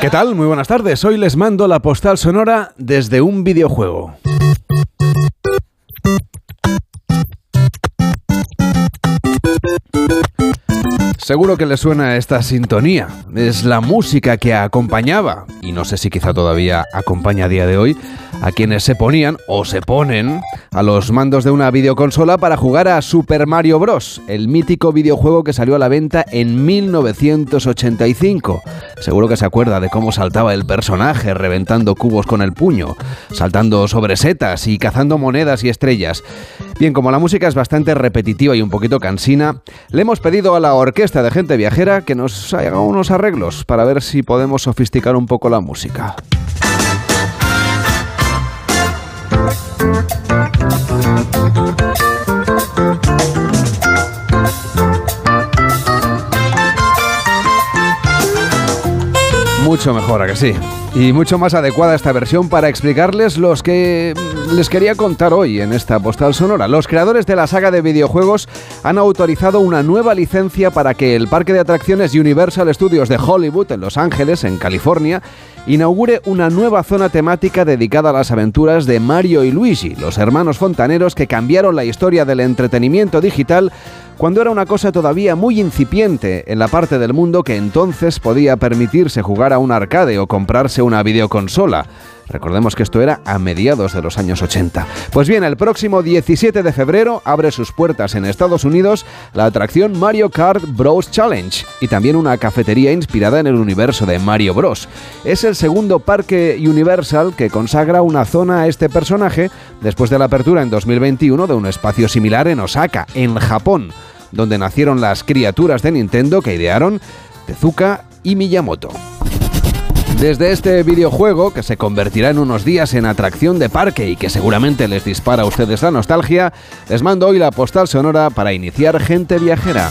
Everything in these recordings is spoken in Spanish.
¿Qué tal? Muy buenas tardes. Hoy les mando la postal sonora desde un videojuego. Seguro que le suena esta sintonía. Es la música que acompañaba, y no sé si quizá todavía acompaña a día de hoy, a quienes se ponían o se ponen a los mandos de una videoconsola para jugar a Super Mario Bros., el mítico videojuego que salió a la venta en 1985. Seguro que se acuerda de cómo saltaba el personaje reventando cubos con el puño, saltando sobre setas y cazando monedas y estrellas. Bien, como la música es bastante repetitiva y un poquito cansina, le hemos pedido a la orquesta de gente viajera que nos haga unos arreglos para ver si podemos sofisticar un poco la música. Mucho mejor, ¿a que sí? Y mucho más adecuada esta versión para explicarles los que les quería contar hoy en esta postal sonora. Los creadores de la saga de videojuegos han autorizado una nueva licencia para que el parque de atracciones Universal Studios de Hollywood, en Los Ángeles, en California, inaugure una nueva zona temática dedicada a las aventuras de Mario y Luigi, los hermanos fontaneros que cambiaron la historia del entretenimiento digital cuando era una cosa todavía muy incipiente en la parte del mundo que entonces podía permitirse jugar a un arcade o comprarse una videoconsola. Recordemos que esto era a mediados de los años 80. Pues bien, el próximo 17 de febrero abre sus puertas en Estados Unidos la atracción Mario Kart Bros Challenge y también una cafetería inspirada en el universo de Mario Bros. Es el segundo parque Universal que consagra una zona a este personaje después de la apertura en 2021 de un espacio similar en Osaka, en Japón, donde nacieron las criaturas de Nintendo que idearon Tezuka y Miyamoto. Desde este videojuego, que se convertirá en unos días en atracción de parque y que seguramente les dispara a ustedes la nostalgia, les mando hoy la postal sonora para iniciar Gente Viajera.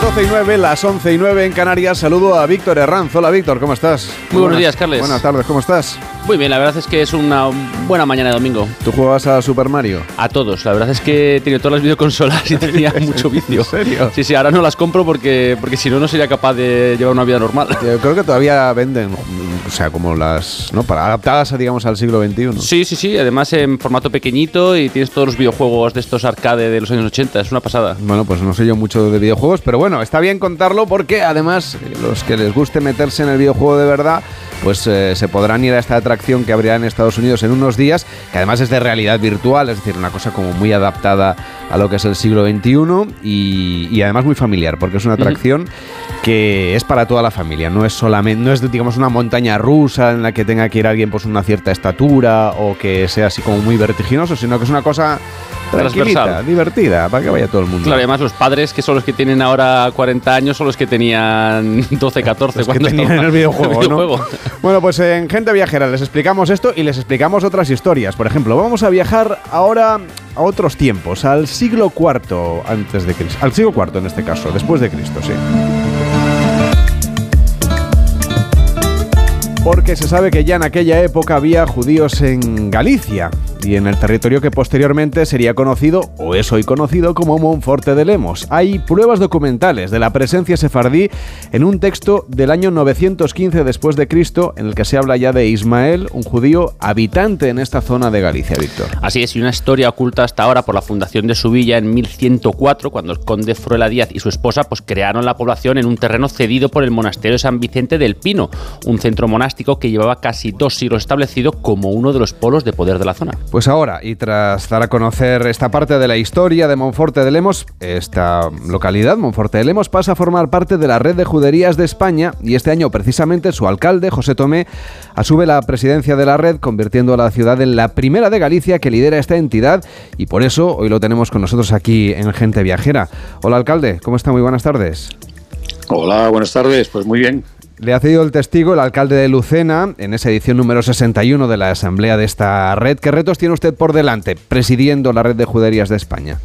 Las 12 y 9, las 11 y 9 en Canarias, saludo a Víctor Herranz. Hola Víctor, ¿cómo estás? Muy buenos días, Carles. Buenas tardes, ¿cómo estás? Muy bien, la verdad es que es una buena mañana de domingo. ¿Tú jugabas a Super Mario? A todos, la verdad es que tenido todas las videoconsolas y tenía mucho vicio. ¿En serio? Sí, sí, ahora no las compro porque, porque si no, no sería capaz de llevar una vida normal. Yo creo que todavía venden, o sea, como las, ¿no? Para adaptadas, digamos, al siglo XXI. Sí, sí, sí, además en formato pequeñito y tienes todos los videojuegos de estos arcade de los años 80, es una pasada. Bueno, pues no sé yo mucho de videojuegos, pero bueno, está bien contarlo porque además los que les guste meterse en el videojuego de verdad, pues eh, se podrán ir a esta atracción que habría en Estados Unidos en unos días, que además es de realidad virtual, es decir, una cosa como muy adaptada a lo que es el siglo XXI y, y además muy familiar, porque es una atracción que es para toda la familia, no es solamente, no es digamos una montaña rusa en la que tenga que ir alguien pues una cierta estatura o que sea así como muy vertiginoso, sino que es una cosa tranquilita, divertida, para que vaya todo el mundo. Claro, además los padres, que son los que tienen ahora 40 años, son los que tenían 12, 14 Los que cuando tenían en el videojuego, ¿no? videojuego. Bueno, pues en Gente Viajera les explicamos esto y les explicamos otras historias. Por ejemplo, vamos a viajar ahora a otros tiempos, al siglo IV antes de Cristo. Al siglo IV en este caso, después de Cristo, sí. Porque se sabe que ya en aquella época había judíos en Galicia y en el territorio que posteriormente sería conocido, o es hoy conocido, como Monforte de Lemos. Hay pruebas documentales de la presencia sefardí en un texto del año 915 después de Cristo, en el que se habla ya de Ismael, un judío habitante en esta zona de Galicia, Víctor. Así es, y una historia oculta hasta ahora por la fundación de su villa en 1104, cuando el conde Fruela Díaz y su esposa pues, crearon la población en un terreno cedido por el monasterio de San Vicente del Pino, un centro monástico que llevaba casi dos siglos establecido como uno de los polos de poder de la zona. Pues ahora, y tras dar a conocer esta parte de la historia de Monforte de Lemos, esta localidad, Monforte de Lemos, pasa a formar parte de la red de juderías de España y este año precisamente su alcalde, José Tomé, asume la presidencia de la red, convirtiendo a la ciudad en la primera de Galicia que lidera esta entidad y por eso hoy lo tenemos con nosotros aquí en Gente Viajera. Hola alcalde, ¿cómo está? Muy buenas tardes. Hola, buenas tardes. Pues muy bien. Le ha cedido el testigo el alcalde de Lucena en esa edición número 61 de la asamblea de esta red. ¿Qué retos tiene usted por delante presidiendo la red de juderías de España?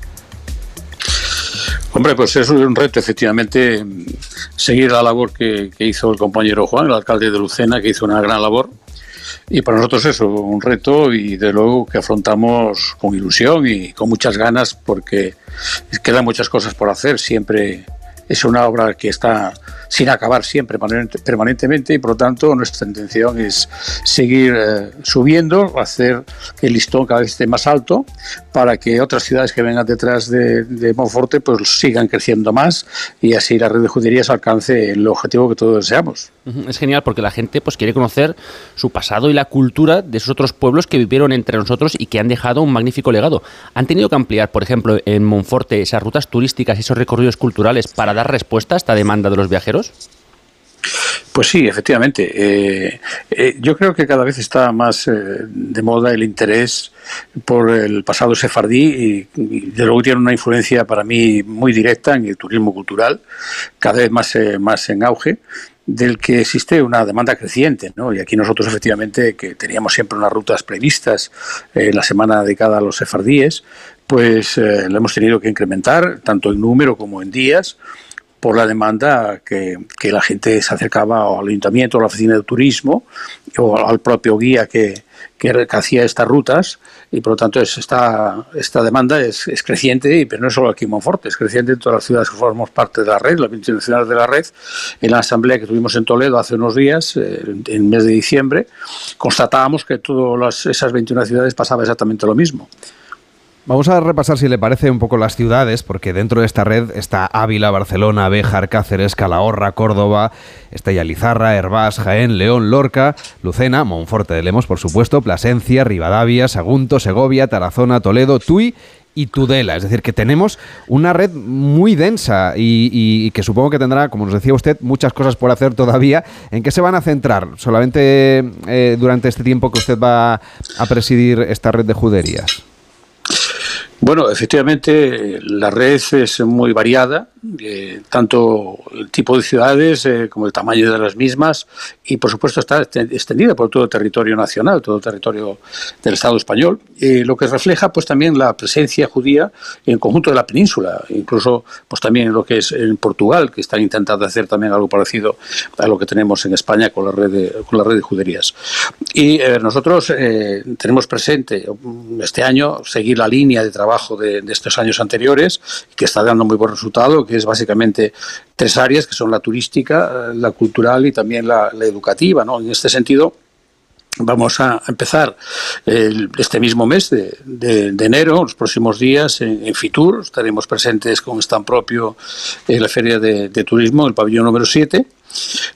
Hombre, pues es un reto, efectivamente, seguir la labor que, hizo el compañero Juan, el alcalde de Lucena, que hizo una gran labor. Y para nosotros eso, un reto y de luego que afrontamos con ilusión y con muchas ganas porque quedan muchas cosas por hacer. Siempre es una obra que está sin acabar siempre permanentemente y por lo tanto nuestra intención es seguir eh, subiendo, hacer que el listón cada vez esté más alto para que otras ciudades que vengan detrás de, de Monforte pues sigan creciendo más y así la red de juderías alcance el objetivo que todos deseamos. Es genial porque la gente pues quiere conocer su pasado y la cultura de esos otros pueblos que vivieron entre nosotros y que han dejado un magnífico legado. ¿Han tenido que ampliar, por ejemplo, en Monforte esas rutas turísticas esos recorridos culturales para dar respuesta a esta demanda de los viajeros? Pues sí, efectivamente. Eh, eh, yo creo que cada vez está más eh, de moda el interés por el pasado sefardí y, de luego tiene una influencia para mí muy directa en el turismo cultural, cada vez más, más en auge del que existe una demanda creciente, ¿no? Y aquí nosotros efectivamente que teníamos siempre unas rutas previstas en la semana dedicada a los sefardíes, pues lo hemos tenido que incrementar tanto en número como en días por la demanda que, la gente se acercaba al ayuntamiento, a la oficina de turismo o al propio guía que, que, hacía estas rutas y por lo tanto es, esta, esta demanda es, creciente, pero no solo aquí en Monforte, es creciente en todas las ciudades que formamos parte de la red, las internacionales de la red. En la asamblea que tuvimos en Toledo hace unos días, eh, en el mes de diciembre, constatábamos que todas esas 21 ciudades pasaba exactamente lo mismo. Vamos a repasar, si le parece, un poco las ciudades, porque dentro de esta red está Ávila, Barcelona, Béjar, Cáceres, Calahorra, Córdoba, está ya Lizarra, Hervás, Jaén, León, Lorca, Lucena, Monforte de Lemos, por supuesto, Plasencia, Rivadavia, Sagunto, Segovia, Tarazona, Toledo, Tui y Tudela. Es decir, que tenemos una red muy densa y, que supongo que tendrá, como nos decía usted, muchas cosas por hacer todavía. ¿En qué se van a centrar solamente eh, durante este tiempo que usted va a presidir esta red de juderías? Bueno, efectivamente la red es muy variada, eh, tanto el tipo de ciudades eh, como el tamaño de las mismas y por supuesto está extendida por todo el territorio nacional, todo el territorio del Estado español, lo que refleja pues también la presencia judía en el conjunto de la península, incluso pues también lo que es en Portugal, que están intentando hacer también algo parecido a lo que tenemos en España con la red de, con la red de juderías. Y eh, nosotros tenemos presente este año seguir la línea de trabajo de, estos años anteriores, que está dando muy buen resultado, que es básicamente tres áreas, que son la turística, eh, la cultural y también la, educativa. ¿no? En este sentido, Vamos a empezar este mismo mes de, enero, los próximos días, en, Fitur. Estaremos presentes con stand propio en la Feria de, de Turismo, el pabellón número 7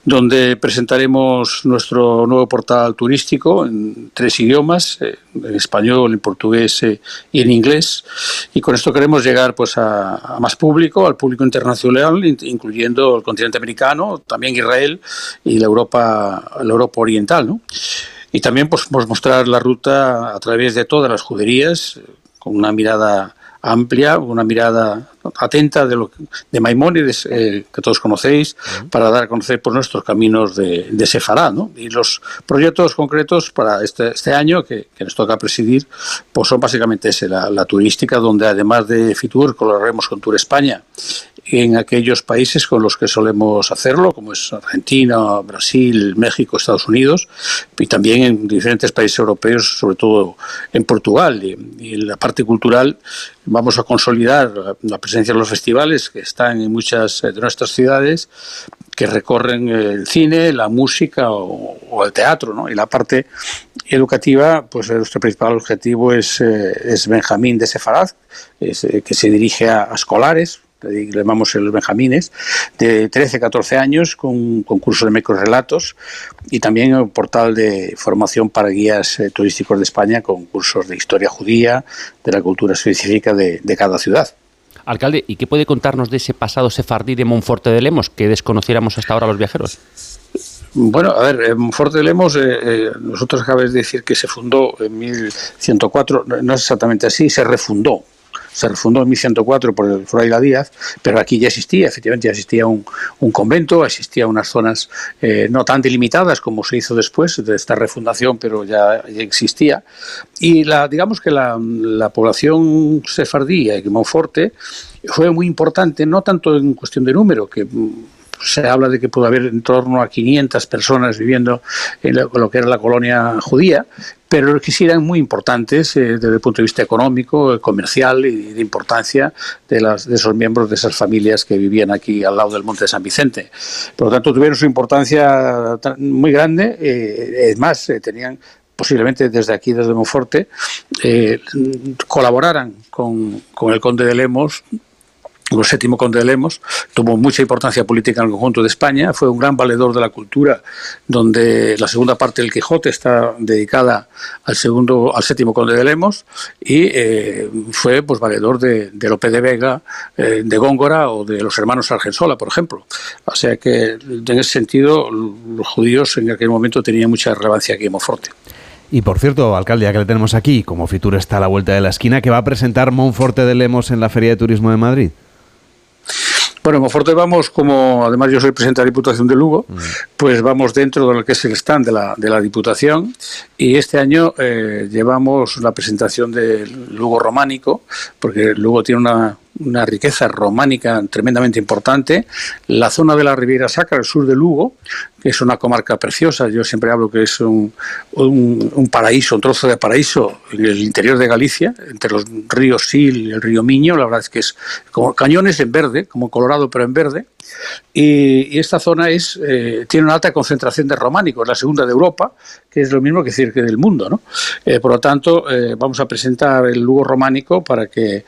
donde presentaremos nuestro nuevo portal turístico en tres idiomas, eh, en español, en portugués eh, y en inglés. Y con esto queremos llegar pues a, más público, al público internacional, incluyendo el continente americano, también Israel y la Europa, la Europa oriental. Y también pues, mostrar la ruta a través de todas las juderías, con una mirada amplia, una mirada atenta de, lo, de Maimónides, eh, que todos conocéis, para dar a conocer por nuestros caminos de, de Sefará. ¿no? Y los proyectos concretos para este, este año, que, que, nos toca presidir, pues son básicamente ese, la, la turística, donde además de Fitur colaboraremos con Tour España en aquellos países con los que solemos hacerlo, como es Argentina, Brasil, México, Estados Unidos, y también en diferentes países europeos, sobre todo en Portugal. Y, en la parte cultural vamos a consolidar la presencia de los festivales que están en muchas de nuestras ciudades, que recorren el cine, la música o, el teatro. ¿no? Y la parte educativa, pues nuestro principal objetivo es, eh, es Benjamín de Sefarad, eh, que se dirige a escolares, le llamamos el Benjamines, de 13, 14 años, con un concurso de microrelatos y también un portal de formación para guías eh, turísticos de España con cursos de historia judía, de la cultura específica de, cada ciudad. Alcalde, ¿y qué puede contarnos de ese pasado sefardí de Monforte de Lemos que desconociéramos hasta ahora los viajeros? Bueno, a ver, Monforte de Lemos, eh, eh, nosotros acabáis de decir que se fundó en 1104, no es exactamente así, se refundó se refundó en 1104 por el Fraile Díaz, pero aquí ya existía, efectivamente ya existía un, convento, existía unas zonas eh, no tan delimitadas como se hizo después de esta refundación, pero ya, existía. Y la, digamos que la, población sefardí de Monforte fue muy importante, no tanto en cuestión de número, que se habla de que pudo haber en torno a 500 personas viviendo en lo, que era la colonia judía, pero que sí eran muy importantes eh, desde el punto de vista económico, comercial y de importancia de, las, de esos miembros de esas familias que vivían aquí al lado del Monte de San Vicente. Por lo tanto, tuvieron su importancia muy grande, eh, es más, eh, tenían posiblemente desde aquí, desde Monforte, colaboraran con, con el conde de Lemos el séptimo conde de Lemos, tuvo mucha importancia política en el conjunto de España, fue un gran valedor de la cultura, donde la segunda parte del Quijote está dedicada al segundo, al séptimo conde de Lemos, y eh, fue pues valedor de, de Lope de Vega, eh, de Góngora o de los hermanos Argensola, por ejemplo. O sea que en ese sentido los judíos en aquel momento tenían mucha relevancia aquí en Monforte. Y por cierto, alcalde, ya que le tenemos aquí, como Fitur está a la vuelta de la esquina, que va a presentar Monforte de Lemos en la Feria de Turismo de Madrid. Bueno, en Monforte vamos, como además yo soy presidente de la Diputación de Lugo, mm. pues vamos dentro de lo que es el stand de la, de la Diputación y este año eh, llevamos la presentación del Lugo románico, porque Lugo tiene una, una riqueza románica tremendamente importante. La zona de la Riviera Sacra, el sur de Lugo, que es una comarca preciosa, yo siempre hablo que es un, un, paraíso, un trozo de paraíso en el interior de Galicia, entre los ríos Sil y el río Miño, la verdad es que es como cañones en verde, como Colorado pero en verde. Y, esta zona es, eh, tiene una alta concentración de románicos, la segunda de Europa, que es lo mismo que decir que del mundo. ¿no? Eh, por lo tanto, eh, vamos a presentar el Lugo románico para que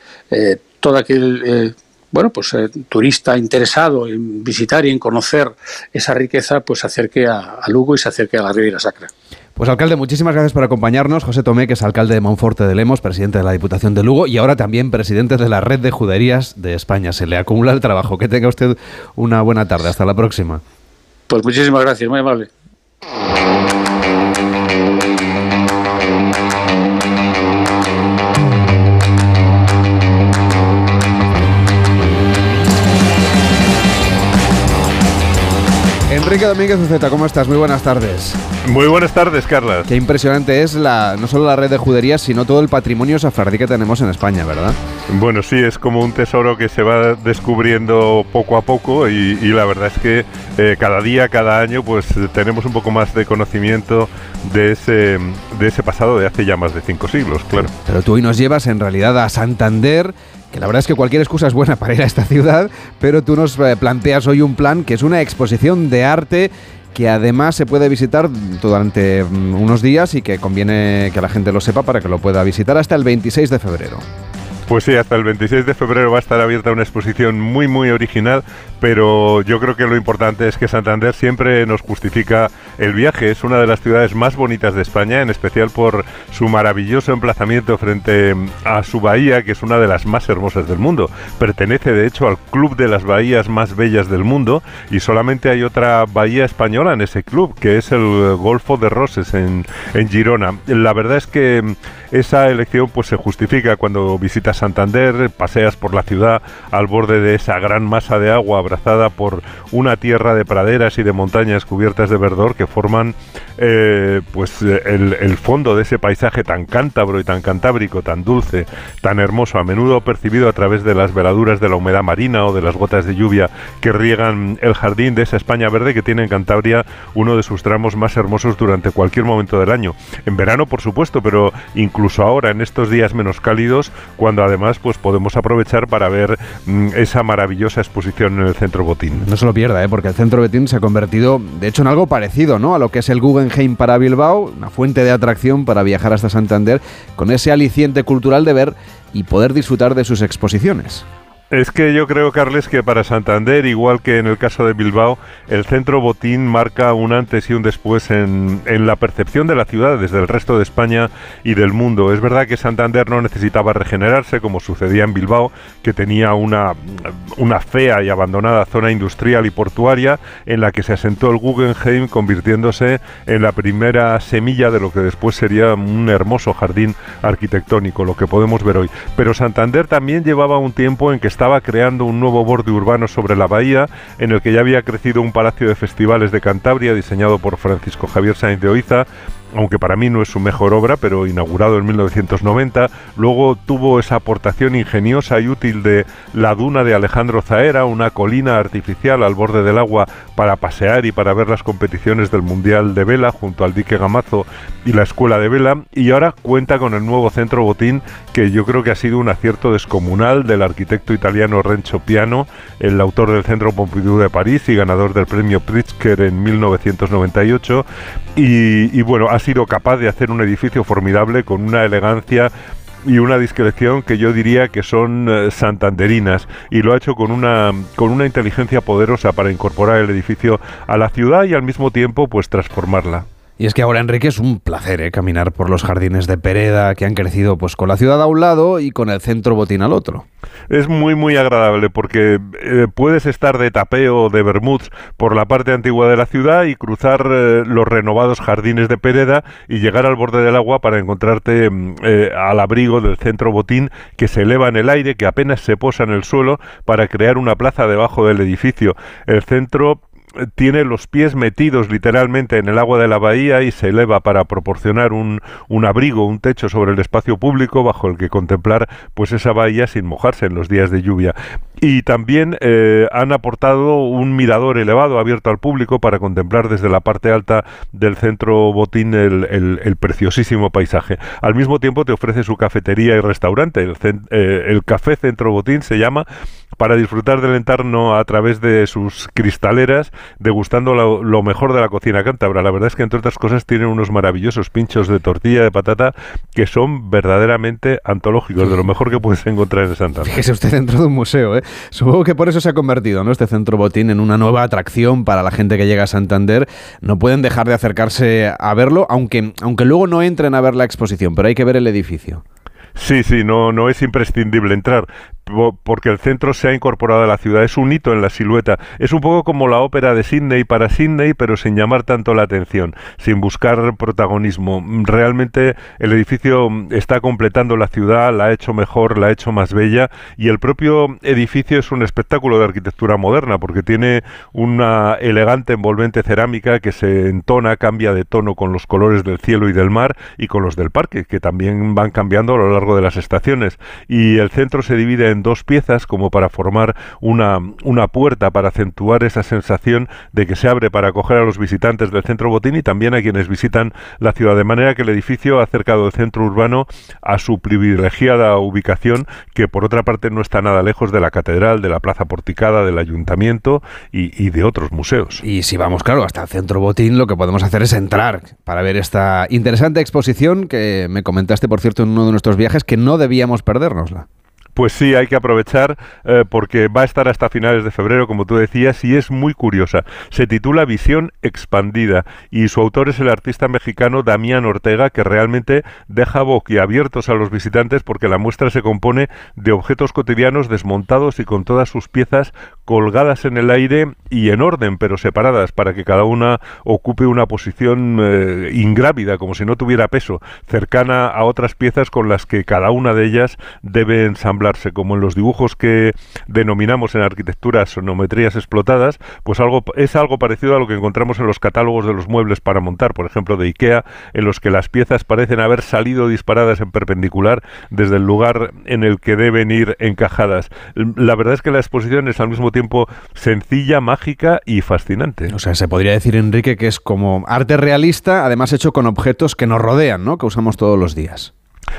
todo aquel eh, bueno, pues eh, turista interesado en visitar y en conocer esa riqueza, pues se acerque a, Lugo y se acerque a la Riviera Sacra. Pues alcalde, muchísimas gracias por acompañarnos. José Tomé, que es alcalde de Monforte de Lemos, presidente de la Diputación de Lugo y ahora también presidente de la Red de Juderías de España. Se le acumula el trabajo. Que tenga usted una buena tarde. Hasta la próxima. Pues muchísimas gracias, muy amable. Enrique Domínguez Uceta, ¿cómo estás? Muy buenas tardes. Muy buenas tardes, Carla. Qué impresionante es la, no solo la red de juderías, sino todo el patrimonio safardí que tenemos en España, ¿verdad? Bueno, sí, es como un tesoro que se va descubriendo poco a poco y, la verdad es que eh, cada día, cada año, pues tenemos un poco más de conocimiento de ese, de ese pasado de hace ya más de cinco siglos, claro. Pero tú hoy nos llevas en realidad a Santander que la verdad es que cualquier excusa es buena para ir a esta ciudad, pero tú nos eh, planteas hoy un plan que es una exposición de arte que además se puede visitar durante mm, unos días y que conviene que la gente lo sepa para que lo pueda visitar hasta el 26 de febrero. Pues sí, hasta el 26 de febrero va a estar abierta una exposición muy muy original, pero yo creo que lo importante es que Santander siempre nos justifica el viaje. Es una de las ciudades más bonitas de España, en especial por su maravilloso emplazamiento frente a su bahía, que es una de las más hermosas del mundo. Pertenece de hecho al club de las bahías más bellas del mundo y solamente hay otra bahía española en ese club, que es el Golfo de Roses en, Girona. La verdad es que esa elección pues se justifica cuando visitas Santander, paseas por la ciudad al borde de esa gran masa de agua abrazada por una tierra de praderas y de montañas cubiertas de verdor que forman eh, pues el, fondo de ese paisaje tan cántabro y tan cantábrico, tan dulce, tan hermoso, a menudo percibido a través de las veladuras de la humedad marina o de las gotas de lluvia que riegan el jardín de esa España verde que tiene en Cantabria uno de sus tramos más hermosos durante cualquier momento del año. En verano, por supuesto, pero incluso ahora en estos días menos cálidos, cuando además pues podemos aprovechar para ver mm, esa maravillosa exposición en el Centro Botín. No se lo pierda, ¿eh? porque el Centro Botín se ha convertido, de hecho, en algo parecido ¿no? a lo que es el Guggenheim para Bilbao, una fuente de atracción para viajar hasta Santander, con ese aliciente cultural de ver y poder disfrutar de sus exposiciones. Es que yo creo, Carles, que para Santander, igual que en el caso de Bilbao, el centro Botín marca un antes y un después en, la percepción de la ciudad desde el resto de España y del mundo. Es verdad que Santander no necesitaba regenerarse, como sucedía en Bilbao, que tenía una, una fea y abandonada zona industrial y portuaria en la que se asentó el Guggenheim, convirtiéndose en la primera semilla de lo que después sería un hermoso jardín arquitectónico, lo que podemos ver hoy. Pero Santander también llevaba un tiempo en que estaba creando un nuevo borde urbano sobre la bahía, en el que ya había crecido un palacio de festivales de Cantabria diseñado por Francisco Javier Sainz de Oiza, aunque para mí no es su mejor obra, pero inaugurado en 1990. Luego tuvo esa aportación ingeniosa y útil de la duna de Alejandro Zaera, una colina artificial al borde del agua para pasear y para ver las competiciones del Mundial de Vela junto al dique Gamazo y la Escuela de Vela. Y ahora cuenta con el nuevo centro Botín, que yo creo que ha sido un acierto descomunal del arquitecto italiano Renzo Piano, el autor del Centro Pompidou de París y ganador del premio Pritzker en 1998. Y, bueno, ha sido capaz de hacer un edificio formidable con una elegancia y una discreción que yo diría que son eh, santanderinas y lo ha hecho con una con una inteligencia poderosa para incorporar el edificio a la ciudad y al mismo tiempo pues transformarla. Y es que ahora, Enrique, es un placer ¿eh? caminar por los jardines de Pereda que han crecido pues con la ciudad a un lado y con el centro botín al otro. Es muy, muy agradable porque eh, puedes estar de tapeo de Bermuds por la parte antigua de la ciudad y cruzar eh, los renovados jardines de Pereda y llegar al borde del agua para encontrarte mm, al abrigo del centro botín que se eleva en el aire, que apenas se posa en el suelo para crear una plaza debajo del edificio. El centro tiene los pies metidos literalmente en el agua de la bahía y se eleva para proporcionar un, un, abrigo, un techo sobre el espacio público bajo el que contemplar pues esa bahía sin mojarse en los días de lluvia. Y también eh, han aportado un mirador elevado abierto al público para contemplar desde la parte alta del centro Botín el, el, preciosísimo paisaje. Al mismo tiempo te ofrece su cafetería y restaurante. El, eh, el Café Centro Botín se llama para disfrutar del entorno a través de sus cristaleras degustando lo, mejor de la cocina cántabra. La verdad es que, entre otras cosas, tienen unos maravillosos pinchos de tortilla de patata que son verdaderamente antológicos, de lo mejor que puedes encontrar en Santa Fíjese usted dentro de un museo, ¿eh? Supongo que por eso se ha convertido, ¿no? Este centro botín en una nueva atracción para la gente que llega a Santander. No pueden dejar de acercarse a verlo, aunque, aunque luego no entren a ver la exposición, pero hay que ver el edificio. Sí, sí, no, no es imprescindible entrar, porque el centro se ha incorporado a la ciudad. Es un hito en la silueta. Es un poco como la ópera de Sydney para Sydney, pero sin llamar tanto la atención, sin buscar protagonismo. Realmente el edificio está completando la ciudad, la ha hecho mejor, la ha hecho más bella y el propio edificio es un espectáculo de arquitectura moderna porque tiene una elegante envolvente cerámica que se entona, cambia de tono con los colores del cielo y del mar y con los del parque, que también van cambiando a lo largo de las estaciones. Y el centro se divide en dos piezas como para formar una, una puerta para acentuar esa sensación de que se abre para acoger a los visitantes del centro Botín y también a quienes visitan la ciudad. De manera que el edificio ha acercado el centro urbano a su privilegiada ubicación, que por otra parte no está nada lejos de la catedral, de la plaza porticada, del ayuntamiento y, y de otros museos. Y si vamos, claro, hasta el centro Botín, lo que podemos hacer es entrar para ver esta interesante exposición que me comentaste, por cierto, en uno de nuestros viajes, que no debíamos perdérnosla. Pues sí, hay que aprovechar eh, porque va a estar hasta finales de febrero, como tú decías, y es muy curiosa. Se titula Visión Expandida y su autor es el artista mexicano Damián Ortega, que realmente deja boquiabiertos a los visitantes porque la muestra se compone de objetos cotidianos desmontados y con todas sus piezas colgadas en el aire y en orden, pero separadas, para que cada una ocupe una posición eh, ingrávida, como si no tuviera peso, cercana a otras piezas con las que cada una de ellas debe ensamblar como en los dibujos que denominamos en arquitectura sonometrías explotadas, pues algo es algo parecido a lo que encontramos en los catálogos de los muebles para montar, por ejemplo, de IKEA, en los que las piezas parecen haber salido disparadas en perpendicular desde el lugar en el que deben ir encajadas. La verdad es que la exposición es al mismo tiempo sencilla, mágica y fascinante. O sea, se podría decir, Enrique, que es como arte realista, además hecho con objetos que nos rodean, ¿no? Que usamos todos los días.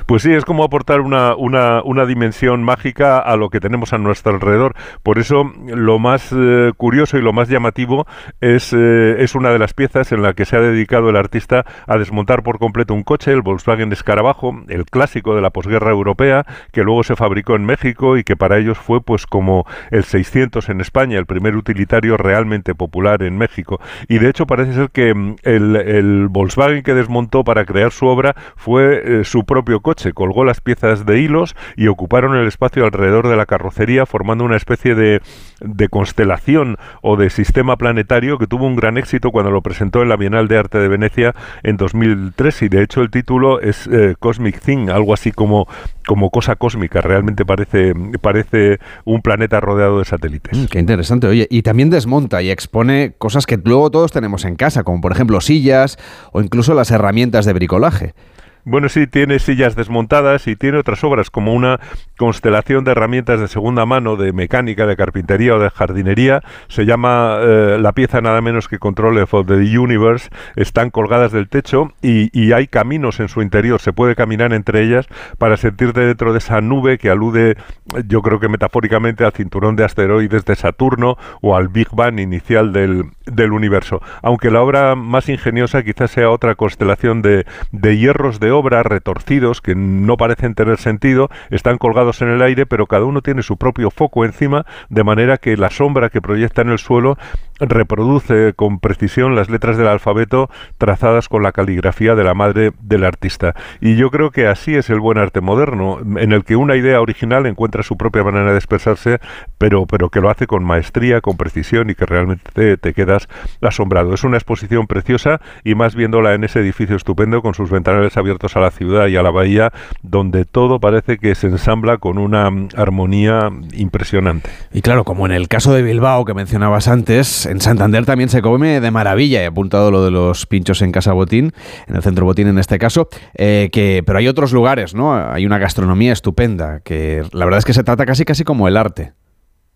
Pues sí, es como aportar una, una, una, dimensión mágica a lo que tenemos a nuestro alrededor. Por eso, lo más eh, curioso y lo más llamativo es, eh, es una de las piezas en la que se ha dedicado el artista a desmontar por completo un coche, el Volkswagen Escarabajo, el clásico de la posguerra europea, que luego se fabricó en México y que para ellos fue pues como el 600 en España, el primer utilitario realmente popular en México. Y de hecho parece ser que mm, el, Volkswagen que desmontó para crear su obra fue eh, su propio coche, colgó las piezas de hilos y ocuparon el espacio alrededor de la carrocería formando una especie de, de constelación o de sistema planetario que tuvo un gran éxito cuando lo presentó en la Bienal de Arte de Venecia en 2003 y de hecho el título es eh, Cosmic Thing, algo así como, como cosa cósmica, realmente parece, parece un planeta rodeado de satélites. Mm, qué interesante, oye, y también desmonta y expone cosas que luego todos tenemos en casa, como por ejemplo sillas o incluso las herramientas de bricolaje. Bueno, sí, tiene sillas desmontadas y tiene otras obras como una constelación de herramientas de segunda mano, de mecánica, de carpintería o de jardinería. Se llama eh, la pieza nada menos que Control of the Universe. Están colgadas del techo y, hay caminos en su interior. Se puede caminar entre ellas para sentirte dentro de esa nube que alude, yo creo que metafóricamente, al cinturón de asteroides de Saturno o al Big Bang inicial del, del universo. Aunque la obra más ingeniosa quizás sea otra constelación de, de hierros de obra retorcidos que no parecen tener sentido, están colgados en el aire, pero cada uno tiene su propio foco encima, de manera que la sombra que proyecta en el suelo reproduce con precisión las letras del alfabeto trazadas con la caligrafía de la madre del artista. Y yo creo que así es el buen arte moderno, en el que una idea original encuentra su propia manera de expresarse, pero, pero que lo hace con maestría, con precisión y que realmente te, te quedas asombrado. Es una exposición preciosa y más viéndola en ese edificio estupendo con sus ventanales abiertos a la ciudad y a la bahía, donde todo parece que se ensambla con una armonía impresionante. Y claro, como en el caso de Bilbao que mencionabas antes, en Santander también se come de maravilla. He apuntado lo de los pinchos en Casa Botín, en el Centro Botín en este caso, eh, que, pero hay otros lugares, ¿no? Hay una gastronomía estupenda, que la verdad es que se trata casi casi como el arte.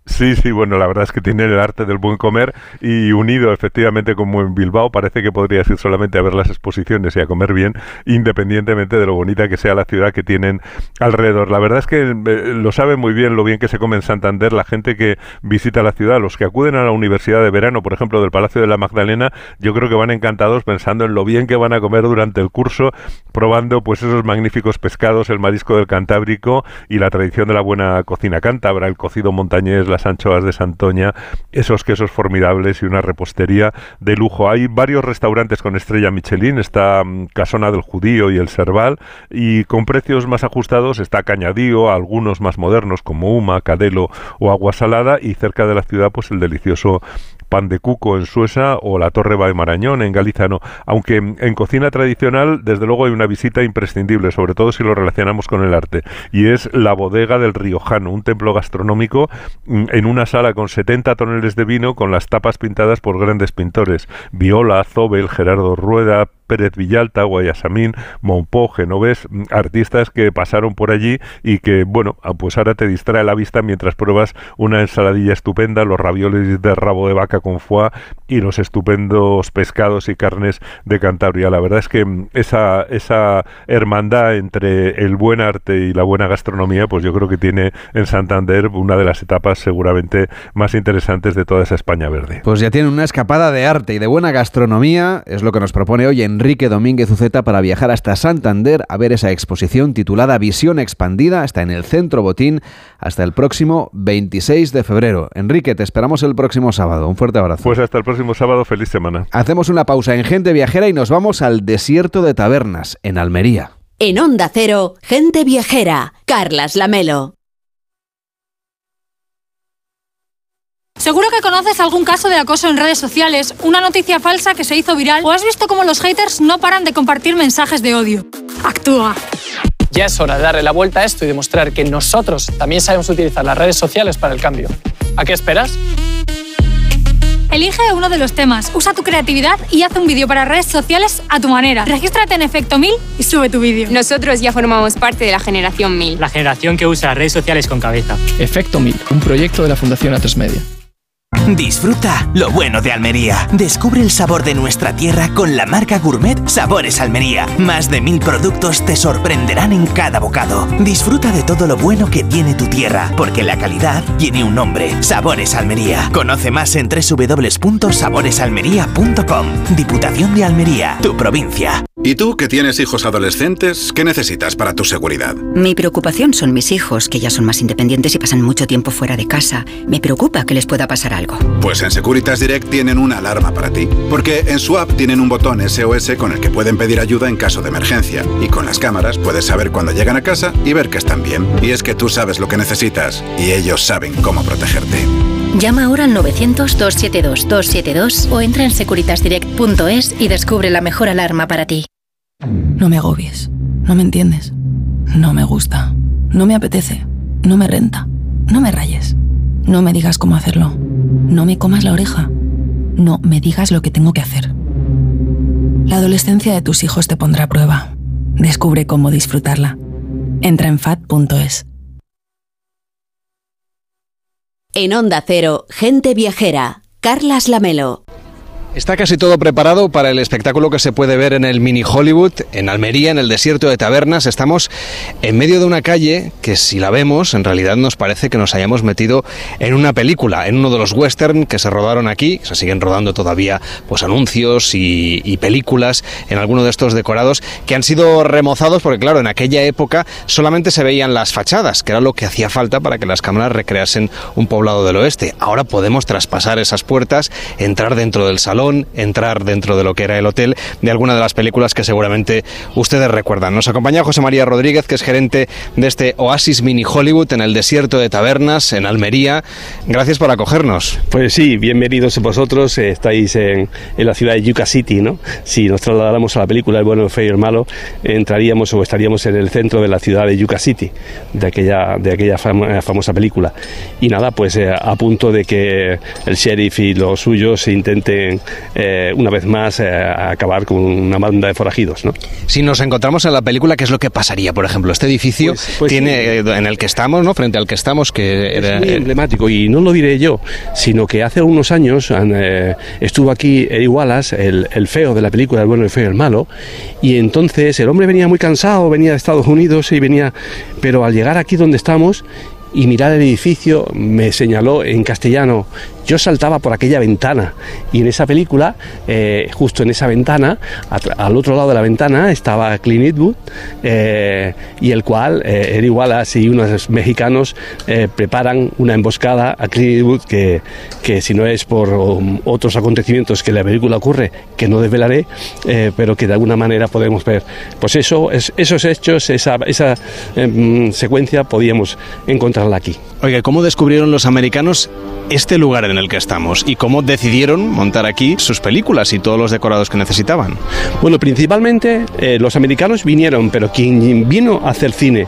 Sí, sí, bueno, la verdad es que tiene el arte del buen comer y unido efectivamente como en Bilbao, parece que podrías ir solamente a ver las exposiciones y a comer bien, independientemente de lo bonita que sea la ciudad que tienen alrededor. La verdad es que eh, lo sabe muy bien lo bien que se come en Santander la gente que visita la ciudad, los que acuden a la universidad de verano, por ejemplo, del Palacio de la Magdalena, yo creo que van encantados pensando en lo bien que van a comer durante el curso, probando pues esos magníficos pescados, el marisco del Cantábrico y la tradición de la buena cocina cántabra, el cocido montañés, las anchoas de Santoña, esos quesos formidables y una repostería de lujo. Hay varios restaurantes con estrella Michelin, está um, Casona del Judío y el Serval, y con precios más ajustados está Cañadío, algunos más modernos como Uma, Cadelo o Agua Salada, y cerca de la ciudad pues el delicioso pan de cuco en Suesa o la Torre Marañón en Galizano, aunque en cocina tradicional desde luego hay una visita imprescindible, sobre todo si lo relacionamos con el arte, y es la bodega del Riojano, un templo gastronómico mm, en una sala con 70 toneles de vino con las tapas pintadas por grandes pintores, Viola, Zobel, Gerardo Rueda, Pérez Villalta, Guayasamín, Monpó, Genovés, mm, artistas que pasaron por allí y que, bueno, ah, pues ahora te distrae la vista mientras pruebas una ensaladilla estupenda, los ravioles de rabo de vaca con foie y los estupendos pescados y carnes de Cantabria. La verdad es que mm, esa, esa hermandad entre el buen arte y la buena gastronomía, pues yo creo que tiene en Santander una de las etapas seguramente más interesantes de toda esa España verde. Pues ya tiene una escapada de arte y de buena gastronomía, es lo que nos propone hoy en Enrique Domínguez Uceta para viajar hasta Santander a ver esa exposición titulada Visión Expandida. Está en el Centro Botín hasta el próximo 26 de febrero. Enrique, te esperamos el próximo sábado. Un fuerte abrazo. Pues hasta el próximo sábado. Feliz semana. Hacemos una pausa en Gente Viajera y nos vamos al desierto de Tabernas, en Almería. En Onda Cero, Gente Viajera, Carlas Lamelo. Seguro que conoces algún caso de acoso en redes sociales, una noticia falsa que se hizo viral o has visto cómo los haters no paran de compartir mensajes de odio. Actúa. Ya es hora de darle la vuelta a esto y demostrar que nosotros también sabemos utilizar las redes sociales para el cambio. ¿A qué esperas? Elige uno de los temas, usa tu creatividad y haz un vídeo para redes sociales a tu manera. Regístrate en Efecto 1000 y sube tu vídeo. Nosotros ya formamos parte de la generación 1000. La generación que usa las redes sociales con cabeza. Efecto 1000, un proyecto de la Fundación A3 Media. Disfruta lo bueno de Almería. Descubre el sabor de nuestra tierra con la marca Gourmet Sabores Almería. Más de mil productos te sorprenderán en cada bocado. Disfruta de todo lo bueno que tiene tu tierra, porque la calidad tiene un nombre. Sabores Almería. Conoce más en www.saboresalmería.com. Diputación de Almería, tu provincia. ¿Y tú, que tienes hijos adolescentes, qué necesitas para tu seguridad? Mi preocupación son mis hijos, que ya son más independientes y pasan mucho tiempo fuera de casa. Me preocupa que les pueda pasar algo. Pues en Securitas Direct tienen una alarma para ti. Porque en su app tienen un botón SOS con el que pueden pedir ayuda en caso de emergencia. Y con las cámaras puedes saber cuando llegan a casa y ver que están bien. Y es que tú sabes lo que necesitas y ellos saben cómo protegerte. Llama ahora al 900-272-272 o entra en securitasdirect.es y descubre la mejor alarma para ti. No me agobies. No me entiendes. No me gusta. No me apetece. No me renta. No me rayes. No me digas cómo hacerlo. No me comas la oreja. No me digas lo que tengo que hacer. La adolescencia de tus hijos te pondrá a prueba. Descubre cómo disfrutarla. Entra en fat.es. En Onda Cero, Gente Viajera, Carlas Lamelo. Está casi todo preparado para el espectáculo que se puede ver en el Mini Hollywood, en Almería, en el desierto de Tabernas. Estamos en medio de una calle que si la vemos, en realidad nos parece que nos hayamos metido en una película, en uno de los western que se rodaron aquí, se siguen rodando todavía pues anuncios y, y películas en alguno de estos decorados que han sido remozados porque claro, en aquella época solamente se veían las fachadas, que era lo que hacía falta para que las cámaras recreasen un poblado del oeste. Ahora podemos traspasar esas puertas, entrar dentro del salón, entrar dentro de lo que era el hotel de alguna de las películas que seguramente ustedes recuerdan. Nos acompaña José María Rodríguez, que es gerente de este Oasis Mini Hollywood en el desierto de Tabernas, en Almería. Gracias por acogernos. Pues sí, bienvenidos vosotros. Eh, estáis en, en la ciudad de Yucca City, ¿no? Si nos trasladáramos a la película El bueno, el feo y el malo, entraríamos o estaríamos en el centro de la ciudad de Yucca City, de aquella, de aquella fama- famosa película. Y nada, pues eh, a punto de que el sheriff y los suyos se intenten eh, una vez más eh, acabar con una banda de forajidos, ¿no? Si nos encontramos en la película, ¿qué es lo que pasaría? Por ejemplo, este edificio pues tiene eh, en el que estamos, ¿no? Frente al que estamos, que era, Es muy emblemático y no lo diré yo, sino que hace unos años eh, estuvo aquí Eric Wallace, el, el feo de la película El bueno, el feo y el malo, y entonces el hombre venía muy cansado, venía de Estados Unidos y venía, pero al llegar aquí donde estamos y mirar el edificio me señaló en castellano yo saltaba por aquella ventana y en esa película, eh, justo en esa ventana, al otro lado de la ventana estaba Clint Eastwood eh, y el cual eh, Eric Wallace y unos mexicanos eh, preparan una emboscada a Clint Eastwood que, que si no es por um, otros acontecimientos que la película ocurre, que no desvelaré, pero que de alguna manera podemos ver. Pues eso, es, esos hechos, esa, esa em, secuencia podíamos encontrarla aquí. Oiga, ¿cómo descubrieron los americanos este lugar en el que estamos y cómo decidieron montar aquí sus películas y todos los decorados que necesitaban? Bueno, principalmente eh, los americanos vinieron, pero quien vino a hacer cine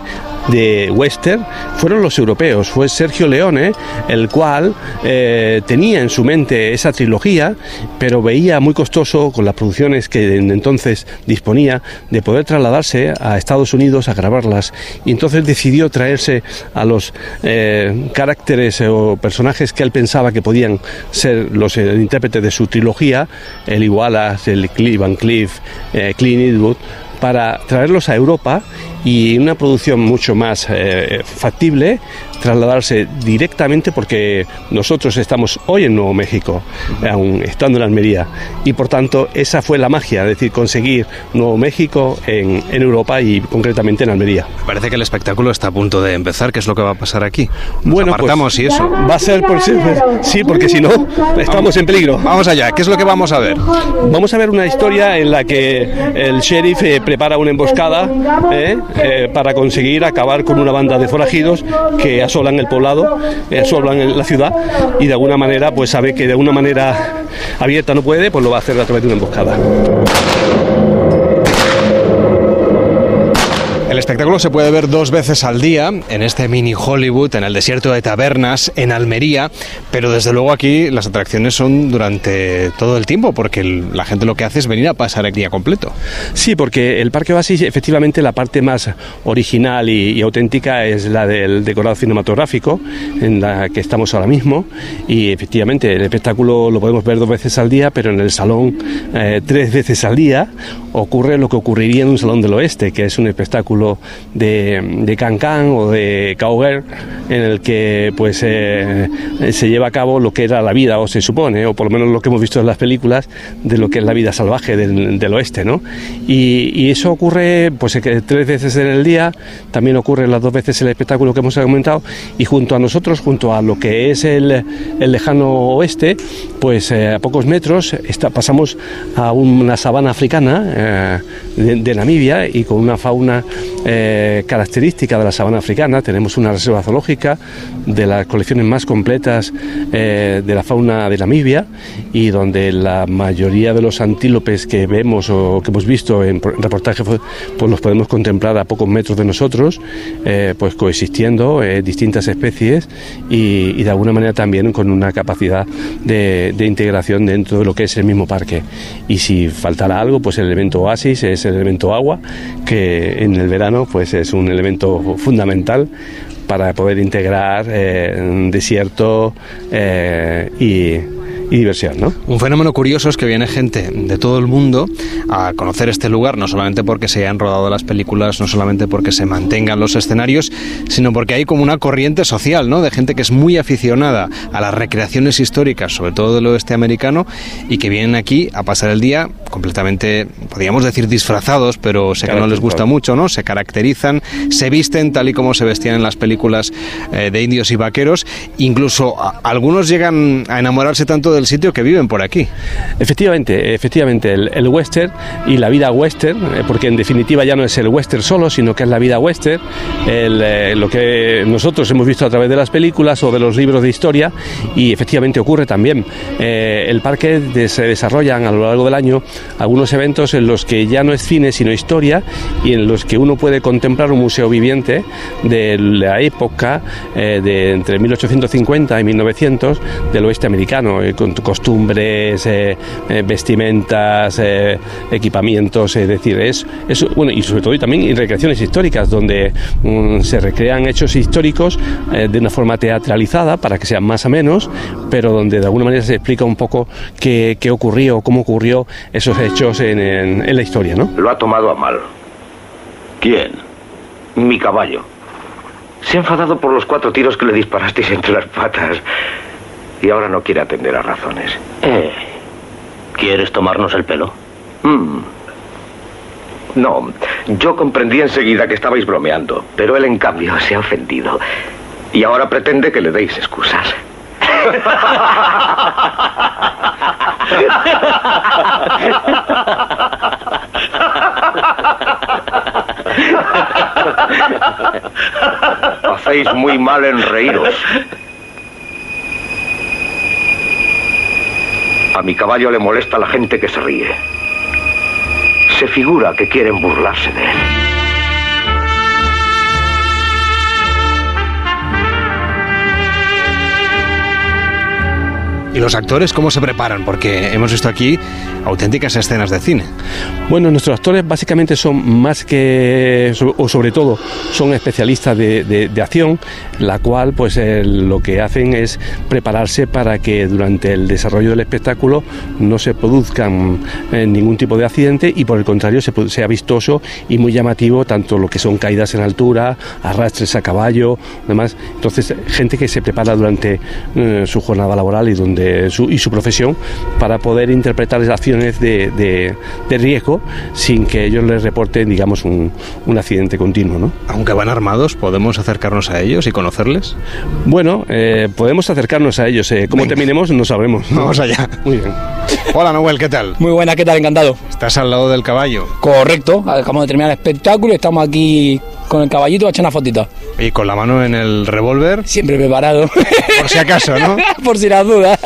de western fueron los europeos. Fue Sergio Leone, el cual eh, tenía en su mente esa trilogía, pero veía muy costoso con las producciones que en entonces disponía de poder trasladarse a Estados Unidos a grabarlas. Y entonces decidió traerse a los eh, caracteres o personajes que él pensaba que podían ser los eh, intérpretes de su trilogía, el Wallace, el Cliff Van Cliff, eh, Eastwood, para traerlos a Europa y una producción mucho más eh, factible trasladarse directamente porque nosotros estamos hoy en Nuevo México, aún estando en Almería, y por tanto esa fue la magia, es decir, conseguir Nuevo México en, en Europa y concretamente en Almería. Parece que el espectáculo está a punto de empezar. ¿Qué es lo que va a pasar aquí? Nos Bueno, apartamos pues, y eso. Va a ser por sí, sí, porque si no estamos en peligro. Vamos allá. ¿Qué es lo que vamos a ver? Vamos a ver una historia en la que el sheriff eh, prepara una emboscada eh, eh, para conseguir acabar con una banda de forajidos que asolan el poblado, eh, asolan la ciudad y de alguna manera pues sabe que de una manera abierta no puede, pues lo va a hacer a través de una emboscada. El espectáculo se puede ver dos veces al día en este mini Hollywood, en el desierto de tabernas, en Almería, pero desde luego aquí las atracciones son durante todo el tiempo, porque la gente lo que hace es venir a pasar el día completo. Sí, porque el Parque Oasis, efectivamente, la parte más original y, y auténtica es la del decorado cinematográfico, en la que estamos ahora mismo. Y efectivamente, el espectáculo lo podemos ver dos veces al día, pero en el salón eh, tres veces al día ocurre lo que ocurriría en un salón del oeste, que es un espectáculo de, de can-can o de cowgirl, en el que pues eh, se lleva a cabo lo que era la vida, o se supone, o por lo menos lo que hemos visto en las películas, de lo que es la vida salvaje del, oeste, ¿no? Y, eso ocurre pues eh, tres veces en el día, también ocurre las dos veces el espectáculo que hemos comentado, y junto a nosotros, junto a lo que es el, el lejano oeste, pues eh, a pocos metros pasamos a una sabana africana de Namibia y con una fauna eh, característica de la sabana africana. Tenemos una reserva zoológica de las colecciones más completas eh, de la fauna de Namibia y donde la mayoría de los antílopes que vemos o que hemos visto en reportajes pues pues los podemos contemplar a pocos metros de nosotros, eh, pues coexistiendo distintas especies y, de alguna manera también con una capacidad de, de integración dentro de lo que es el mismo parque. Y si faltara algo, pues el elemento oasis es el elemento agua, que en el verano pues es un elemento fundamental para poder integrar eh, desierto eh, y, y diversión, ¿no? Un fenómeno curioso es que viene gente de todo el mundo a conocer este lugar, no solamente porque se hayan rodado las películas, no solamente porque se mantengan los escenarios, sino porque hay como una corriente social, ¿no? De gente que es muy aficionada a las recreaciones históricas, sobre todo del oeste americano, y que vienen aquí a pasar el día completamente, podríamos decir disfrazados, pero sé que no les gusta mucho, ¿no? Se caracterizan, se visten tal y como se vestían en las películas eh, de indios y vaqueros, incluso a- algunos llegan a enamorarse tanto del sitio que viven por aquí. Efectivamente, efectivamente, el, western y la vida western, eh, porque en definitiva ya no es el western solo, sino que es la vida western, eh, lo que nosotros hemos visto a través de las películas o de los libros de historia, y efectivamente ocurre también. Eh, el parque se desarrollan a lo largo del año algunos eventos en los que ya no es cine, sino historia, y en los que uno puede contemplar un museo viviente de la época de entre 1850 y 1900 del oeste americano, costumbres, eh, eh, vestimentas, eh, equipamientos, es decir, es, es bueno y sobre todo también y recreaciones históricas donde mm, se recrean hechos históricos de una forma teatralizada para que sean más o menos, pero donde de alguna manera se explica un poco qué, qué ocurrió, cómo ocurrió esos hechos en, en- en la historia, ¿no? Lo ha tomado a mal. ¿Quién? Mi caballo. Se ha enfadado por los cuatro tiros que le disparasteis entre las patas. Y ahora no quiere atender a razones. Eh, ¿Quieres tomarnos el pelo? Mm. No, yo comprendí enseguida que estabais bromeando, pero él en cambio se ha ofendido. Y ahora pretende que le deis excusas. Hacéis muy mal en reíros. A mi caballo le molesta la gente que se ríe. Se figura que quieren burlarse de él. ¿Y los actores cómo se preparan? Porque hemos visto aquí auténticas escenas de cine. Bueno, nuestros actores básicamente son más que, o sobre todo, son especialistas de, de- acción, la cual pues eh, lo que hacen es prepararse para que durante el desarrollo del espectáculo no se produzcan eh, ningún tipo de accidente y por el contrario sea vistoso y muy llamativo tanto lo que son caídas en altura, arrastres a caballo, demás. Entonces, gente que se prepara durante eh, su jornada laboral y donde su, y su profesión para poder interpretar esas acciones de, de- de riesgo sin que ellos les reporten, digamos, un, un accidente continuo, ¿no? Aunque van armados, ¿podemos acercarnos a ellos y conocerles? Bueno, eh, podemos acercarnos a ellos. Eh, ¿Cómo terminemos? No sabremos. Vamos allá. Muy bien. Hola Noel, ¿qué tal? Muy buena, ¿qué tal? Encantado. Estás al lado del caballo. Correcto, acabamos de terminar el espectáculo y estamos aquí con el caballito a echar una fotito. Y con la mano en el revólver. Siempre preparado. Por si acaso, ¿no? Por si las dudas.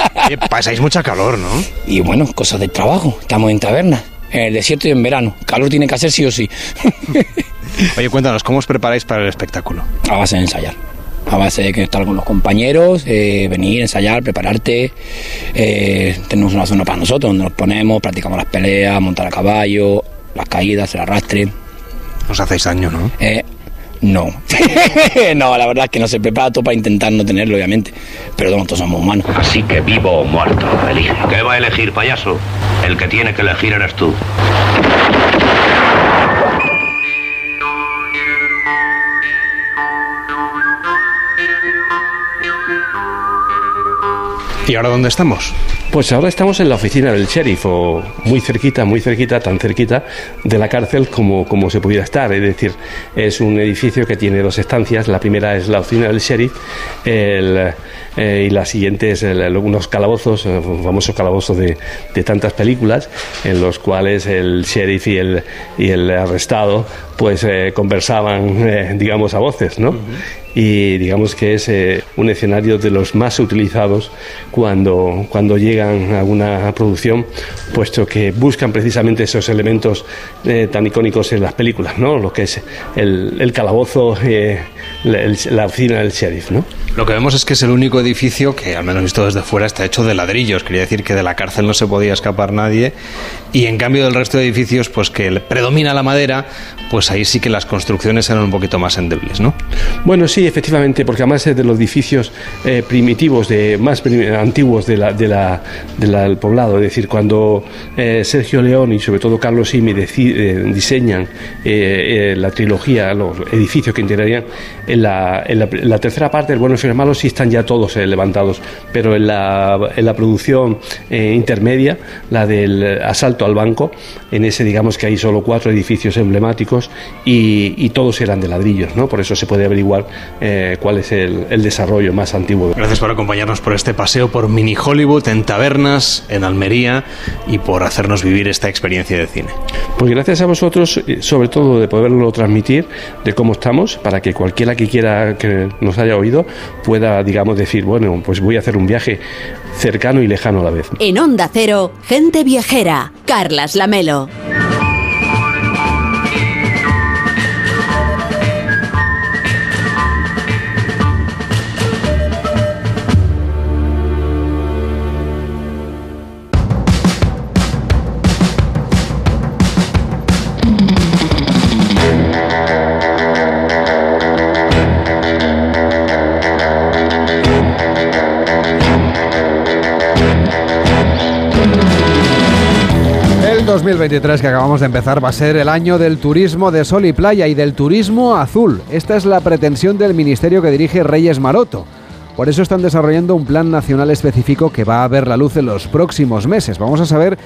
Pasáis mucha calor, ¿no? Y bueno, cosas del trabajo. Estamos en taberna, en el desierto y en verano. Calor tiene que hacer sí o sí. Oye, cuéntanos, ¿cómo os preparáis para el espectáculo? A base de ensayar. A base de que estar con los compañeros, eh, venir, ensayar, prepararte. Eh, tenemos una zona para nosotros donde nos ponemos, practicamos las peleas, montar a caballo, las caídas, el arrastre. Os hacéis daño, ¿no? Eh, no. no, la verdad es que no se prepara todo para intentar no tenerlo, obviamente. Pero nosotros somos humanos. Así que vivo o muerto, elige. ¿Qué va a elegir, payaso? El que tiene que elegir eres tú. ¿Y ahora dónde estamos? Pues ahora estamos en la oficina del sheriff, o muy cerquita, muy cerquita, tan cerquita de la cárcel como, como se pudiera estar. Es decir, es un edificio que tiene dos estancias. La primera es la oficina del sheriff eh, y la siguiente es unos calabozos, eh, famosos calabozos de, de tantas películas, en los cuales el sheriff y el, y el arrestado pues eh, conversaban, digamos, a voces, ¿no? Y digamos que es eh, un escenario de los más utilizados cuando, cuando llegan a una producción, puesto que buscan precisamente esos elementos eh, tan icónicos en las películas, ¿no? Lo que es el, el calabozo, eh, la, el- la oficina del sheriff, ¿no? Lo que vemos es que es el único edificio que, al menos visto desde fuera, está hecho de ladrillos. Quería decir que de la cárcel no se podía escapar nadie. Y en cambio del resto de edificios, pues que predomina la madera, pues ahí sí que las construcciones eran un poquito más endebles, ¿no? Bueno, sí, efectivamente, porque además es de los edificios eh, primitivos, de, más prim- antiguos de la, de la- de la- del poblado. Es decir, cuando eh, Sergio León y sobre todo Carlos Simi eh, diseñan eh, la trilogía, los edificios que integrarían, en la, en la- en la tercera parte, el bueno, y el malo, sí están ya todos eh, levantados, pero en la, en la producción eh, intermedia, la del asalto al banco, en ese digamos que hay solo cuatro edificios emblemáticos y, y todos eran de ladrillos, ¿no? Por eso se puede averiguar eh, cuál es el, el desarrollo más antiguo. Gracias por acompañarnos por este paseo por Mini Hollywood, en tabernas, en Almería y por hacernos vivir esta experiencia de cine. Pues gracias a vosotros, eh, sobre todo de poderlo transmitir, de cómo estamos, para que cualquiera que quiera que nos haya oído pueda, digamos, decir, bueno, pues voy a hacer un viaje cercano y lejano a la vez. En Onda Cero, gente viajera. Carlas Lamelo. 2023 que acabamos de empezar va a ser el año del turismo de sol y playa y del turismo azul. Esta es la pretensión del ministerio que dirige Reyes Maroto. Por eso están desarrollando un plan nacional específico que va a ver la luz en los próximos meses. Vamos a saber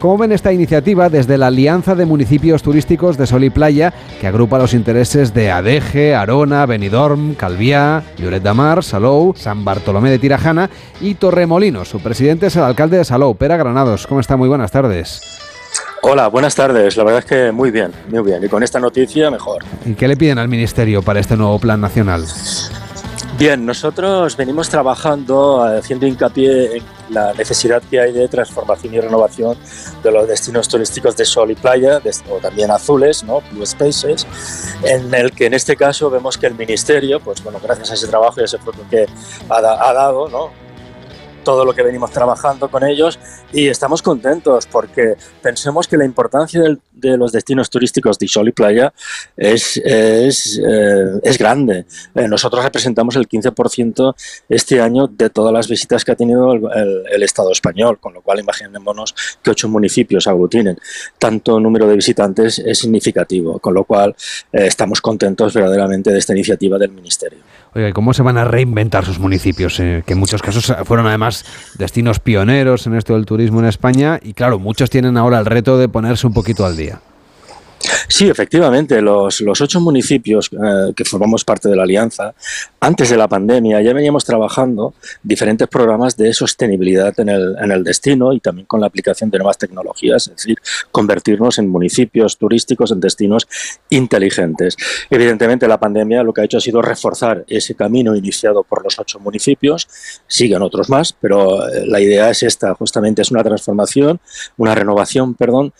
cómo ven esta iniciativa desde la Alianza de Municipios Turísticos de Sol y Playa, que agrupa los intereses de Adeje, Arona, Benidorm, Calviá, Lloret de Mar, Salou, San Bartolomé de Tirajana y Torremolinos. Su presidente es el alcalde de Salou, Pera Granados. ¿Cómo está? Muy buenas tardes. Hola, buenas tardes. La verdad es que muy bien, muy bien. Y con esta noticia, mejor. ¿Y qué le piden al Ministerio para este nuevo plan nacional? Bien, nosotros venimos trabajando haciendo hincapié en la necesidad que hay de transformación y renovación de los destinos turísticos de sol y playa, de- o también azules, ¿no? Blue Spaces, en el que en este caso vemos que el Ministerio, pues bueno, gracias a ese trabajo y a ese fruto que ha, ha dado, ¿no? Todo lo que venimos trabajando con ellos y estamos contentos porque pensemos que la importancia del- de los destinos turísticos de sol y playa es, es, eh, es grande. Eh, nosotros representamos el 15% este año de todas las visitas que ha tenido el, el- el Estado español, con lo cual imaginémonos que ocho municipios aglutinen. Tanto número de visitantes es significativo, con lo cual eh, estamos contentos verdaderamente de esta iniciativa del Ministerio. Oiga, ¿y cómo se van a reinventar sus municipios? eh, que en muchos casos fueron además destinos pioneros en esto del turismo en España y claro, muchos tienen ahora el reto de ponerse un poquito al día. Sí, efectivamente, los, los ocho municipios eh, que formamos parte de la alianza, antes de la pandemia ya veníamos trabajando diferentes programas de sostenibilidad en el, en el destino y también con la aplicación de nuevas tecnologías, es decir, convertirnos en municipios turísticos, en destinos inteligentes. Evidentemente, la pandemia lo que ha hecho ha sido reforzar ese camino iniciado por los ocho municipios, siguen otros más, pero eh, la idea es esta, justamente es una transformación, una renovación, perdón,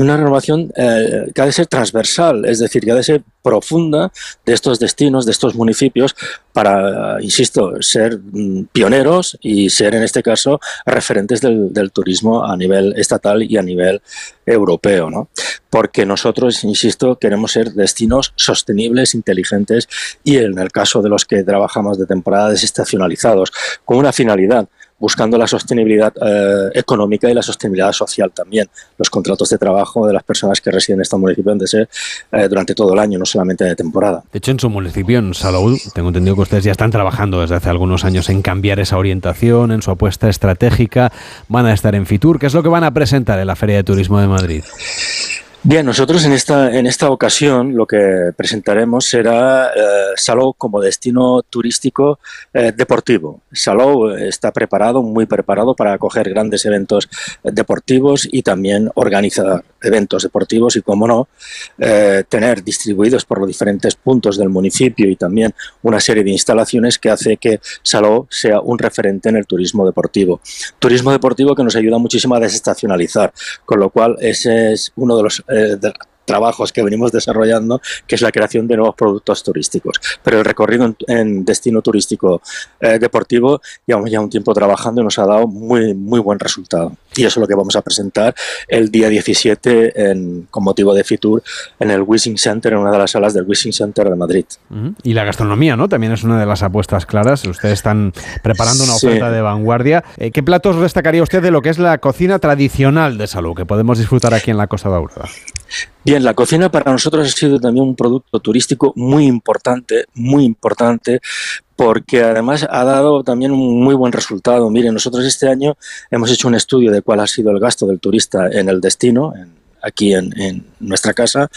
una renovación eh, que ha de ser transversal, es decir, que ha de ser profunda de estos destinos, de estos municipios, para, insisto, ser mm, pioneros y ser, en este caso, referentes del, del turismo a nivel estatal y a nivel europeo, ¿no? Porque nosotros, insisto, queremos ser destinos sostenibles, inteligentes y, en el caso de los que trabajamos de temporada, desestacionalizados, con una finalidad buscando la sostenibilidad eh, económica y la sostenibilidad social también. Los contratos de trabajo de las personas que residen en este municipio han de ser eh, durante todo el año, no solamente de temporada. De hecho, en su municipio, en Salou, tengo entendido que ustedes ya están trabajando desde hace algunos años en cambiar esa orientación, en su apuesta estratégica. Van a estar en Fitur. ¿Qué es lo que van a presentar en la Feria de Turismo de Madrid? Bien, nosotros en esta, en esta ocasión lo que presentaremos será eh, Salou como destino turístico eh, deportivo. Salou está preparado, muy preparado para acoger grandes eventos deportivos y también organizar eventos deportivos y, como no, eh, tener distribuidos por los diferentes puntos del municipio y también una serie de instalaciones que hace que Salou sea un referente en el turismo deportivo. Turismo deportivo que nos ayuda muchísimo a desestacionalizar, con lo cual ese es uno de los eh, trabajos que venimos desarrollando, que es la creación de nuevos productos turísticos. Pero el recorrido en, destino turístico eh, deportivo llevamos ya un tiempo trabajando y nos ha dado muy, muy buen resultado. Y eso es lo que vamos a presentar el día 17 en, con motivo de Fitur en el Wishing Center, en una de las salas del Wishing Center de Madrid. Y la gastronomía, ¿no? También es una de las apuestas claras. Ustedes están preparando una oferta de vanguardia. Eh, ¿Qué platos destacaría usted de lo que es la cocina tradicional de salud que podemos disfrutar aquí en la Costa Daurada? Bien, la cocina para nosotros ha sido también un producto turístico muy importante, muy importante, porque además ha dado también un muy buen resultado. Miren, nosotros este año hemos hecho un estudio de cuál ha sido el gasto del turista en el destino, aquí en, en, nuestra casa,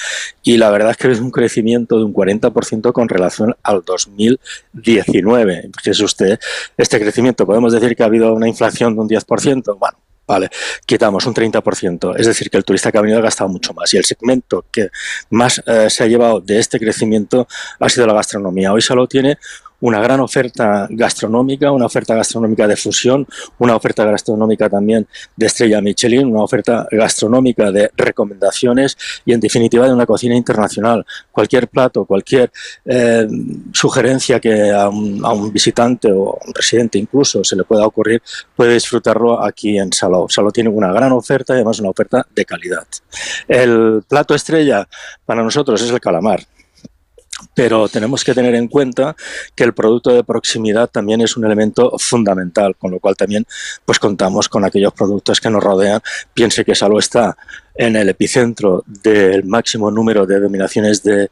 y la verdad es que es un crecimiento de un 40% con relación al 2019. Fíjese usted, este crecimiento, podemos decir que ha habido una inflación de un 10%, bueno, Vale, quitamos un 30%, es decir, que el turista que ha venido ha gastado mucho más y el segmento que más eh, se ha llevado de este crecimiento ha sido la gastronomía. Hoy solo tiene una gran oferta gastronómica, una oferta gastronómica de fusión, una oferta gastronómica también de estrella Michelin, una oferta gastronómica de recomendaciones y en definitiva de una cocina internacional. Cualquier plato, cualquier eh, sugerencia que a un, a visitante o un residente incluso se le pueda ocurrir, puede disfrutarlo aquí en Salou. Salou tiene una gran oferta y además una oferta de calidad. El plato estrella para nosotros es el calamar pero tenemos que tener en cuenta que el producto de proximidad también es un elemento fundamental, con lo cual también pues contamos con aquellos productos que nos rodean. Piense que Salvo está en el epicentro del máximo número de denominaciones de,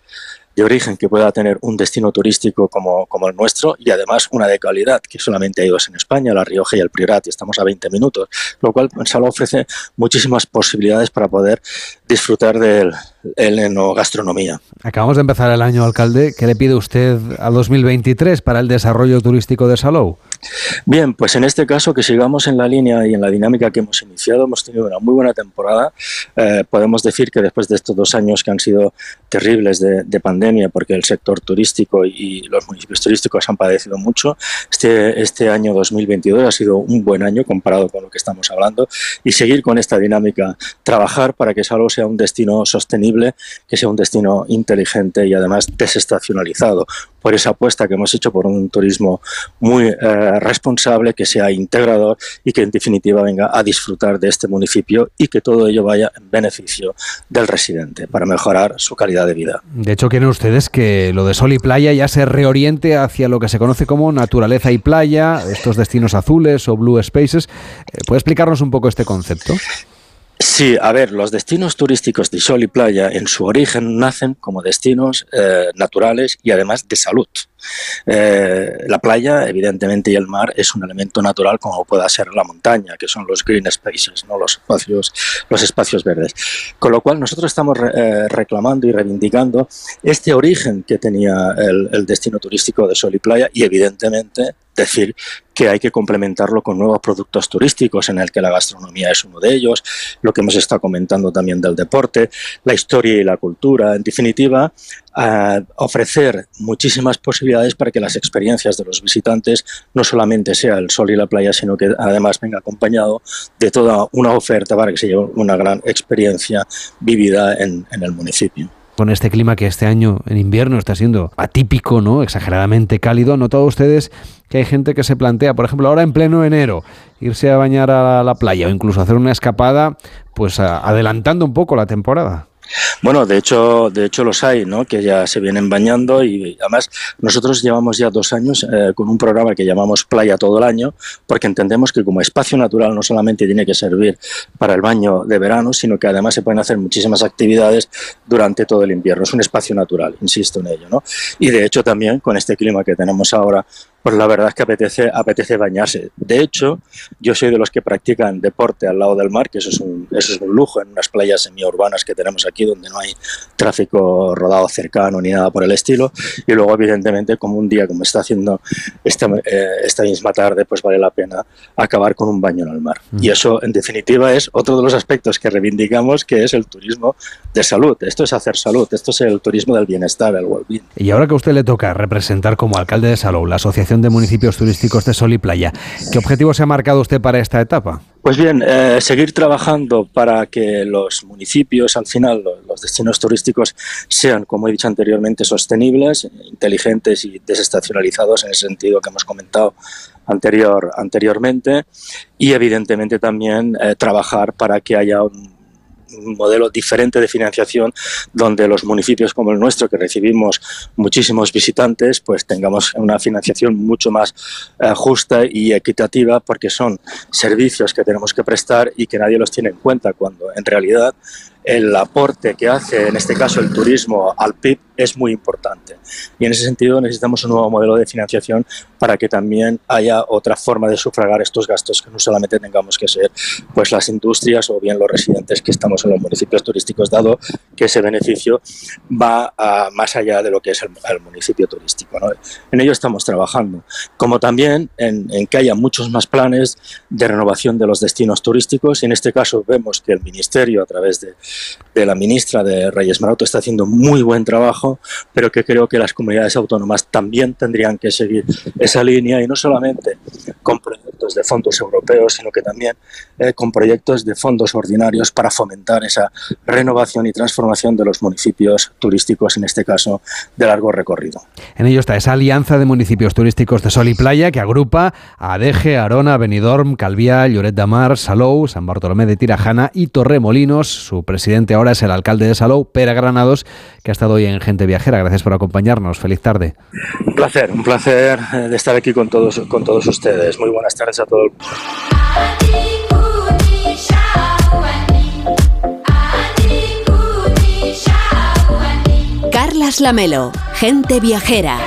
de origen que pueda tener un destino turístico como, como, el nuestro y además una de calidad, que solamente hay dos en España, La Rioja y el Priorat, y estamos a 20 minutos, lo cual Salvo ofrece muchísimas posibilidades para poder disfrutar del enogastronomía. Acabamos de empezar el año, alcalde. ¿Qué le pide usted a 2023 para el desarrollo turístico de Salou? Bien, pues en este caso que sigamos en la línea y en la dinámica que hemos iniciado, hemos tenido una muy buena temporada. Eh, podemos decir que después de estos dos años que han sido terribles de, de pandemia, porque el sector turístico y, los municipios turísticos han padecido mucho, este, este año 2022 ha sido un buen año comparado con lo que estamos hablando y seguir con esta dinámica, trabajar para que Salou sea un destino sostenible, que sea un destino inteligente y además desestacionalizado, por esa apuesta que hemos hecho por un turismo muy eh, responsable, que sea integrador y que en definitiva venga a disfrutar de este municipio y que todo ello vaya en beneficio del residente para mejorar su calidad de vida. De hecho, quieren ustedes que lo de sol y playa ya se reoriente hacia lo que se conoce como naturaleza y playa, estos destinos azules o blue spaces. Eh, ¿Puede explicarnos un poco este concepto? Sí, a ver, los destinos turísticos de sol y playa en su origen nacen como destinos eh, naturales y además de salud. Eh, la playa, evidentemente, y el mar es un elemento natural como pueda ser la montaña, que son los green spaces, ¿no? los, espacios, los espacios verdes. Con lo cual nosotros estamos eh, reclamando y reivindicando este origen que tenía el, destino turístico de sol y playa y evidentemente decir que hay que complementarlo con nuevos productos turísticos, en el que la gastronomía es uno de ellos, lo que hemos estado comentando también del deporte, la historia y la cultura, en definitiva, ofrecer muchísimas posibilidades para que las experiencias de los visitantes no solamente sea el sol y la playa, sino que además venga acompañado de toda una oferta para que se lleve una gran experiencia vivida en, en el municipio con este clima que este año en invierno está siendo atípico, ¿no? Exageradamente cálido. ¿Han notado ustedes que hay gente que se plantea, por ejemplo, ahora en pleno enero, irse a bañar a la playa o incluso hacer una escapada, pues adelantando un poco la temporada? Bueno, de hecho, de hecho los hay, ¿no? Que ya se vienen bañando y además nosotros llevamos ya dos años eh, con un programa que llamamos Playa todo el año, porque entendemos que como espacio natural no solamente tiene que servir para el baño de verano, sino que además se pueden hacer muchísimas actividades durante todo el invierno. Es un espacio natural, insisto en ello, ¿no? Y de hecho también con este clima que tenemos ahora pues la verdad es que apetece, apetece bañarse. De hecho, yo soy de los que practican deporte al lado del mar, que eso es un, eso es un lujo en unas playas semiurbanas que tenemos aquí, donde no hay tráfico rodado cercano ni nada por el estilo. Y luego, evidentemente, como un día como está haciendo esta, eh, esta misma tarde, pues vale la pena acabar con un baño en el mar. Y eso, en definitiva, es otro de los aspectos que reivindicamos, que es el turismo de salud. Esto es hacer salud, esto es el turismo del bienestar, el well-being. Y ahora que a usted le toca representar como alcalde de Salou la Asociación de Municipios Turísticos de Sol y Playa. ¿Qué objetivo se ha marcado usted para esta etapa? Pues bien, eh, seguir trabajando para que los municipios, al final, los destinos turísticos, sean, como he dicho anteriormente, sostenibles, inteligentes y desestacionalizados en el sentido que hemos comentado anterior, anteriormente. Y, evidentemente, también eh, trabajar para que haya un un modelo diferente de financiación donde los municipios como el nuestro, que recibimos muchísimos visitantes, pues tengamos una financiación mucho más eh, justa y equitativa porque son servicios que tenemos que prestar y que nadie los tiene en cuenta cuando en realidad el aporte que hace, en este caso el turismo, al PIB es muy importante. Y en ese sentido necesitamos un nuevo modelo de financiación para que también haya otra forma de sufragar estos gastos, que no solamente tengamos que ser pues, las industrias o bien los residentes que estamos en los municipios turísticos, dado que ese beneficio va más allá de lo que es el, municipio turístico. En ello estamos trabajando, como también en, en que haya muchos más planes de renovación de los destinos turísticos y en este caso vemos que el Ministerio, a través de de la ministra de Reyes Maroto está haciendo muy buen trabajo, pero que creo que las comunidades autónomas también tendrían que seguir esa línea y no solamente con proyectos de fondos europeos, sino que también eh, con proyectos de fondos ordinarios para fomentar esa renovación y transformación de los municipios turísticos, en este caso de largo recorrido. En ello está esa alianza de municipios turísticos de Sol y Playa que agrupa a Adeje, Arona, Benidorm, Calviá, Lloret de Mar, Salou, San Bartolomé de Tirajana y Torremolinos. Su presidente ahora es el alcalde de Salou, Pera Granados, que ha estado hoy en Gente Viajera. Gracias por acompañarnos. Feliz tarde. Un placer, un placer eh, de estar aquí con todos, con todos ustedes. Muy buenas tardes a todo el mundo. Carlas Lamelo, Gente Viajera.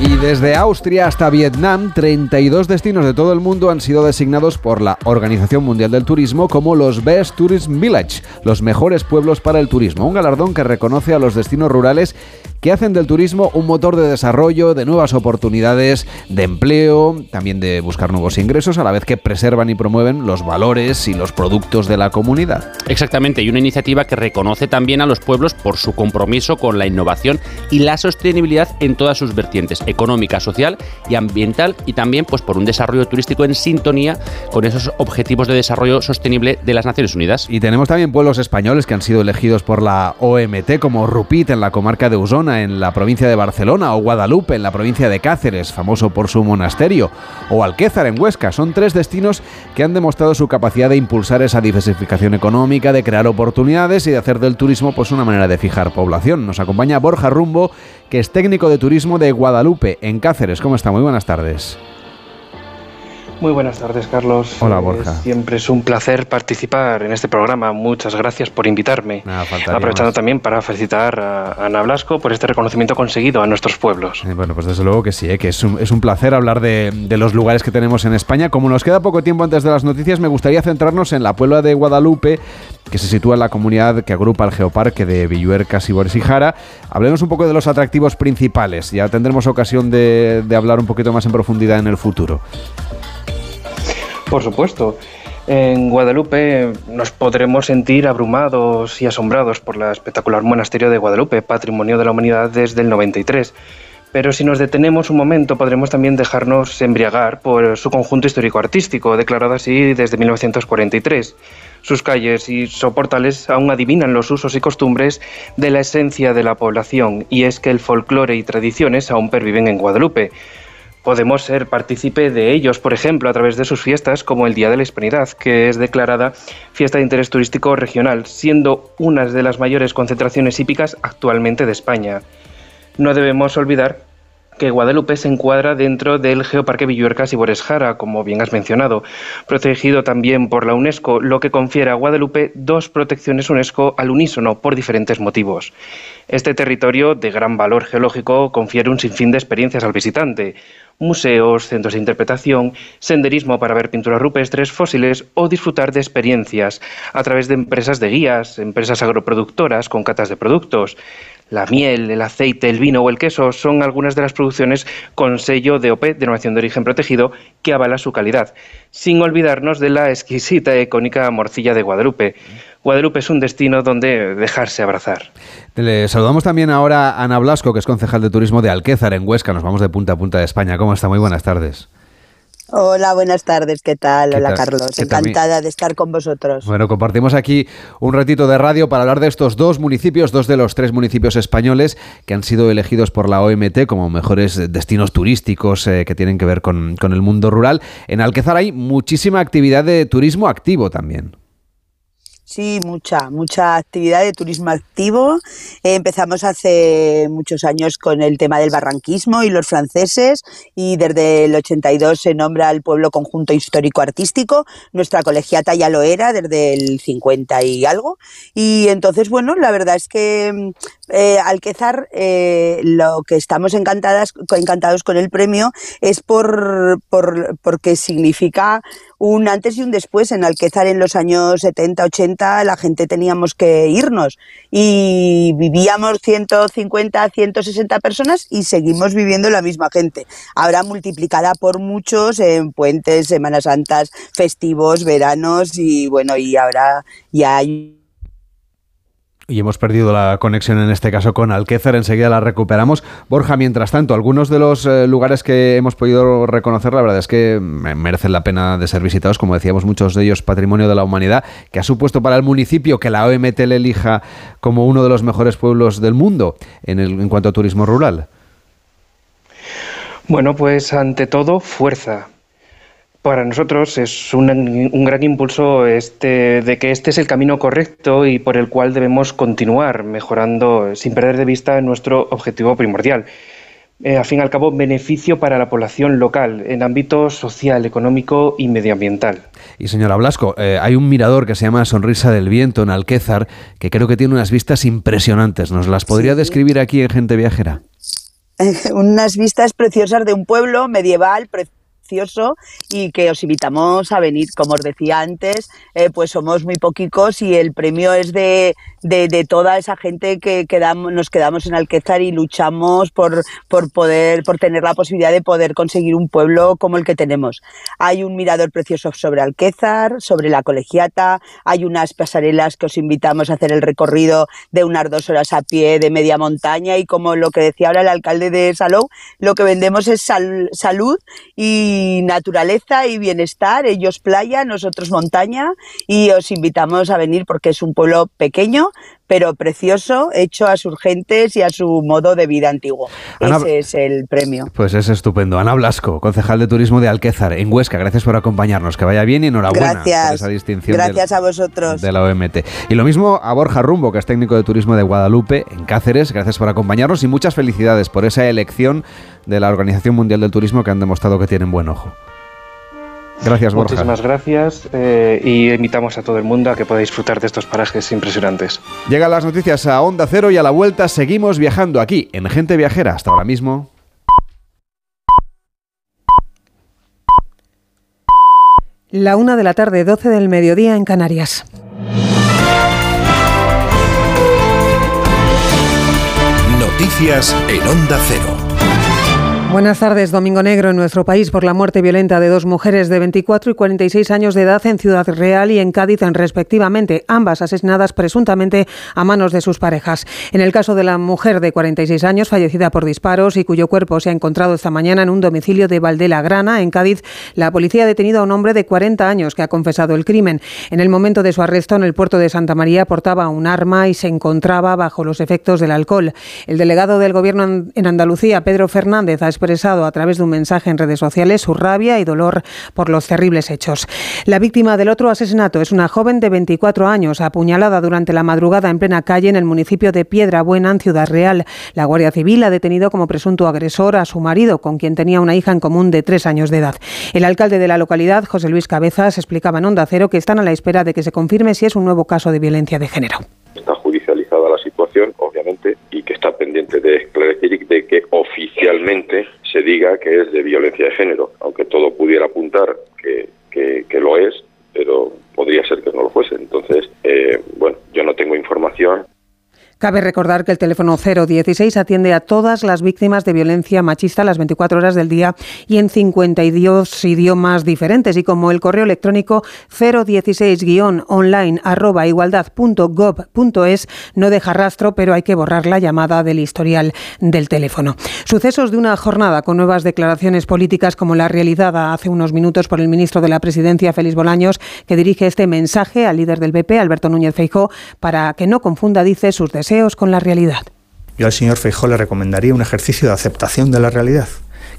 Y desde Austria hasta Vietnam, 32 destinos de todo el mundo han sido designados por la Organización Mundial del Turismo como los Best Tourism Village, los mejores pueblos para el turismo, un galardón que reconoce a los destinos rurales que hacen del turismo un motor de desarrollo, de nuevas oportunidades, de empleo, también de buscar nuevos ingresos, a la vez que preservan y promueven los valores y los productos de la comunidad. Exactamente, y una iniciativa que reconoce también a los pueblos por su compromiso con la innovación y la sostenibilidad en todas sus vertientes, económica, social y ambiental, y también pues, por un desarrollo turístico en sintonía con esos objetivos de desarrollo sostenible de las Naciones Unidas. Y tenemos también pueblos españoles que han sido elegidos por la OMT, como Rupit en la comarca de Usona, en la provincia de Barcelona, o Guadalupe en la provincia de Cáceres, famoso por su monasterio, o Alquézar en Huesca. Son tres destinos que han demostrado su capacidad de impulsar esa diversificación económica, de crear oportunidades y de hacer del turismo pues una manera de fijar población. Nos acompaña Borja Rumbo, que es técnico de turismo de Guadalupe en Cáceres. ¿Cómo está? Muy buenas tardes. Muy buenas tardes, Carlos. Hola, Borja. siempre es un placer participar en este programa. Muchas gracias por invitarme. Aprovechando también para felicitar a Ana Blasco por este reconocimiento conseguido a nuestros pueblos. Eh, bueno, pues desde luego que sí, eh, que es un, es un, placer hablar de, de, los lugares que tenemos en España. Como nos queda poco tiempo antes de las noticias, me gustaría centrarnos en la Puebla de Guadalupe, que se sitúa en la comunidad que agrupa el geoparque de Villuercas y Borsijara. Hablemos un poco de los atractivos principales. Ya tendremos ocasión de, de hablar un poquito más en profundidad en el futuro. Por supuesto. En Guadalupe nos podremos sentir abrumados y asombrados por el espectacular monasterio de Guadalupe, patrimonio de la humanidad desde el 93. Pero si nos detenemos un momento, podremos también dejarnos embriagar por su conjunto histórico-artístico, declarado así desde 1943. Sus calles y soportales aún adivinan los usos y costumbres de la esencia de la población, y es que el folclore y tradiciones aún perviven en Guadalupe. Podemos ser partícipe de ellos, por ejemplo, a través de sus fiestas, como el Día de la Hispanidad, que es declarada fiesta de interés turístico regional, siendo una de las mayores concentraciones hípicas actualmente de España. No debemos olvidar que Guadalupe se encuadra dentro del Geoparque Villuercas y Boresjara, como bien has mencionado, protegido también por la UNESCO, lo que confiere a Guadalupe dos protecciones UNESCO al unísono por diferentes motivos. Este territorio, de gran valor geológico, confiere un sinfín de experiencias al visitante museos, centros de interpretación, senderismo para ver pinturas rupestres, fósiles o disfrutar de experiencias a través de empresas de guías, empresas agroproductoras con catas de productos. La miel, el aceite, el vino o el queso son algunas de las producciones con sello de OP, denominación de origen protegido, que avala su calidad, sin olvidarnos de la exquisita e icónica morcilla de Guadalupe. Guadalupe es un destino donde dejarse abrazar. Le saludamos también ahora a Ana Blasco, que es concejal de turismo de Alquézar, en Huesca. Nos vamos de punta a punta de España. ¿Cómo está? Muy buenas tardes. Hola, buenas tardes, ¿qué tal? Hola, Carlos. Encantada de estar con vosotros. Bueno, compartimos aquí un ratito de radio para hablar de estos dos municipios, dos de los tres municipios españoles que han sido elegidos por la OMT como mejores destinos turísticos eh, que tienen que ver con, con el mundo rural. En Alquezar hay muchísima actividad de turismo activo también. Sí, mucha, mucha actividad de turismo activo. Eh, empezamos hace muchos años con el tema del barranquismo y los franceses y desde el 82 se nombra el pueblo conjunto histórico artístico. Nuestra colegiata ya lo era desde el 50 y algo. Y entonces, bueno, la verdad es que mm, eh, Alquezar, eh, lo que estamos encantadas, encantados con el premio es por, por, porque significa un antes y un después. En Alquezar en los años 70, 80 la gente teníamos que irnos y vivíamos 150, 160 personas y seguimos viviendo la misma gente. Ahora multiplicada por muchos en puentes, Semanas Santas, festivos, veranos y bueno, y ahora ya hay y hemos perdido la conexión en este caso con Alquézar, enseguida la recuperamos. Borja, mientras tanto, algunos de los eh, lugares que hemos podido reconocer, la verdad es que merecen la pena de ser visitados, como decíamos, muchos de ellos patrimonio de la humanidad, que ha supuesto para el municipio que la OMT le elija como uno de los mejores pueblos del mundo en, el, en cuanto a turismo rural. Bueno, pues ante todo, fuerza para nosotros es un, un, gran impulso este, de que este es el camino correcto y por el cual debemos continuar mejorando sin perder de vista nuestro objetivo primordial. Eh, al fin y al cabo, beneficio para la población local en ámbito social, económico y medioambiental. Y señora Blasco, eh, hay un mirador que se llama Sonrisa del Viento en Alquézar que creo que tiene unas vistas impresionantes. ¿Nos las podría describir aquí en Gente Viajera? unas vistas preciosas de un pueblo medieval, precioso y que os invitamos a venir. Como os decía antes, eh, pues somos muy poquicos y el premio es de, de, toda esa gente que quedamos, nos quedamos en Alquezar y luchamos por, por poder, por tener la posibilidad de poder conseguir un pueblo como el que tenemos. Hay un mirador precioso sobre Alquezar, sobre la colegiata, hay unas pasarelas que os invitamos a hacer el recorrido de unas dos horas a pie de media montaña y como lo que decía ahora el alcalde de Salou, lo que vendemos es salud y naturaleza y bienestar, ellos playa, nosotros montaña y os invitamos a venir porque es un pueblo pequeño pero precioso, hecho a sus gentes y a su modo de vida antiguo. Ese es el premio. Pues es estupendo. Ana Blasco, concejal de turismo de Alquézar, en Huesca, gracias por acompañarnos. Que vaya bien y enhorabuena gracias. por esa distinción. Gracias a vosotros. De la OMT. Y lo mismo a Borja Rumbo, que es técnico de turismo de Guadalupe, en Cáceres. Gracias por acompañarnos y muchas felicidades por esa elección de la Organización Mundial del Turismo que han demostrado que tienen buen ojo. Gracias, Borja. Muchísimas gracias eh, y invitamos a todo el mundo a que pueda disfrutar de estos parajes impresionantes. Llegan las noticias a Onda Cero y a la vuelta seguimos viajando aquí en Gente Viajera. Hasta ahora mismo. La una de la tarde, 12 del mediodía en Canarias. Noticias en Onda Cero. Buenas tardes. Domingo Negro en nuestro país por la muerte violenta de dos mujeres de 24 y 46 años de edad en Ciudad Real y en Cádiz, respectivamente, ambas asesinadas presuntamente a manos de sus parejas. En el caso de la mujer de 46 años, fallecida por disparos y cuyo cuerpo se ha encontrado esta mañana en un domicilio de Valdela Grana, en Cádiz, la policía ha detenido a un hombre de 40 años que ha confesado el crimen. En el momento de su arresto en el puerto de Santa María portaba un arma y se encontraba bajo los efectos del alcohol. El delegado del Gobierno en Andalucía, Pedro Fernández, ha expresado a través de un mensaje en redes sociales su rabia y dolor por los terribles hechos. La víctima del otro asesinato es una joven de 24 años, apuñalada durante la madrugada en plena calle en el municipio de Piedra Buena, en Ciudad Real. La Guardia Civil ha detenido como presunto agresor a su marido, con quien tenía una hija en común de tres años de edad. El alcalde de la localidad, José Luis Cabezas, explicaba en Onda Cero que están a la espera de que se confirme si es un nuevo caso de violencia de género. Está judicializada la situación, obviamente, está pendiente de esclarecer y de que oficialmente se diga que es de violencia de género, aunque todo pudiera apuntar que, que, que lo es, pero podría ser que no lo fuese. Entonces, eh, bueno, yo no tengo información. Cabe recordar que el teléfono 016 atiende a todas las víctimas de violencia machista las 24 horas del día y en 52 idiomas diferentes y como el correo electrónico 016-online arroba igualdad.gov.es no deja rastro pero hay que borrar la llamada del historial del teléfono. Sucesos de una jornada con nuevas declaraciones políticas como la realizada hace unos minutos por el ministro de la Presidencia Félix Bolaños que dirige este mensaje al líder del BP Alberto Núñez Feijó para que no confunda dice sus deseos Yo al señor Feijó le recomendaría un ejercicio de aceptación de la realidad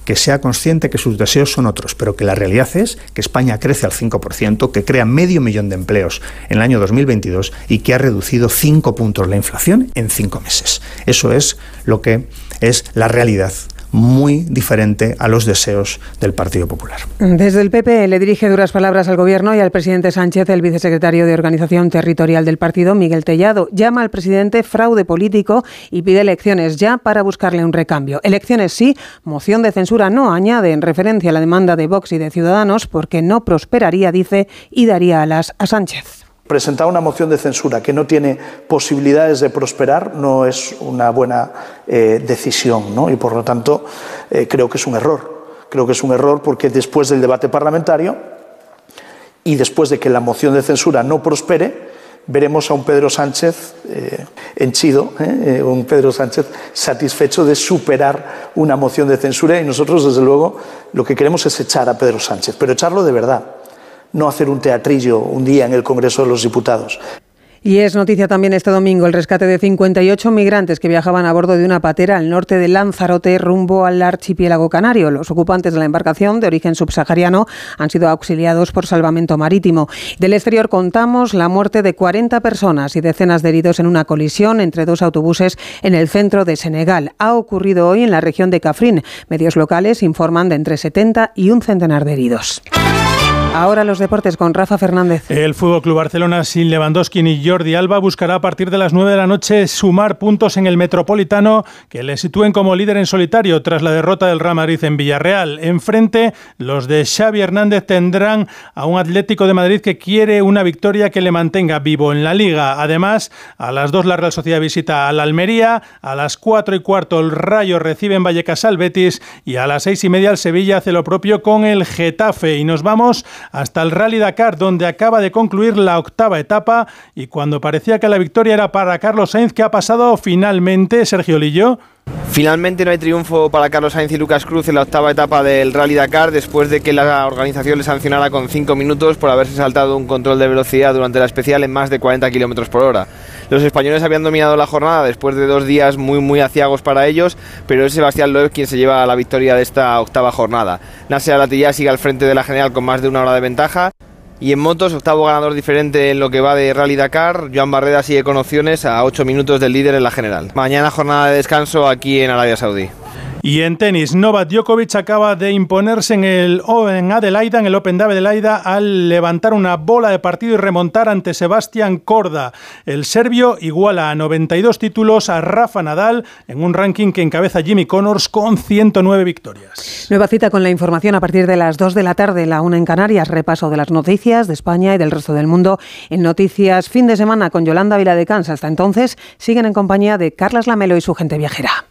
que sea consciente que sus deseos son otros, pero que la realidad es que España crece al 5%, que crea medio millón de empleos en el año 2022 y que ha reducido 5 puntos la inflación en 5 meses. Eso es lo que es la realidad muy diferente a los deseos del Partido Popular. Desde el PP le dirige duras palabras al Gobierno y al presidente Sánchez, el vicesecretario de Organización Territorial del partido, Miguel Tellado. Llama al presidente fraude político y pide elecciones ya para buscarle un recambio. Elecciones sí, moción de censura no, añade en referencia a la demanda de Vox y de Ciudadanos, porque no prosperaría, dice, y daría alas a Sánchez presentar una moción de censura que no tiene posibilidades de prosperar no es una buena eh, decisión ¿no? y por lo tanto eh, creo que es un error. Creo que es un error porque después del debate parlamentario y después de que la moción de censura no prospere, veremos a un Pedro Sánchez eh, henchido, un Pedro Sánchez satisfecho de superar una moción de censura y nosotros desde luego lo que queremos es echar a Pedro Sánchez, pero echarlo de verdad no hacer un teatrillo un día en el Congreso de los Diputados. Y es noticia también este domingo el rescate de 58 migrantes que viajaban a bordo de una patera al norte de Lanzarote rumbo al archipiélago canario. Los ocupantes de la embarcación de origen subsahariano han sido auxiliados por salvamento marítimo. Del exterior contamos la muerte de 40 personas y decenas de heridos en una colisión entre dos autobuses en el centro de Senegal. Ha ocurrido hoy en la región de Cafrín. Medios locales informan de entre 70 y un centenar de heridos. Ahora los deportes con Rafa Fernández. El Fútbol Club Barcelona sin Lewandowski ni Jordi Alba buscará a partir de las 9 de la noche sumar puntos en el Metropolitano que le sitúen como líder en solitario tras la derrota del Real Madrid en Villarreal. Enfrente, los de Xavi Hernández tendrán a un Atlético de Madrid que quiere una victoria que le mantenga vivo en la Liga. Además, a las 2 la Real Sociedad visita a la Almería, a las 4 y cuarto el Rayo recibe en Vallecas al Betis y a las 6 y media el Sevilla hace lo propio con el Getafe. Y nos vamos hasta el Rally Dakar, donde acaba de concluir la octava etapa y cuando parecía que la victoria era para Carlos Sainz, ¿qué ha pasado finalmente, Sergio Lillo? Finalmente no hay triunfo para Carlos Sainz y Lucas Cruz en la octava etapa del Rally Dakar después de que la organización le sancionara con 5 minutos por haberse saltado un control de velocidad durante la especial en más de 40 km por hora. Los españoles habían dominado la jornada después de dos días muy muy aciagos para ellos, pero es Sebastián Loeb quien se lleva la victoria de esta octava jornada. Nasser Alatilla sigue al frente de la general con más de una hora de ventaja. Y en motos, octavo ganador diferente en lo que va de Rally Dakar, Joan Barreda sigue con opciones a 8 minutos del líder en la general. Mañana jornada de descanso aquí en Arabia Saudí. Y en tenis, Novak Djokovic acaba de imponerse en el en Adelaida, en el Open de Adelaida, al levantar una bola de partido y remontar ante Sebastián Corda. El serbio iguala a 92 títulos a Rafa Nadal en un ranking que encabeza Jimmy Connors con 109 victorias. Nueva cita con la información a partir de las 2 de la tarde, la una en Canarias, repaso de las noticias de España y del resto del mundo en Noticias Fin de Semana con Yolanda Vila de Hasta entonces, siguen en compañía de Carlas Lamelo y su gente viajera.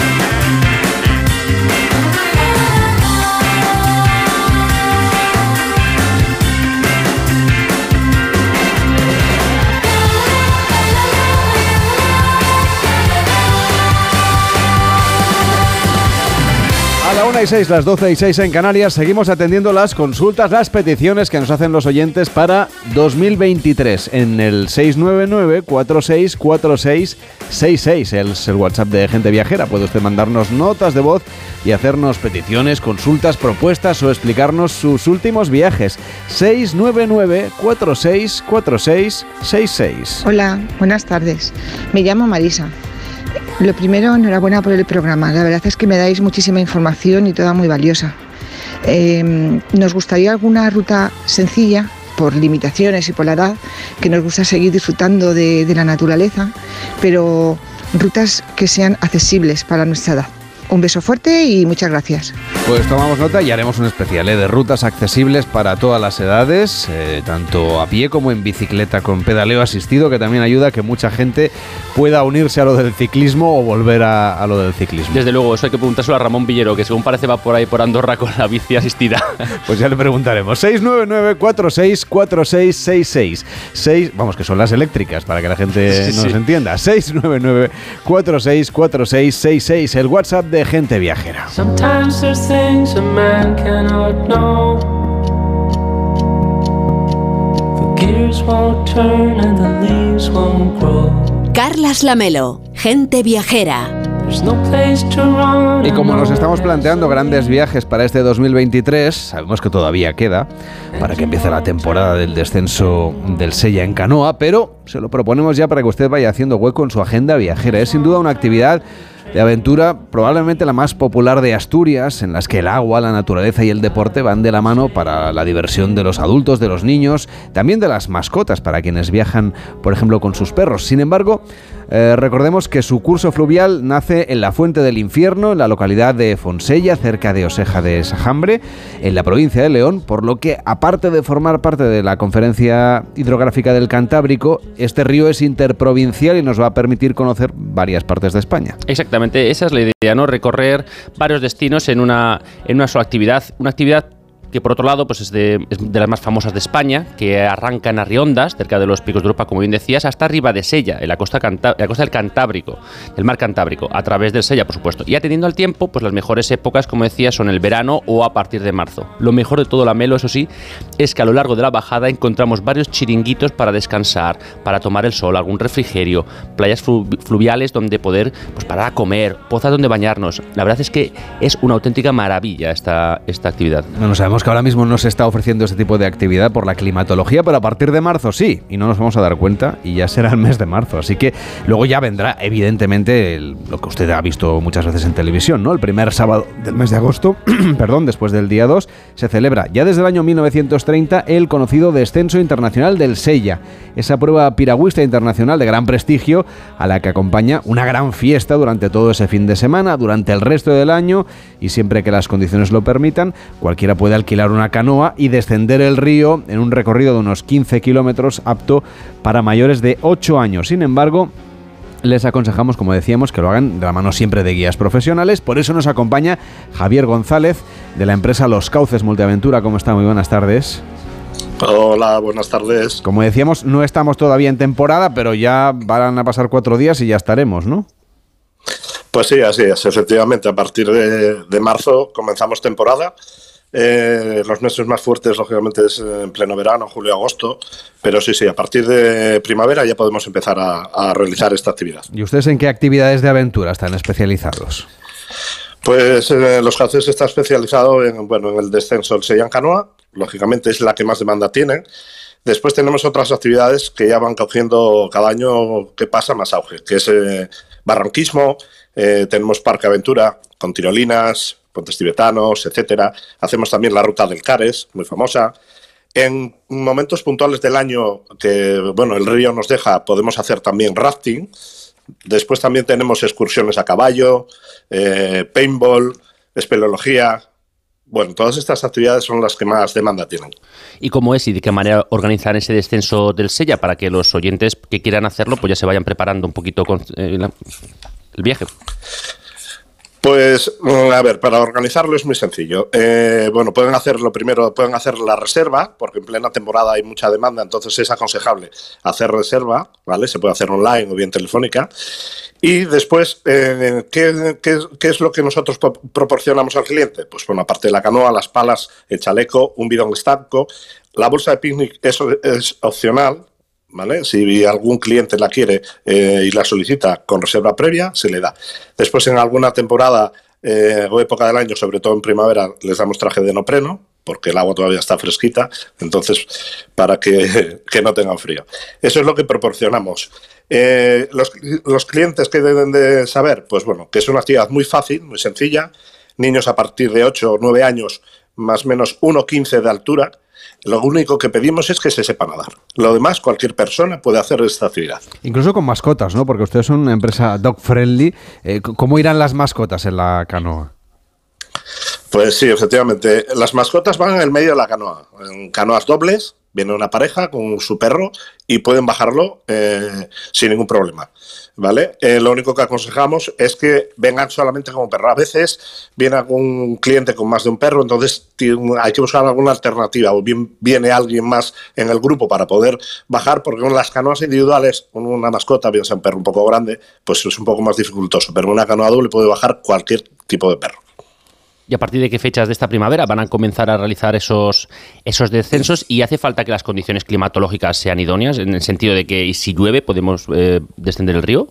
1 y 6, las 12 y 6 en Canarias, seguimos atendiendo las consultas, las peticiones que nos hacen los oyentes para 2023 en el 699-464666. El, es el WhatsApp de Gente Viajera. Puede usted mandarnos notas de voz y hacernos peticiones, consultas, propuestas o explicarnos sus últimos viajes. 699-464666. Hola, buenas tardes. Me llamo Marisa. Lo primero, enhorabuena por el programa. La verdad es que me dais muchísima información y toda muy valiosa. Eh, nos gustaría alguna ruta sencilla, por limitaciones y por la edad, que nos gusta seguir disfrutando de la naturaleza, pero rutas que sean accesibles para nuestra edad. Un beso fuerte y muchas gracias. Pues tomamos nota y haremos un especial ¿eh? de rutas accesibles para todas las edades, eh, tanto a pie como en bicicleta con pedaleo asistido, que también ayuda a que mucha gente pueda unirse a lo del ciclismo o volver a, a lo del ciclismo. Desde luego, eso hay que preguntárselo a Ramón Villero, que según parece va por ahí por Andorra con la bici asistida. Pues ya le preguntaremos. 699-464666. 6, vamos, que son las eléctricas, para que la gente Sí, sí. nos entienda. 699-464666. El WhatsApp de Gente Viajera. Sometimes things a man cannot know. The gears won't turn and the leaves won't grow. Carlas Lamelo, Gente Viajera. Y como nos estamos planteando grandes viajes para este 2023, sabemos que todavía queda para que empiece la temporada del descenso del Sella en canoa, pero se lo proponemos ya para que usted vaya haciendo hueco en su agenda viajera. Es sin duda una actividad de aventura probablemente la más popular de Asturias, en las que el agua, la naturaleza y el deporte van de la mano para la diversión de los adultos, de los niños, también de las mascotas, para quienes viajan, por ejemplo, con sus perros. Sin embargo, eh, recordemos que su curso fluvial nace en la Fuente del Infierno, en la localidad de Fonsella, cerca de Oseja de Sajambre, en la provincia de León, por lo que, aparte de formar parte de la Conferencia Hidrográfica del Cantábrico, este río es interprovincial y nos va a permitir conocer varias partes de España. Exactamente, esa es la idea, ¿no? Recorrer varios destinos en una, en una sola actividad. Una actividad que por otro lado pues es de, es de las más famosas de España, que arranca en Arriondas, cerca de los picos de Europa, como bien decías, hasta arriba de Sella, en la costa, canta- la costa del Cantábrico, del mar Cantábrico, a través del Sella, por supuesto. Y atendiendo al tiempo, pues las mejores épocas, como decía, son el verano o a partir de marzo. Lo mejor de todo la Melo, eso sí, es que a lo largo de la bajada encontramos varios chiringuitos para descansar, para tomar el sol, algún refrigerio, playas flu- fluviales donde poder pues parar a comer, pozas donde bañarnos. La verdad es que es una auténtica maravilla esta, esta actividad. Que ahora mismo no se está ofreciendo este tipo de actividad por la climatología, pero a partir de marzo sí, y no nos vamos a dar cuenta, y ya será el mes de marzo. Así que luego ya vendrá, evidentemente, el- lo que usted ha visto muchas veces en televisión, ¿no? El primer sábado del mes de agosto, perdón, después del día 2, se celebra ya desde el año 1930 el conocido Descenso Internacional del Sella, esa prueba piragüista internacional de gran prestigio a la que acompaña una gran fiesta durante todo ese fin de semana, durante el resto del año, y siempre que las condiciones lo permitan, cualquiera puede alquilar una canoa y descender el río en un recorrido de unos 15 kilómetros apto para mayores de 8 años. Sin embargo, les aconsejamos, como decíamos, que lo hagan de la mano siempre de guías profesionales. Por eso nos acompaña Javier González de la empresa Los Cauces Multiaventura. ¿Cómo está? Muy buenas tardes. Hola, buenas tardes. Como decíamos, no estamos todavía en temporada, pero ya van a pasar cuatro días y ya estaremos, ¿no? Pues sí, así es. Efectivamente, a partir de, de marzo comenzamos temporada. Eh, los meses más fuertes, lógicamente, es en pleno verano, julio-agosto. Pero sí, sí, a partir de primavera ya podemos empezar a, a realizar esta actividad. ¿Y ustedes en qué actividades de aventura están especializados? Pues eh, los Cauces está especializado en, bueno, en el descenso del Seiyan Canoa, lógicamente es la que más demanda tiene. Después tenemos otras actividades que ya van cogiendo cada año que pasa más auge, que es eh, barranquismo, eh, tenemos Parque Aventura con tirolinas, puentes tibetanos, etcétera. Hacemos también la ruta del Cares, muy famosa. En momentos puntuales del año que bueno, el río nos deja, podemos hacer también rafting. Después también tenemos excursiones a caballo, eh, paintball, espeleología. Bueno, todas estas actividades son las que más demanda tienen. ¿Y cómo es y de qué manera organizar ese descenso del Sella para que los oyentes que quieran hacerlo pues ya se vayan preparando un poquito con eh, el viaje? Pues, mm, a ver, para organizarlo es muy sencillo. Eh, bueno, pueden hacerlo primero, pueden hacer la reserva, porque en plena temporada hay mucha demanda, entonces es aconsejable hacer reserva, ¿vale? Se puede hacer online o bien telefónica. Y después, eh, ¿qué, es lo que nosotros pro- proporcionamos al cliente? Pues bueno, aparte de la canoa, las palas, el chaleco, un bidón estanco, la bolsa de picnic, eso es opcional, ¿vale? Si algún cliente la quiere eh, y la solicita con reserva previa, se le da. Después, en alguna temporada eh, o época del año, sobre todo en primavera, les damos traje de nopreno, porque el agua todavía está fresquita, entonces, para que, que no tengan frío. Eso es lo que proporcionamos. Eh, los, los clientes que deben de saber, pues bueno, que es una actividad muy fácil, muy sencilla. Niños a partir de 8 o 9 años, más o menos 1,15 de altura. Lo único que pedimos es que se sepa nadar. Lo demás, cualquier persona puede hacer esta actividad. Incluso con mascotas, ¿no? Porque ustedes son una empresa dog friendly. Eh, ¿Cómo irán las mascotas en la canoa? Pues sí, efectivamente. Las mascotas van en el medio de la canoa. En canoas dobles, viene una pareja con su perro y pueden bajarlo eh, sin ningún problema. ¿Vale? Eh, lo único que aconsejamos es que vengan solamente como perro. A veces viene algún cliente con más de un perro, entonces hay que buscar alguna alternativa. O bien viene alguien más en el grupo para poder bajar, porque con las canoas individuales, con una mascota, bien sea un perro un poco grande, pues es un poco más dificultoso. Pero una canoa doble puede bajar cualquier tipo de perro. ¿Y a partir de qué fechas de esta primavera van a comenzar a realizar esos, esos descensos? ¿Y hace falta que las condiciones climatológicas sean idóneas? En el sentido de que si llueve podemos eh, descender el río.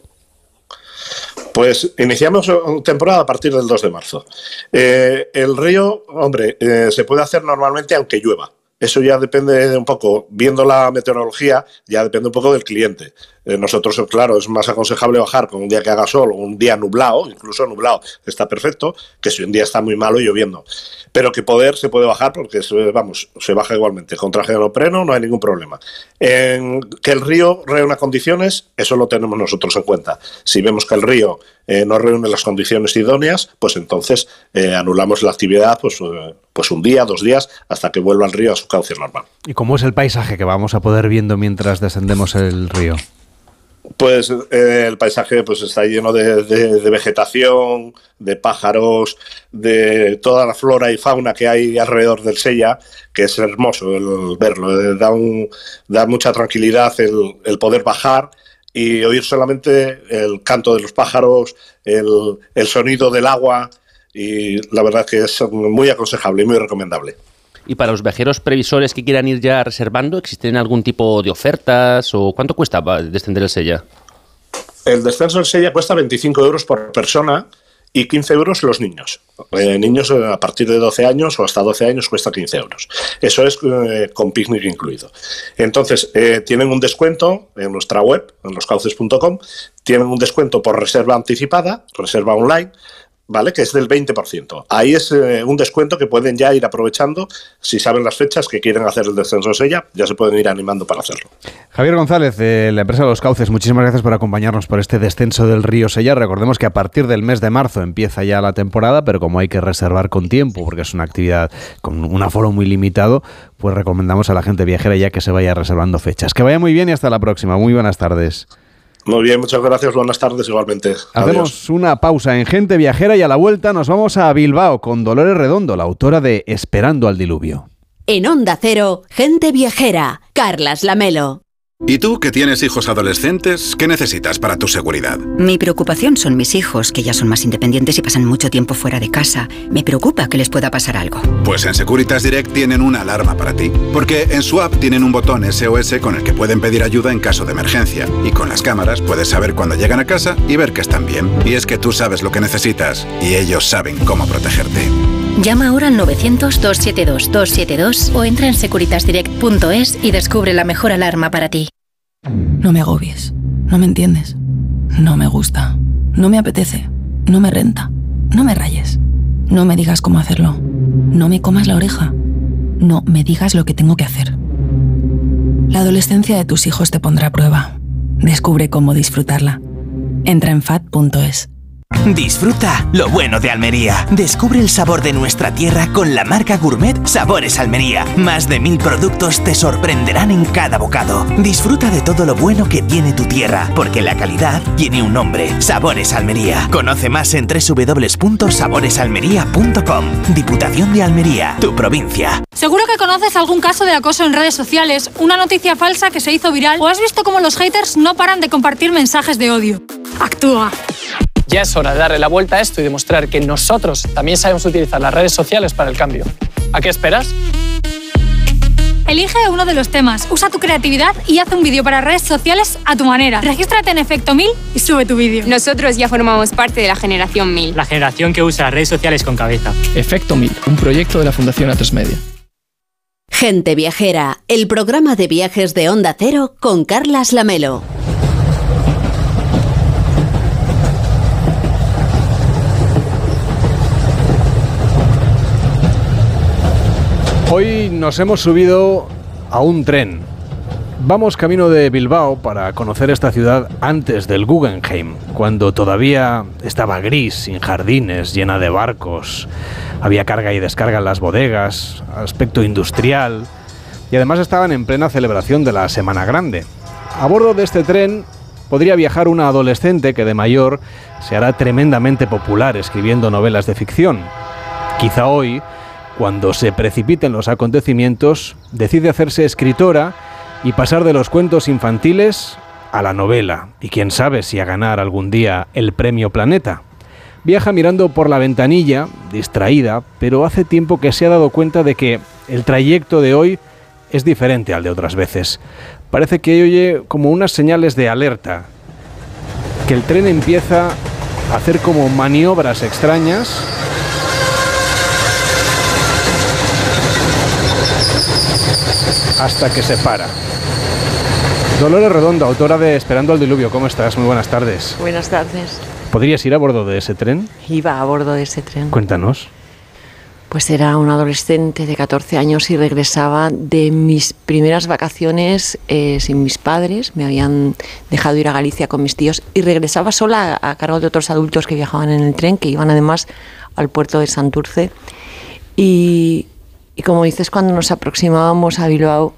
Pues iniciamos temporada a partir del 2 de marzo. Eh, el río, hombre, eh, se puede hacer normalmente aunque llueva. Eso ya depende de un poco, viendo la meteorología, ya depende un poco del cliente. Eh, nosotros, claro, es más aconsejable bajar con un día que haga sol o un día nublado, incluso nublado está perfecto, que si un día está muy malo y lloviendo. Pero que poder se puede bajar porque, se- vamos, se baja igualmente. Con traje de neopreno no hay ningún problema. En que el río reúna condiciones, eso lo tenemos nosotros en cuenta. Si vemos que el río eh, no reúne las condiciones idóneas, pues entonces eh, anulamos la actividad pues, pues un día, dos días, hasta que vuelva el río a su cauce normal. ¿Y cómo es el paisaje que vamos a poder viendo mientras descendemos el río? Pues eh, el paisaje pues está lleno de, de- vegetación, de pájaros, de toda la flora y fauna que hay alrededor del Sella, que es hermoso el verlo. eh, da, un- da mucha tranquilidad el, el poder bajar y oír solamente el canto de los pájaros, el, el sonido del agua y la verdad que es muy aconsejable y muy recomendable. Y para los viajeros previsores que quieran ir ya reservando, ¿existen algún tipo de ofertas o cuánto cuesta descender el Sella? El descenso del Sella cuesta 25 euros por persona y 15 euros los niños. Eh, niños eh, a partir de 12 años o hasta 12 años cuesta 15 euros. Eso es eh, con picnic incluido. Entonces, tienen un descuento en nuestra web, en loscauces.com, tienen un descuento por reserva anticipada, reserva online, ¿vale? Que es del 20%. Ahí es eh, un descuento que pueden ya ir aprovechando si saben las fechas que quieren hacer el descenso de Sella, ya se pueden ir animando para hacerlo. Javier González, de la empresa Los Cauces, muchísimas gracias por acompañarnos por este descenso del río Sella. Recordemos que a partir del mes de marzo empieza ya la temporada, pero como hay que reservar con tiempo, porque es una actividad con un aforo muy limitado, pues recomendamos a la gente viajera ya que se vaya reservando fechas. Que vaya muy bien y hasta la próxima. Muy buenas tardes. Muy bien, muchas gracias. Buenas tardes igualmente. Adiós. Hacemos una pausa en Gente Viajera y a la vuelta nos vamos a Bilbao con Dolores Redondo, la autora de Esperando al Diluvio. En Onda Cero, gente viajera, Carlas Lamelo. ¿Y tú, que tienes hijos adolescentes, qué necesitas para tu seguridad? Mi preocupación son mis hijos, que ya son más independientes y pasan mucho tiempo fuera de casa. Me preocupa que les pueda pasar algo. Pues en Securitas Direct tienen una alarma para ti. Porque en su app tienen un botón SOS con el que pueden pedir ayuda en caso de emergencia. Y con las cámaras puedes saber cuando llegan a casa y ver que están bien. Y es que tú sabes lo que necesitas y ellos saben cómo protegerte. Llama ahora al 900-272-272 o entra en securitasdirect.es y descubre la mejor alarma para ti. No me agobies. No me entiendes. No me gusta. No me apetece. No me renta. No me rayes. No me digas cómo hacerlo. No me comas la oreja. No me digas lo que tengo que hacer. La adolescencia de tus hijos te pondrá a prueba. Descubre cómo disfrutarla. Entra en fat.es. Disfruta lo bueno de Almería. Descubre el sabor de nuestra tierra con la marca Gourmet Sabores Almería. Más de mil productos te sorprenderán en cada bocado. Disfruta de todo lo bueno que tiene tu tierra, porque la calidad tiene un nombre. Sabores Almería. Conoce más en www.saboresalmería.com. Diputación de Almería, tu provincia. Seguro que conoces algún caso de acoso en redes sociales, una noticia falsa que se hizo viral o has visto cómo los haters no paran de compartir mensajes de odio. Actúa. Ya es hora de darle la vuelta a esto y demostrar que nosotros también sabemos utilizar las redes sociales para el cambio. ¿A qué esperas? Elige uno de los temas, usa tu creatividad y haz un vídeo para redes sociales a tu manera. Regístrate en Efecto 1000 y sube tu vídeo. Nosotros ya formamos parte de la generación 1000. La generación que usa las redes sociales con cabeza. Efecto 1000, un proyecto de la Fundación Atresmedia. Gente Viajera, el programa de viajes de Onda Cero con Carlas Lamelo. Hoy nos hemos subido a un tren. Vamos camino de Bilbao para conocer esta ciudad antes del Guggenheim, cuando todavía estaba gris, sin jardines, llena de barcos. Había carga y descarga en las bodegas, aspecto industrial, y además estaban en plena celebración de la Semana Grande. A bordo de este tren podría viajar una adolescente que de mayor se hará tremendamente popular escribiendo novelas de ficción. Quizá hoy cuando se precipiten los acontecimientos, decide hacerse escritora y pasar de los cuentos infantiles a la novela, y quién sabe si a ganar algún día el premio Planeta. Viaja mirando por la ventanilla, distraída, pero hace tiempo que se ha dado cuenta de que el trayecto de hoy es diferente al de otras veces. Parece que oye como unas señales de alerta, que el tren empieza a hacer como maniobras extrañas hasta que se para. Dolores Redondo, autora de Esperando al Diluvio, ¿cómo estás? Muy buenas tardes. Buenas tardes. ¿Podrías ir a bordo de ese tren? Iba a bordo de ese tren. Cuéntanos. Pues era un adolescente de 14 años y regresaba de mis primeras vacaciones eh, sin mis padres. Me habían dejado ir a Galicia con mis tíos y regresaba sola a, a cargo de otros adultos que viajaban en el tren, que iban además al puerto de Santurce. Y, y como dices, cuando nos aproximábamos a Bilbao,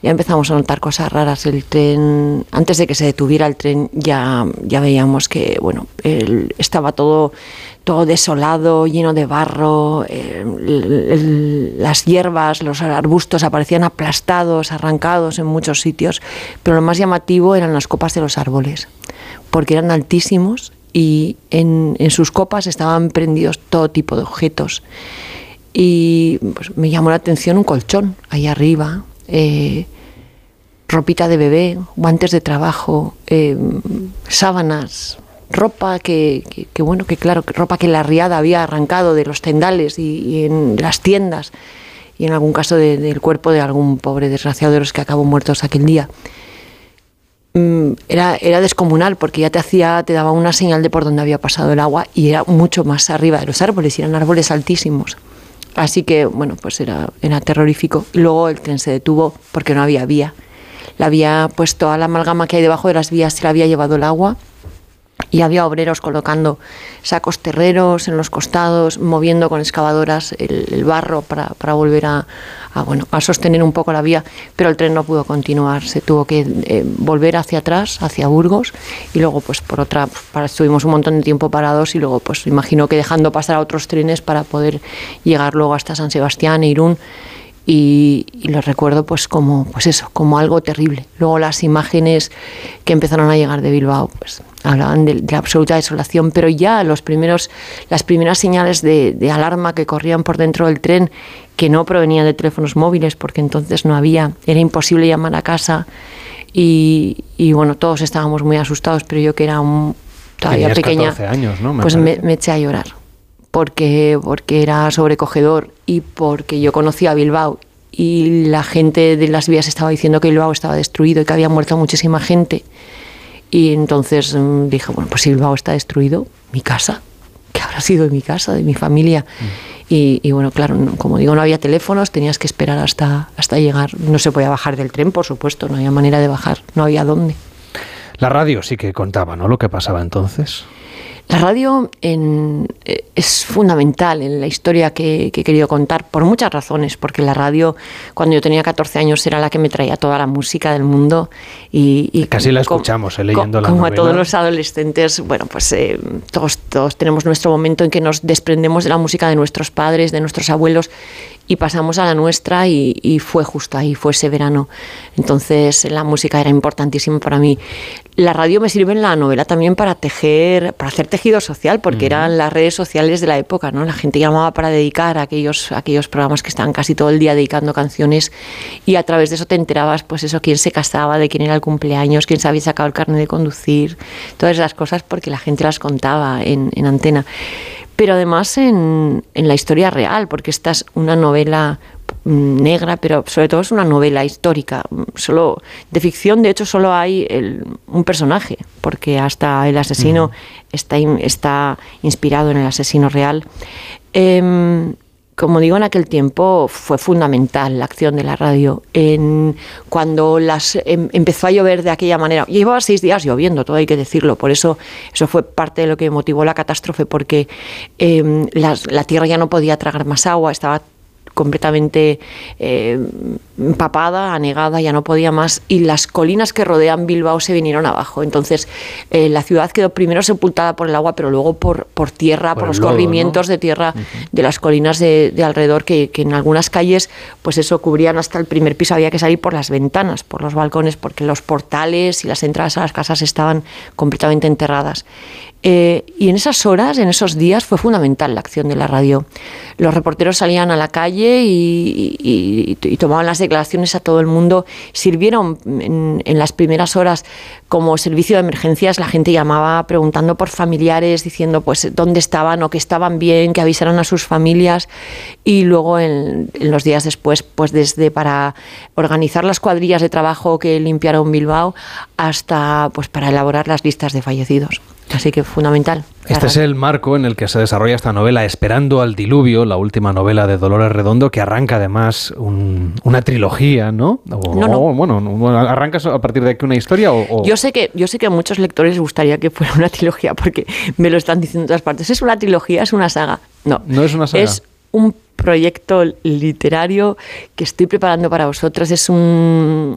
ya empezamos a notar cosas raras. El tren, antes de que se detuviera el tren, ya, ya veíamos que bueno, el- estaba todo, todo desolado, lleno de barro, el- el- las hierbas, los arbustos aparecían aplastados, arrancados en muchos sitios, pero lo más llamativo eran las copas de los árboles, porque eran altísimos y en, en sus copas estaban prendidos todo tipo de objetos y pues, me llamó la atención un colchón ahí arriba, eh, ropita de bebé, guantes de trabajo, eh, sábanas, ropa que, bueno, que claro, ropa que la riada había arrancado de los tendales y, en las tiendas y en algún caso de- del cuerpo de algún pobre desgraciado de los que acabó muertos aquel día. Mm, Era, era descomunal porque ya te hacía, te daba una señal de por dónde había pasado el agua y era mucho más arriba de los árboles, eran árboles altísimos. Así que, bueno, pues era, era terrorífico. Luego el tren se detuvo porque no había vía. La vía, pues toda la amalgama que hay debajo de las vías se la había llevado el agua y había obreros colocando sacos terreros en los costados, moviendo con excavadoras el, barro para, para volver a, a, bueno, a sostener un poco la vía, pero el tren no pudo continuar, se tuvo que eh, volver hacia atrás, hacia Burgos, y luego pues por otra, para, estuvimos un montón de tiempo parados y luego pues imagino que dejando pasar a otros trenes para poder llegar luego hasta San Sebastián e Irún y, y lo recuerdo pues como pues eso como algo terrible. Luego las imágenes que empezaron a llegar de Bilbao pues hablaban de, de la absoluta desolación pero ya los primeros las primeras señales de, de alarma que corrían por dentro del tren que no provenían de teléfonos móviles porque entonces no había era imposible llamar a casa y, y bueno todos estábamos muy asustados pero yo que era un, todavía Tenías pequeña 14 años, ¿no? Me pues me, me eché a llorar porque, porque era sobrecogedor y porque yo conocía a Bilbao y la gente de las vías estaba diciendo que Bilbao estaba destruido y que había muerto muchísima gente. Y entonces mm, dije, bueno, pues si Bilbao está destruido, mi casa, ¿qué habrá sido de mi casa, de mi familia? Y, y bueno, claro, no- como digo, no había teléfonos, tenías que esperar hasta, hasta llegar. No se podía bajar del tren, por supuesto, no había manera de bajar, no había dónde. La radio sí que contaba, ¿no? Lo que pasaba entonces. La radio en- eh, es fundamental en la historia que, que he querido contar por muchas razones, porque la radio cuando yo tenía 14 años era la que me traía toda la música del mundo y, y Casi la escuchamos, eh, leyendo la como a todos los adolescentes, bueno, pues eh, todos, todos tenemos nuestro momento en que nos desprendemos de la música de nuestros padres, de nuestros abuelos y pasamos a la nuestra y, y fue justo ahí, fue ese verano. Entonces la música era importantísima para mí. La radio me sirve en la novela también para tejer, para hacer tejido social, porque eran las redes sociales de la época, ¿no? La gente llamaba para dedicar a aquellos, a aquellos programas que estaban casi todo el día dedicando canciones y a través de eso te enterabas, pues eso, quién se casaba, de quién era el cumpleaños, quién se había sacado el carnet de conducir, todas esas cosas porque la gente las contaba en, en antena pero además en, en la historia real, porque esta es una novela mm, negra, pero sobre todo es una novela histórica. Mm, Solo de ficción, de hecho, solo hay el- un personaje, porque hasta el asesino está, in- está inspirado en el asesino real. Em, como digo, en aquel tiempo fue fundamental la acción de la radio. En, cuando las, em- empezó a llover de aquella manera, llevaba seis días lloviendo, todo hay que decirlo, por eso eso fue parte de lo que motivó la catástrofe, porque em, la tierra ya no podía tragar más agua, estaba completamente eh, empapada, anegada, ya no podía más, y las colinas que rodean Bilbao se vinieron abajo. Entonces, eh, la ciudad quedó primero sepultada por el agua, pero luego por, por tierra, Por por, los lodo, ¿no? corrimientos de tierra de las colinas de, de alrededor, que, que en algunas calles, pues eso, cubrían hasta el primer piso, había que salir por las ventanas, por los balcones, porque los portales y las entradas a las casas estaban completamente enterradas. Eh, y en esas horas, en esos días, fue fundamental la acción de la radio. Los reporteros salían a la calle y, y- y tomaban las declaraciones a todo el mundo. Sirvieron en, en las primeras horas como servicio de emergencias. La gente llamaba preguntando por familiares, diciendo pues dónde estaban o que estaban bien, que avisaran a sus familias. Y luego en, en los días después, pues desde para organizar las cuadrillas de trabajo que limpiaron Bilbao hasta pues para elaborar las listas de fallecidos. Así que fundamental. Este es el marco en el que se desarrolla esta novela, Esperando al Diluvio, la última novela de Dolores Redondo, que arranca además un- una trilogía, ¿no? O- No, no. o, bueno, no, ¿arrancas a partir de aquí una historia o...? Yo sé que yo sé que a muchos lectores les gustaría que fuera una trilogía porque me lo están diciendo en todas partes. Es una trilogía, es una saga. No, No es una saga. Es un proyecto literario que estoy preparando para vosotros. Es un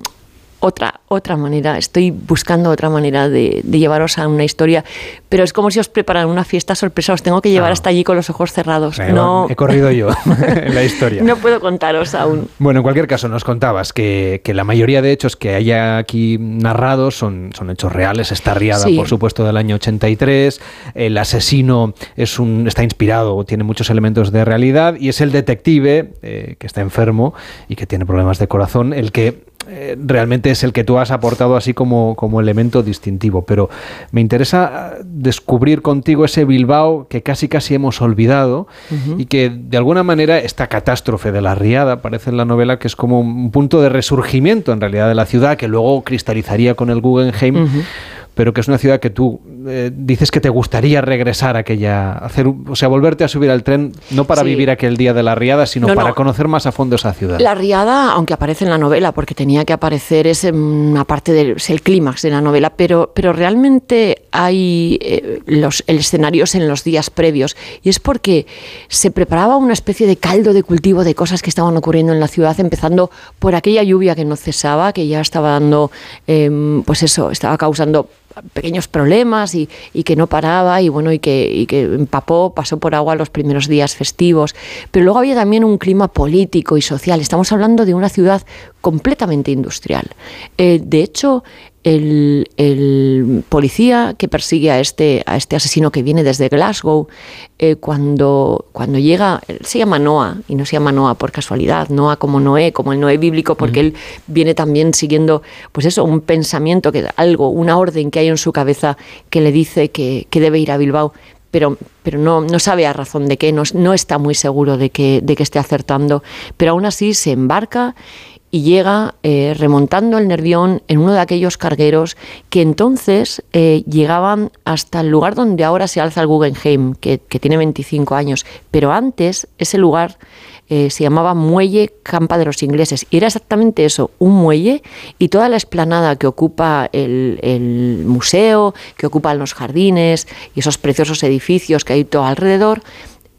otra otra manera. Estoy buscando otra manera de, de llevaros a una historia, pero es como si os preparan una fiesta sorpresa. Os tengo que llevar Ah. hasta allí con los ojos cerrados. No, He corrido yo en la historia. no puedo contaros aún. Bueno, en cualquier caso, nos contabas que, que la mayoría de hechos que hay aquí narrados son, son hechos reales. Está riada, Sí. por supuesto, del año 83. El asesino es un, está inspirado, tiene muchos elementos de realidad. Y es el detective eh, que está enfermo y que tiene problemas de corazón el que eh, realmente es el que tú has aportado así como, como elemento distintivo. Pero me interesa eh, descubrir contigo ese Bilbao que casi casi hemos olvidado y que de alguna manera esta catástrofe de la riada parece en la novela que es como un punto de resurgimiento en realidad de la ciudad que luego cristalizaría con el Guggenheim pero que es una ciudad que tú eh, dices que te gustaría regresar a aquella, hacer, o sea, volverte a subir al tren, no para Sí. vivir aquel día de la riada, sino No, no. para conocer más a fondo esa ciudad. La riada, aunque aparece en la novela, porque tenía que aparecer, es una parte del es el clímax de la novela, pero, pero realmente hay eh, los el escenarios en los días previos. Y es porque se preparaba una especie de caldo de cultivo de cosas que estaban ocurriendo en la ciudad, empezando por aquella lluvia que no cesaba, que ya estaba dando, em, pues eso, estaba causando pequeños problemas y, y que no paraba y bueno y que, empapó, pasó por agua los primeros días festivos. Pero luego había también un clima político y social. Estamos hablando de una ciudad completamente industrial. Eh, de hecho, el, el policía que persigue a este, a este asesino que viene desde Glasgow, eh, cuando, cuando llega, él se llama Noah, y no se llama Noah por casualidad, Noah como Noé, como el Noé bíblico, porque él viene también siguiendo, pues eso, un pensamiento, que algo, una orden que hay en su cabeza que le dice que, que debe ir a Bilbao. Pero, pero no, no sabe a razón de qué, no, no está muy seguro de que, de que esté acertando. Pero aún así se embarca y llega eh, remontando el Nervión en uno de aquellos cargueros que entonces eh, llegaban hasta el lugar donde ahora se alza el Guggenheim, que, tiene 25 años. Pero antes ese lugar eh, se llamaba Muelle Campa de los Ingleses. Y era exactamente eso, un muelle y toda la explanada que ocupa el, el museo, que ocupan los jardines y esos preciosos edificios que hay todo alrededor,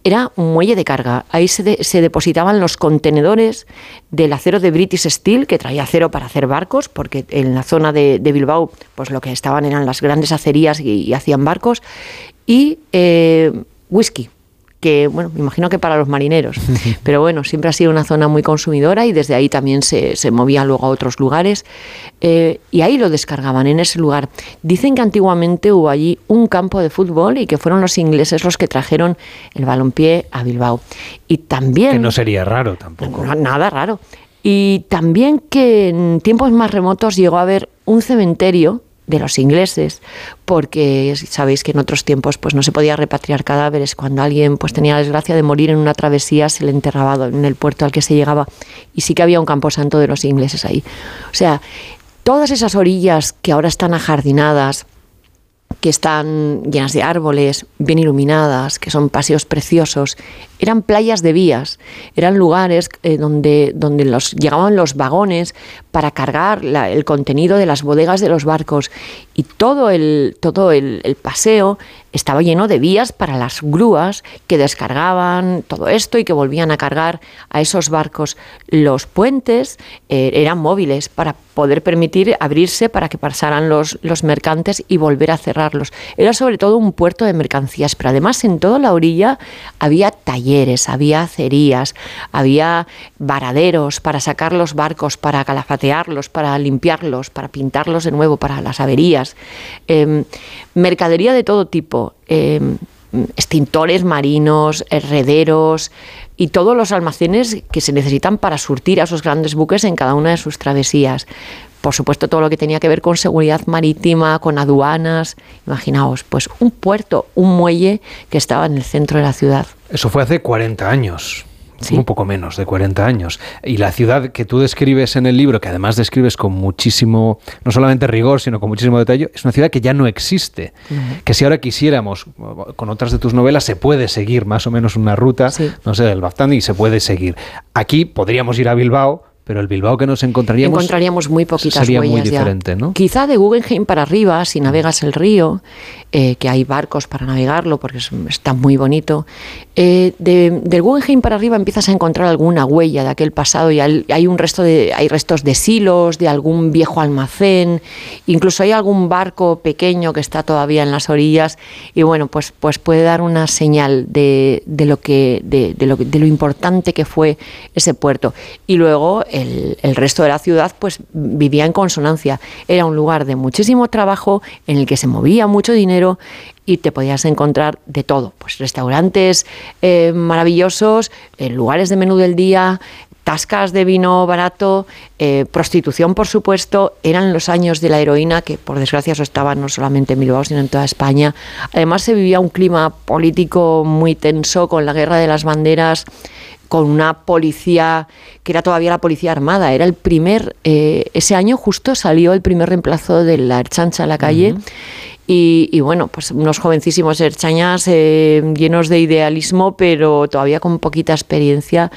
era un muelle de carga. Ahí se, de- se depositaban los contenedores del acero de British Steel, que traía acero para hacer barcos, porque en la zona de, Bilbao, pues lo que estaban eran las grandes acerías y, y hacían barcos, y eh, whisky que, bueno, me imagino que para los marineros, pero bueno, siempre ha sido una zona muy consumidora y desde ahí también se, se movía luego a otros lugares eh, y ahí lo descargaban, en ese lugar. Dicen que antiguamente hubo allí un campo de fútbol y que fueron los ingleses los que trajeron el balompié a Bilbao. Y también... Que no sería raro tampoco. No, nada raro. Y también que en tiempos más remotos llegó a haber un cementerio de los ingleses, porque sabéis que en otros tiempos pues no se podía repatriar cadáveres. Cuando alguien pues tenía la desgracia de morir en una travesía, se le enterraba en el puerto al que se llegaba. Y sí que había un camposanto de los ingleses ahí. O sea, todas esas orillas que ahora están ajardinadas, que están llenas de árboles, bien iluminadas, que son paseos preciosos, eran playas de vías, eran lugares eh, donde, donde los, llegaban los vagones para cargar el contenido de las bodegas de los barcos y todo el, todo el, el paseo estaba lleno de vías para las grúas que descargaban todo esto y que volvían a cargar a esos barcos. Los puentes eh, eran móviles para poder permitir abrirse para que pasaran los, los mercantes y volver a cerrarlos. Era sobre todo un puerto de mercancías, pero además en toda la orilla había talleres, había acerías, había varaderos para sacar los barcos, para calafatearlos, para limpiarlos, para pintarlos de nuevo, para las averías. Em, mercadería de todo tipo. em, extintores marinos, herrederos y todos los almacenes que se necesitan para surtir a esos grandes buques en cada una de sus travesías. Por supuesto, todo lo que tenía que ver con seguridad marítima, con aduanas. Imaginaos, pues un puerto, un muelle que estaba en el centro de la ciudad. Eso fue hace 40 años. Un poco menos de 40 años. Y la ciudad que tú describes en el libro, que además describes con muchísimo, no solamente rigor, sino con muchísimo detalle, es una ciudad que ya no existe. Que si ahora quisiéramos, con otras de tus novelas, se puede seguir más o menos una ruta, no sé, del Baftán y se puede seguir. Aquí podríamos ir a Bilbao, pero el Bilbao que nos encontraríamos, Encontraríamos muy poquitas sería muy ya. diferente, ¿no? Quizá de Guggenheim para arriba, si navegas el río, eh, que hay barcos para navegarlo porque es- está muy bonito, eh, de, del Guggenheim para arriba empiezas a encontrar alguna huella de aquel pasado y hay, un resto de, hay restos de silos, de algún viejo almacén, incluso hay algún barco pequeño que está todavía en las orillas y bueno, pues, pues puede dar una señal de, de lo que, de, lo, de lo importante que fue ese puerto. Y luego el, el resto de la ciudad pues vivía en consonancia. Era un lugar de muchísimo trabajo en el que se movía mucho dinero y te podías encontrar de todo, pues restaurantes eh, maravillosos, eh, lugares de menú del día, tascas de vino barato, eh, prostitución, por supuesto, eran los años de la heroína, que por desgracia eso estaba no solamente en Bilbao, sino en toda España. Además se vivía un clima político muy tenso con la guerra de las banderas, con una policía que era todavía la policía armada. Era el primer, eh, ese año justo salió el primer reemplazo de la Erchancha en la calle. Y, y, bueno, pues unos jovencísimos erchañas eh, llenos de idealismo, pero todavía con poquita experiencia.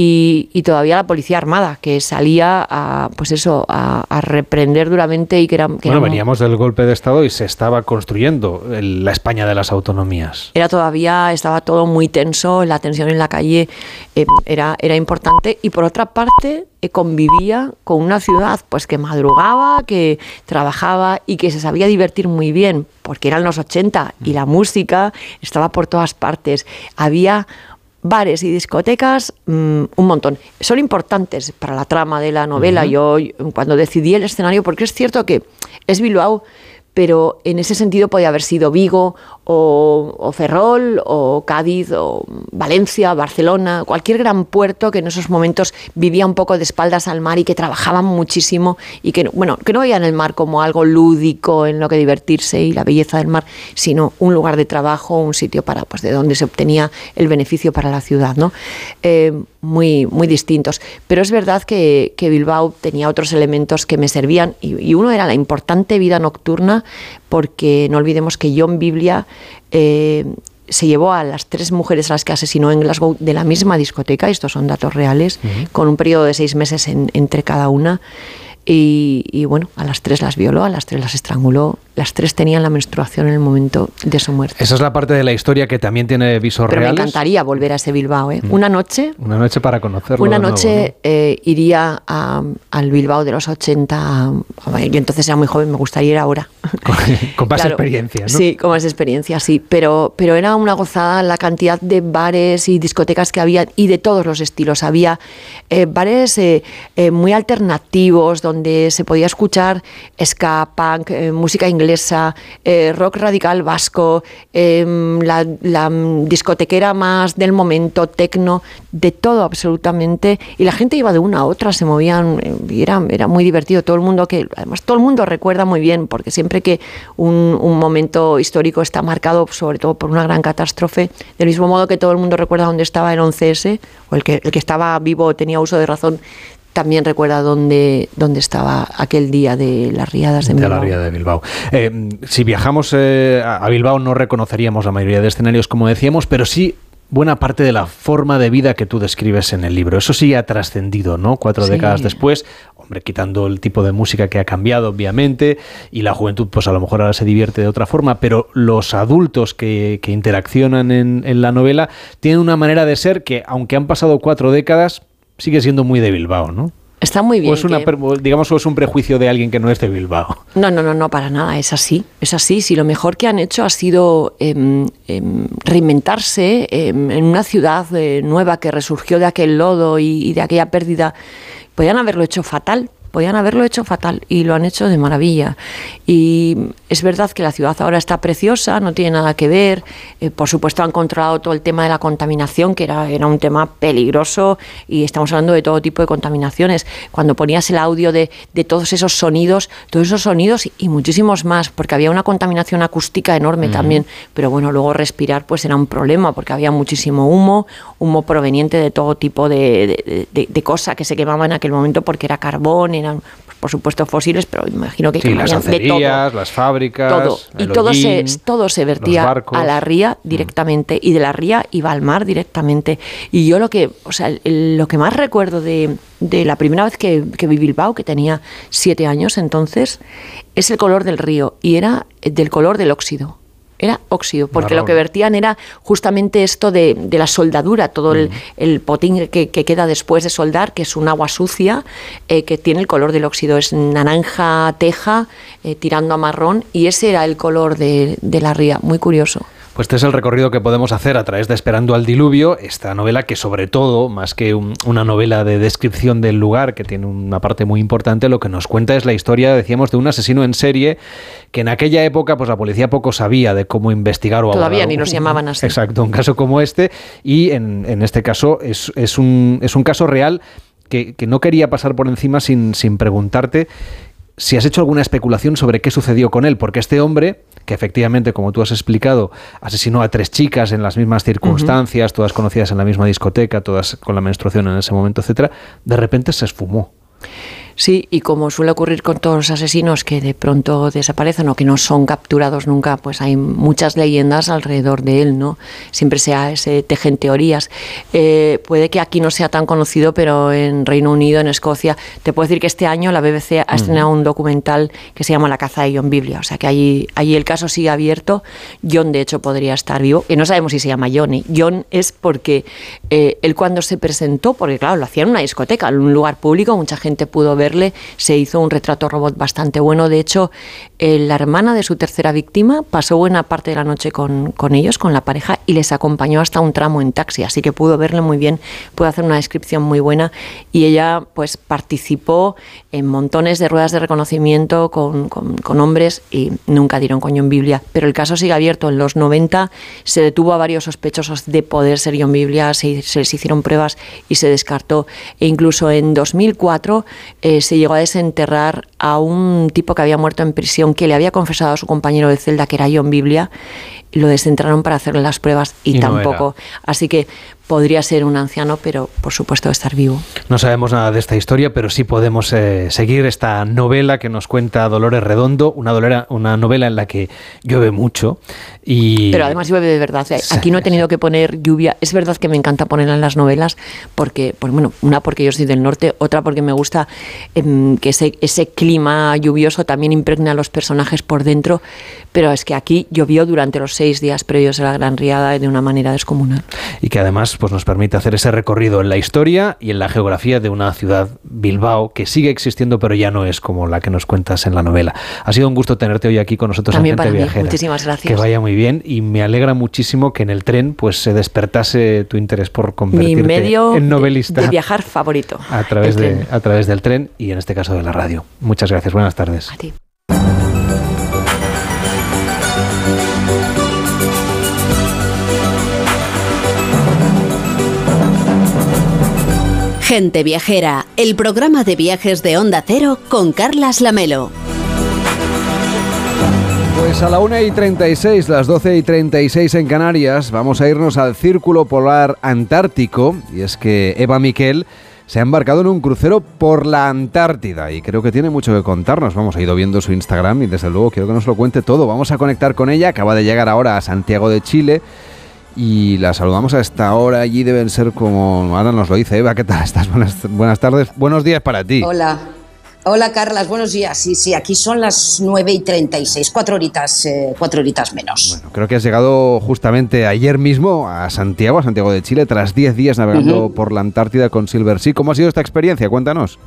Y, y, todavía la policía armada, que salía a, pues eso, a, a reprender duramente y que era... Que bueno, era, veníamos del golpe de Estado y se estaba construyendo el, la España de las autonomías. Era todavía, estaba todo muy tenso, la tensión en la calle eh, era, era importante. Y por otra parte, eh, convivía con una ciudad pues que madrugaba, que trabajaba y que se sabía divertir muy bien, porque eran los 80 y la música estaba por todas partes. Había bares y discotecas, mmm, un montón. Son importantes para la trama de la novela. Uh -huh. Yo cuando decidí el escenario, porque es cierto que es Bilbao, pero en ese sentido podía haber sido Vigo o, o, Ferrol o Cádiz o Valencia, Barcelona, cualquier gran puerto que en esos momentos vivía un poco de espaldas al mar y que trabajaban muchísimo y que, bueno, que no veían el mar como algo lúdico en lo que divertirse y la belleza del mar, sino un lugar de trabajo, un sitio para, pues, de donde se obtenía el beneficio para la ciudad, ¿no? Eh, muy, muy distintos. Pero es verdad que, que, Bilbao tenía otros elementos que me servían y, y, uno era la importante vida nocturna, porque no olvidemos que John Biblia eh, se llevó a las tres mujeres a las que asesinó en Glasgow de la misma discoteca, estos son datos reales, uh -huh. con un periodo de seis meses en, entre cada una. Y, y, bueno, a las tres las violó, a las tres las estranguló, las tres tenían la menstruación en el momento de su muerte. Esa es la parte de la historia que también tiene visos Pero reales. Me encantaría volver a ese Bilbao. ¿eh? Mm. Una noche. Una noche para conocerlo. Una noche nuevo, ¿no? eh, iría a, al Bilbao de los 80. Yo entonces era muy joven, me gustaría ir ahora. Con, con más claro, experiencia, ¿no? Sí, con más experiencia, sí. Pero, pero era una gozada la cantidad de bares y discotecas que había y de todos los estilos. Había eh, bares eh, muy alternativos donde se podía escuchar ska, punk, música inglesa, eh, rock radical vasco, eh, la, la, discotequera más del momento, tecno, de todo absolutamente. Y la gente iba de una a otra, se movían, y era, era muy divertido. Todo el mundo que, además, todo el mundo recuerda muy bien, porque siempre que un, un momento histórico está marcado, sobre todo por una gran catástrofe, del mismo modo que todo el mundo recuerda dónde estaba el 11S, o el que, el que estaba vivo tenía uso de razón, también recuerda dónde, dónde estaba aquel día de las riadas de, de Bilbao. la riada de Bilbao. Eh, si viajamos eh, a Bilbao no reconoceríamos la mayoría de escenarios, como decíamos, pero sí buena parte de la forma de vida que tú describes en el libro. Eso sí ha trascendido, ¿no? Cuatro sí. décadas después, hombre, quitando el tipo de música que ha cambiado, obviamente, y la juventud, pues a lo mejor ahora se divierte de otra forma, pero los adultos que, que interaccionan en, en la novela tienen una manera de ser que, aunque han pasado cuatro décadas, sigue siendo muy de Bilbao, ¿no? Está muy bien. O es una, que... digamos, o es un prejuicio de alguien que no es de Bilbao. No, no, no, no, para nada. Es así. Es así. Si lo mejor que han hecho ha sido eh, eh, reinventarse eh, en una ciudad eh, nueva que resurgió de aquel lodo y, y de aquella pérdida, podían haberlo hecho fatal podían haberlo hecho fatal y lo han hecho de maravilla. Y es verdad que la ciudad ahora está preciosa, no tiene nada que ver. Eh, por supuesto han controlado todo el tema de la contaminación, que era, era un tema peligroso y estamos hablando de todo tipo de contaminaciones. Cuando ponías el audio de, de todos esos sonidos, todos esos sonidos y muchísimos más, porque había una contaminación acústica enorme mm. también. Pero bueno, luego respirar pues era un problema porque había muchísimo humo, humo proveniente de todo tipo de, de, de, de cosas que se quemaban en aquel momento porque era carbón, eran por supuesto fósiles, pero imagino que sí, las de todo. las fábricas, todo. y todo se, todo se vertía a la ría directamente mm. y de la ría iba al mar directamente. Y yo lo que, o sea, lo que más recuerdo de, de la primera vez que, que, vi Bilbao, que tenía siete años entonces, es el color del río y era del color del óxido era óxido, porque Marrón. lo que vertían era justamente esto de, de la soldadura, todo el, el, potín que, que, queda después de soldar, que es un agua sucia, eh, que tiene el color del óxido, es naranja, teja, eh, tirando a marrón, y ese era el color de, de la ría, muy curioso. Pues este es el recorrido que podemos hacer a través de Esperando al Diluvio, esta novela que sobre todo, más que un, una novela de descripción del lugar, que tiene una parte muy importante, lo que nos cuenta es la historia, decíamos, de un asesino en serie que en aquella época pues la policía poco sabía de cómo investigar o Todavía abordar. ni los llamaban así. Exacto, un caso como este y en, en este caso es, es, un, es un caso real que, que no quería pasar por encima sin, sin preguntarte si has hecho alguna especulación sobre qué sucedió con él, porque este hombre, que efectivamente, como tú has explicado, asesinó a tres chicas en las mismas circunstancias, todas conocidas en la misma discoteca, todas con la menstruación en ese momento, etcétera, de repente se esfumó. Sí, y como suele ocurrir con todos los asesinos que de pronto desaparecen o que no son capturados nunca, pues hay muchas leyendas alrededor de él, ¿no? Siempre se, se tejen teorías. Eh, puede que aquí no sea tan conocido, pero en Reino Unido, en Escocia, te puedo decir que este año la BBC ha estrenado un documental que se llama La caza de John Biblia, o sea que allí, allí el caso sigue abierto. John, de hecho, podría estar vivo, que no sabemos si se llama Johnny. John es porque eh, él cuando se presentó, porque claro, lo hacía en una discoteca, en un lugar público, mucha gente pudo ver se hizo un retrato robot bastante bueno. De hecho, la hermana de su tercera víctima pasó buena parte de la noche con, con, ellos, con la pareja, y les acompañó hasta un tramo en taxi, así que pudo verle muy bien, pudo hacer una descripción muy buena. Y ella pues participó en montones de ruedas de reconocimiento con, con, hombres y nunca dieron coño en Biblia. Pero el caso sigue abierto. En los 90 se detuvo a varios sospechosos de poder ser John Biblia, se, se les hicieron pruebas y se descartó. E incluso en 2004 eh, se llegó a desenterrar a un tipo que había muerto en prisión, que le había confesado a su compañero de celda que era John Biblia, lo desenterraron para hacerle las pruebas y, Y no tampoco. Así que podría ser un anciano, pero por supuesto estar vivo. No sabemos nada de esta historia, pero sí podemos eh, seguir esta novela que nos cuenta Dolores Redondo, una, dolera- una novela en la que llueve mucho y... Pero además llueve de verdad. Sea, aquí no he tenido que poner lluvia. Es verdad que me encanta ponerla en las novelas, porque, pues, bueno, una porque yo soy del norte, otra porque me gusta em, que ese, ese clima lluvioso también impregna a los personajes por dentro. Pero es que aquí llovió durante los seis días previos a la Gran Riada de una manera descomunal. y que además pues, nos permite hacer ese recorrido en la historia y en la geografía de una ciudad, Bilbao, que sigue existiendo, pero ya no es como la que nos cuentas en la novela. Ha sido un gusto tenerte hoy aquí con nosotros También en Gente para mí. Viajera. Muchísimas gracias. Que vaya muy bien y me alegra muchísimo que en el tren pues se despertase tu interés por Mi convertirte medio en novelista de viajar favorito. a través de a través del tren y en este caso de la radio. Muchas gracias. Buenas tardes. Gente Viajera, el programa de viajes de Onda Cero con Carlas Lamelo. Pues a la 1 y 36, las 12 y 36 en Canarias, vamos a irnos al Círculo Polar Antártico. Y es que Eva Miquel se ha embarcado en un crucero por la Antártida y creo que tiene mucho que contarnos. Vamos, ha ido viendo su Instagram y desde luego quiero que nos lo cuente todo. Vamos a conectar con ella, acaba de llegar ahora a Santiago de Chile. Y la saludamos a esta hora. Allí deben ser como. Ahora nos lo dice Eva. ¿Qué tal estás? Buenas, buenas tardes. Buenos días para ti. Hola. Hola Carlas, buenos días. Sí, sí, aquí son las 9 y 36, cuatro horitas, eh, cuatro horitas menos. Creo que has llegado justamente ayer mismo a Santiago, a Santiago de Chile, tras 10 días navegando por la Antártida con Silver Sea. ¿Cómo ha sido esta experiencia? Cuéntanos.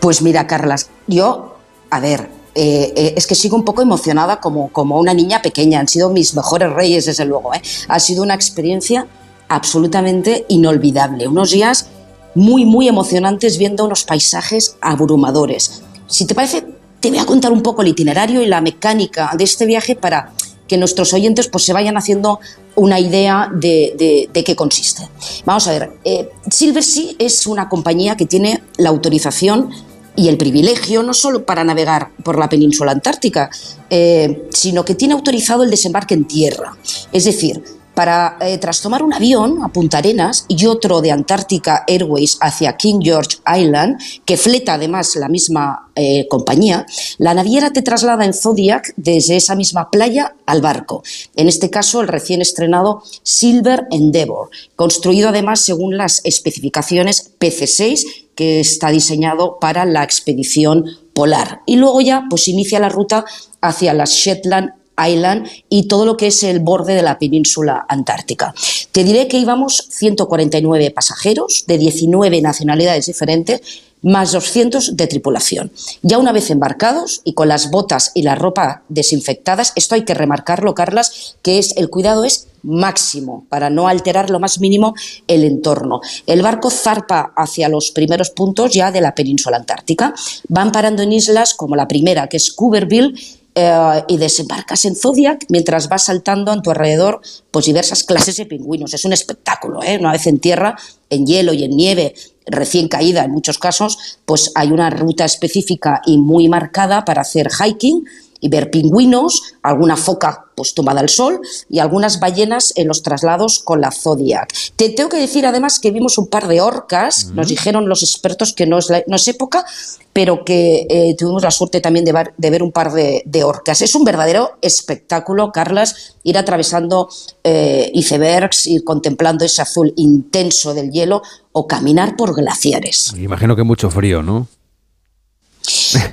Pues mira, Carlas, yo, a ver, eh, eh, es que sigo un poco emocionada como, como una niña pequeña. Han sido mis mejores reyes, desde luego. ¿eh? Ha sido una experiencia absolutamente inolvidable. Unos días muy, muy emocionantes viendo unos paisajes abrumadores. Si te parece, te voy a contar un poco el itinerario y la mecánica de este viaje para que nuestros oyentes pues, se vayan haciendo una idea de, de- qué consiste. Vamos a ver, eh, Silver Sea es una compañía que tiene la autorización y el privilegio no solo para navegar por la península antártica, eh, sino que tiene autorizado el desembarque en tierra. Es decir, para eh, tras tomar un avión a Punta Arenas y otro de Antártica Airways hacia King George Island, que fleta además la misma eh, compañía, la naviera te traslada en Zodiac desde esa misma playa al barco. En este caso, el recién estrenado Silver Endeavour, construido además según las especificaciones PC6 que está diseñado para la expedición polar. Y luego ya pues inicia la ruta hacia las Shetland Island y todo lo que es el borde de la península antártica. Te diré que íbamos 149 pasajeros de 19 nacionalidades diferentes, más 200 de tripulación. Ya una vez embarcados y con las botas y la ropa desinfectadas, esto hay que remarcarlo, Carlas, que es el cuidado es máximo para no alterar lo más mínimo el entorno. El barco zarpa hacia los primeros puntos ya de la península antártica. Van parando en islas como la primera, que es Cooperville, eh, y desembarcas en Zodiac mientras vas saltando a tu alrededor pues diversas clases de pingüinos. Es un espectáculo, ¿eh? Una vez en tierra, en hielo y en nieve, recién caída en muchos casos, pues hay una ruta específica y muy marcada para hacer hiking y ver pingüinos, alguna foca pues tomada al sol y algunas ballenas en los traslados con la Zodiac. Te tengo que decir además que vimos un par de orcas, nos dijeron los expertos que no es, la- no es época, pero que eh, tuvimos la suerte también de, ver- de ver un par de, de orcas. Es un verdadero espectáculo, Carlas, ir atravesando eh, icebergs, ir contemplando ese azul intenso del hielo o caminar por glaciares. Imagino que mucho frío, ¿no?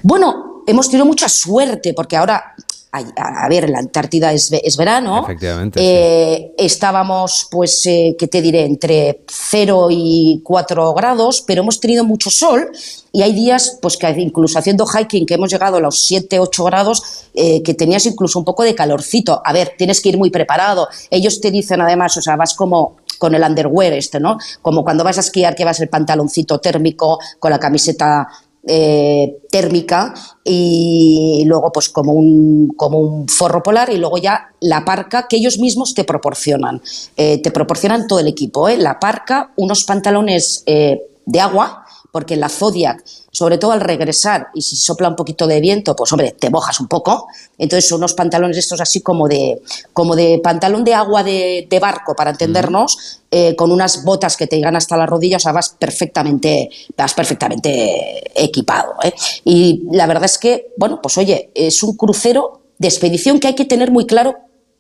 Bueno, hemos tenido mucha suerte porque ahora, a, a ver, en la Antártida es verano. Efectivamente. Eh, Estábamos, pues, eh, ¿qué te diré? Entre 0 y 4 grados, pero hemos tenido mucho sol y hay días, pues, que incluso haciendo hiking, que hemos llegado a los 7, 8 grados, eh, que tenías incluso un poco de calorcito. A ver, tienes que ir muy preparado. Ellos te dicen además, o sea, vas como con el underwear este, ¿no? Como cuando vas a esquiar que vas el pantaloncito térmico con la camiseta eh, térmica y luego pues como un, como un forro polar y luego ya la parca que ellos mismos te proporcionan. Eh, te proporcionan todo el equipo, ¿eh? la parca, unos pantalones eh, de agua, porque la Zodiac, sobre todo al regresar, y si sopla un poquito de viento, pues hombre, te mojas un poco. Entonces unos pantalones estos así como de, como de pantalón de agua de, de barco, para entendernos, eh, con unas botas que te llegan hasta las rodillas, o sea, vas perfectamente, vas perfectamente equipado. ¿eh? Y la verdad es que, bueno, pues oye, es un crucero de expedición que hay que tener muy claro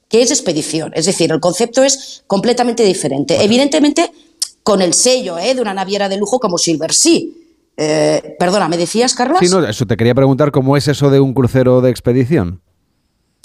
que es expedición. Es decir, el concepto es completamente diferente. Evidentemente, con el sello ¿eh? de una naviera de lujo como Silver Sea. Eh, perdona, ¿me decías, Carlos? Sí, no, eso te quería preguntar cómo es eso de un crucero de expedición.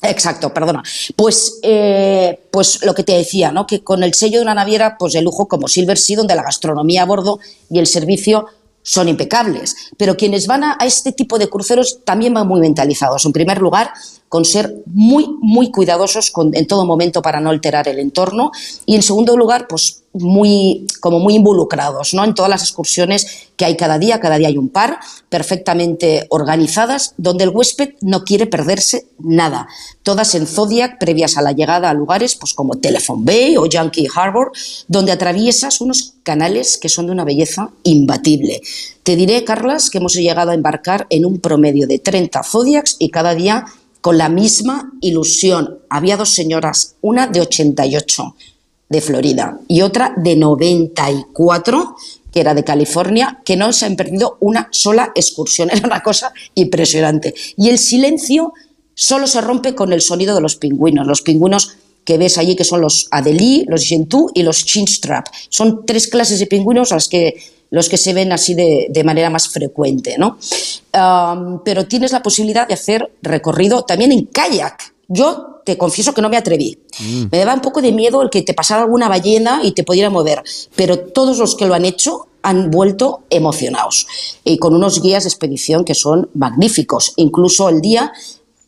Exacto, perdona. Pues, eh, pues lo que te decía, ¿no? Que con el sello de una naviera, pues de lujo como Silver Sea, donde la gastronomía a bordo y el servicio son impecables. Pero quienes van a, a este tipo de cruceros también van muy mentalizados. En primer lugar, con ser muy, muy cuidadosos en todo momento para no alterar el entorno. Y en segundo lugar, pues muy, como muy involucrados ¿no? en todas las excursiones que hay cada día. Cada día hay un par perfectamente organizadas donde el huésped no quiere perderse nada. Todas en Zodiac, previas a la llegada a lugares pues como Telephone Bay o Yankee Harbor, donde atraviesas unos canales que son de una belleza imbatible. Te diré, Carlas, que hemos llegado a embarcar en un promedio de 30 Zodiacs y cada día con la misma ilusión. Había dos señoras, una de 88 de Florida y otra de 94 que era de California, que no se han perdido una sola excursión. Era una cosa impresionante. Y el silencio solo se rompe con el sonido de los pingüinos. Los pingüinos que ves allí, que son los Adelie, los Gentoo y los Chinstrap. Son tres clases de pingüinos a las que, los que se ven así de, de manera más frecuente. ¿no? Um, pero tienes la posibilidad de hacer recorrido también en kayak. Yo te confieso que no me atreví. Me daba un poco de miedo el que te pasara alguna ballena y te pudiera mover, pero todos los que lo han hecho han vuelto emocionados y con unos guías de expedición que son magníficos. Incluso el día,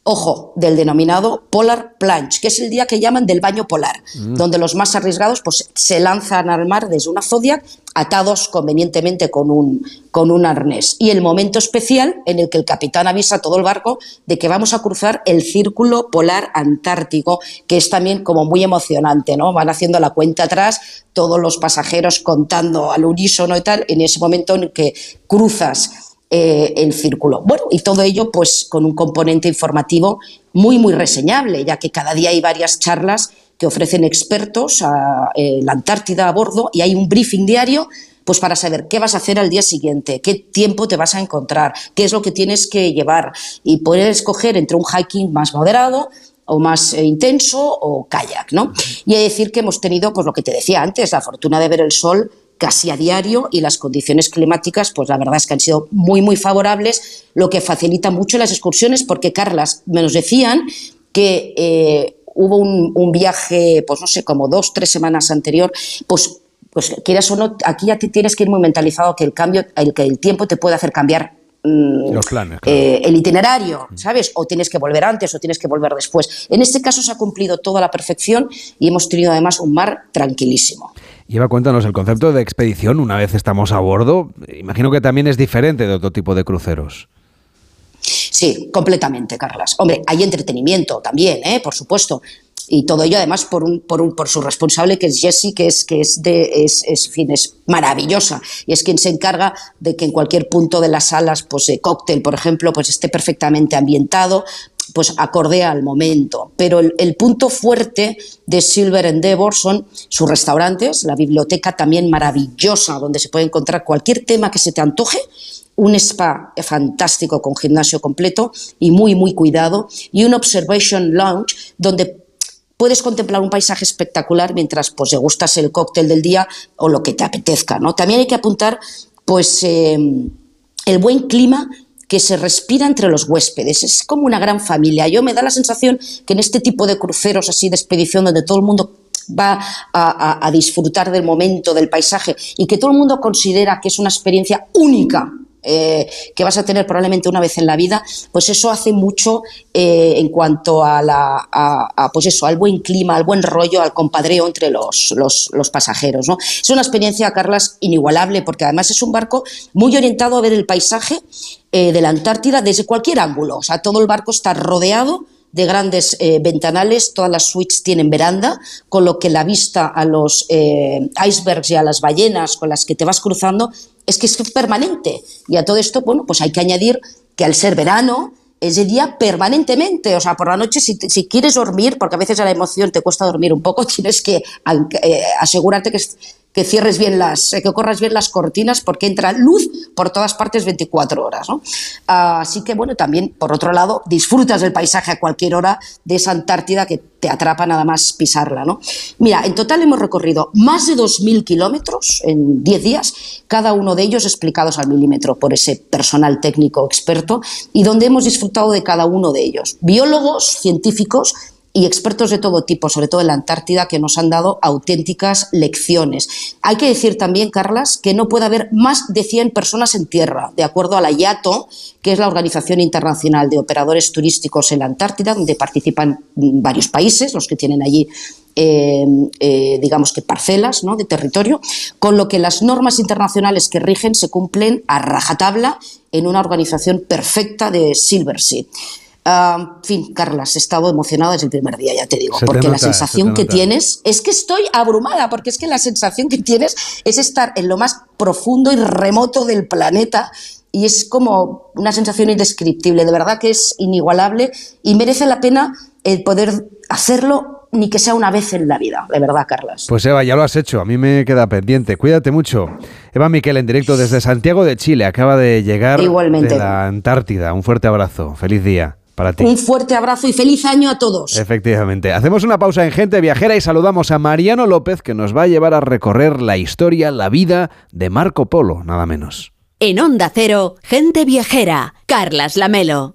ojo, del denominado Polar Plunge, que es el día que llaman del baño polar, Mm. donde los más arriesgados pues, se lanzan al mar desde una Zodiac atados convenientemente con un, con un arnés. Y el momento especial en el que el capitán avisa a todo el barco de que vamos a cruzar el círculo polar antártico, que es también como muy emocionante, ¿no? Van haciendo la cuenta atrás, todos los pasajeros contando al unísono y tal, en ese momento en que cruzas eh, el círculo. Bueno, y todo ello pues con un componente informativo muy, muy reseñable, ya que cada día hay varias charlas que ofrecen expertos a eh, la Antártida a bordo y hay un briefing diario pues para saber qué vas a hacer al día siguiente, qué tiempo te vas a encontrar, qué es lo que tienes que llevar y poder escoger entre un hiking más moderado o más eh, intenso o kayak, ¿no? Y he de decir que hemos tenido, pues lo que te decía antes, la fortuna de ver el sol casi a diario y las condiciones climáticas, pues la verdad es que han sido muy, muy favorables, lo que facilita mucho las excursiones, porque Carlas, me nos decían que eh, hubo un, un viaje, pues no sé, como dos, tres semanas anterior, pues, pues quieras o no, aquí ya te tienes que ir muy mentalizado que el cambio, el, que el tiempo te puede hacer cambiar mm, Los planes. claro. eh, el itinerario, ¿sabes? O tienes que volver antes o tienes que volver después. En este caso se ha cumplido todo a la perfección y hemos tenido además un mar tranquilísimo. Lleva, cuéntanos, el concepto de expedición una vez estamos a bordo, imagino que también es diferente de otro tipo de cruceros. Sí, completamente, Carlas. Hombre, hay entretenimiento también, ¿eh? por supuesto. Y todo ello, además, por, un, por, un, por su responsable, que es Jessie, que es, que es, de, es, es, fin, es maravillosa. Y es quien se encarga de que en cualquier punto de las salas, pues cóctel, por ejemplo, pues esté perfectamente ambientado, pues acorde al momento. Pero el, punto fuerte de Silver Endeavor son sus restaurantes, la biblioteca también maravillosa, donde se puede encontrar cualquier tema que se te antoje, un spa fantástico con gimnasio completo y muy, muy cuidado, y un observation lounge donde puedes contemplar un paisaje espectacular mientras pues degustas el cóctel del día o lo que te apetezca. ¿no? También hay que apuntar pues, eh, el buen clima que se respira entre los huéspedes. Es como una gran familia. Yo me da la sensación que en este tipo de cruceros así de expedición donde todo el mundo va a, disfrutar del momento, del paisaje y que todo el mundo considera que es una experiencia única eh, que vas a tener probablemente una vez en la vida, pues eso hace mucho eh, en cuanto a la, pues eso, al buen clima, al buen rollo, al compadreo entre los, los, los, pasajeros. ¿no? Es una experiencia, Carlas, inigualable, porque además es un barco muy orientado a ver el paisaje eh, de la Antártida desde cualquier ángulo. O sea, todo el barco está rodeado de grandes eh, ventanales, todas las suites tienen veranda, con lo que la vista a los eh, icebergs y a las ballenas con las que te vas cruzando es que es permanente. Y a todo esto, bueno, pues hay que añadir que al ser verano, es de día permanentemente, o sea, por la noche si, si, quieres dormir, porque a veces a la emoción te cuesta dormir un poco, tienes que asegurarte que, que cierres bien las, que corras bien las cortinas porque entra luz por todas partes 24 horas. ¿no? Así que, bueno, también, por otro lado, disfrutas del paisaje a cualquier hora de esa Antártida que te atrapa nada más pisarla. ¿no? Mira, en total hemos recorrido más de 2.000 kilómetros en 10 días, cada uno de ellos explicados al milímetro por ese personal técnico experto y donde hemos disfrutado de cada uno de ellos. Biólogos, científicos, y expertos de todo tipo, sobre todo en la Antártida, que nos han dado auténticas lecciones. Hay que decir también, Carlas, que no puede haber más de 100 personas en tierra, de acuerdo a la IATO, que es la Organización Internacional de Operadores Turísticos en la Antártida, donde participan varios países, los que tienen allí eh, eh, digamos que parcelas ¿no? de territorio, con lo que las normas internacionales que rigen se cumplen a rajatabla en una organización perfecta de Silversea. Uh, en fin, Carlas, he estado emocionada desde el primer día, ya te digo, Se te porque la sensación se que tienes es que estoy abrumada, porque es que la sensación que tienes es estar en lo más profundo y remoto del planeta y es como una sensación indescriptible, de verdad que es inigualable y merece la pena el poder hacerlo ni que sea una vez en la vida, de verdad, Carlas. Pues Eva, ya lo has hecho, a mí me queda pendiente. Cuídate mucho. Eva Miquel en directo desde Santiago de Chile, acaba de llegar Igualmente. de la Antártida. Un fuerte abrazo, feliz día para ti. Un fuerte abrazo y feliz año a todos. Efectivamente. Hacemos una pausa en Gente Viajera y saludamos a Mariano López que nos va a llevar a recorrer la historia, la vida de Marco Polo, nada menos. En Onda Cero, gente viajera, Carlas Lamelo.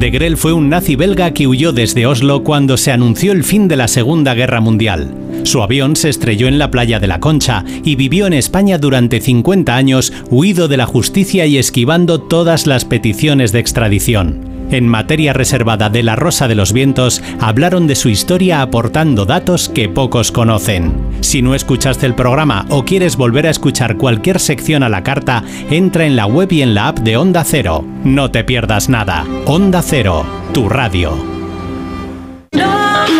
De Grel fue un nazi belga que huyó desde Oslo cuando se anunció el fin de la Segunda Guerra Mundial. Su avión se estrelló en la playa de la Concha y vivió en España durante 50 años, huido de la justicia y esquivando todas las peticiones de extradición. En materia reservada de La Rosa de los Vientos, hablaron de su historia aportando datos que pocos conocen. Si no escuchaste el programa o quieres volver a escuchar cualquier sección a la carta, entra en la web y en la app de Onda Cero. No te pierdas nada. Onda Cero, tu radio.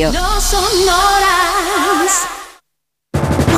Radio. No sonoras.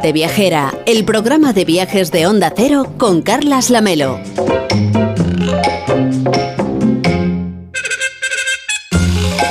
Viajera, el programa de viajes de Onda Cero con Carlas Lamelo.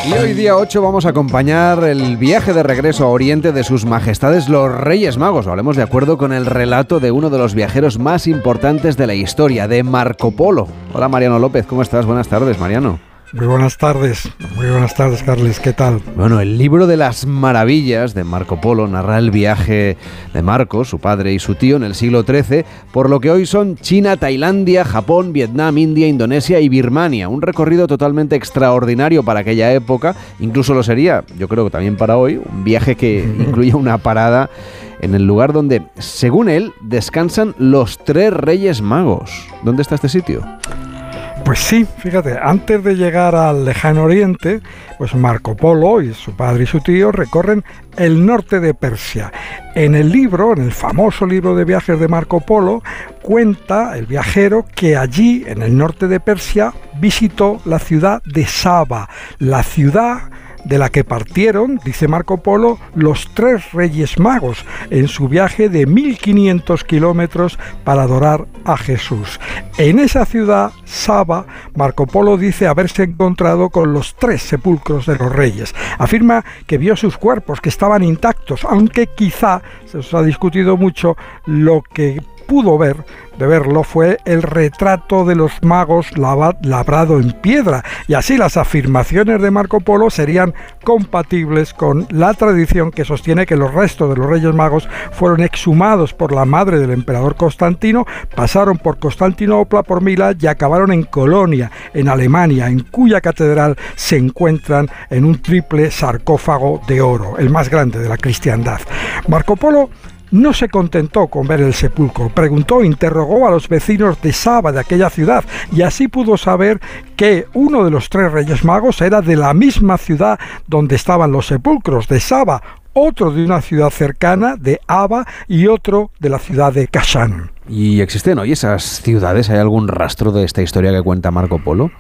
Y hoy día 8 vamos a acompañar el viaje de regreso a Oriente de sus majestades los Reyes Magos. Hablemos de acuerdo con el relato de uno de los viajeros más importantes de la historia, de Marco Polo. Hola Mariano López, ¿cómo estás? Buenas tardes, Mariano. Muy buenas tardes, muy buenas tardes, Carles, ¿qué tal? Bueno, el libro de las maravillas de Marco Polo narra el viaje de Marco, su padre y su tío en el siglo XIII, por lo que hoy son China, Tailandia, Japón, Vietnam, India, Indonesia y Birmania. Un recorrido totalmente extraordinario para aquella época, incluso lo sería, yo creo que también para hoy, un viaje que incluye una parada en el lugar donde, según él, descansan los tres reyes magos. ¿Dónde está este sitio? Pues sí, fíjate, antes de llegar al lejano oriente, pues Marco Polo y su padre y su tío recorren el norte de Persia. En el libro, en el famoso libro de viajes de Marco Polo, cuenta el viajero que allí, en el norte de Persia, visitó la ciudad de Saba, la ciudad de la que partieron, dice Marco Polo, los tres reyes magos en su viaje de 1500 kilómetros para adorar a Jesús. En esa ciudad, Saba, Marco Polo dice haberse encontrado con los tres sepulcros de los reyes. Afirma que vio sus cuerpos, que estaban intactos, aunque quizá, se os ha discutido mucho, lo que pudo ver de verlo fue el retrato de los magos labrado en piedra y así las afirmaciones de Marco Polo serían compatibles con la tradición que sostiene que los restos de los reyes magos fueron exhumados por la madre del emperador Constantino, pasaron por Constantinopla, por Milán y acabaron en Colonia, en Alemania, en cuya catedral se encuentran en un triple sarcófago de oro, el más grande de la cristiandad. Marco Polo no se contentó con ver el sepulcro, preguntó, interrogó a los vecinos de Saba, de aquella ciudad, y así pudo saber que uno de los tres reyes magos era de la misma ciudad donde estaban los sepulcros, de Saba, otro de una ciudad cercana, de Aba, y otro de la ciudad de Kashan. ¿Y existen hoy esas ciudades? ¿Hay algún rastro de esta historia que cuenta Marco Polo?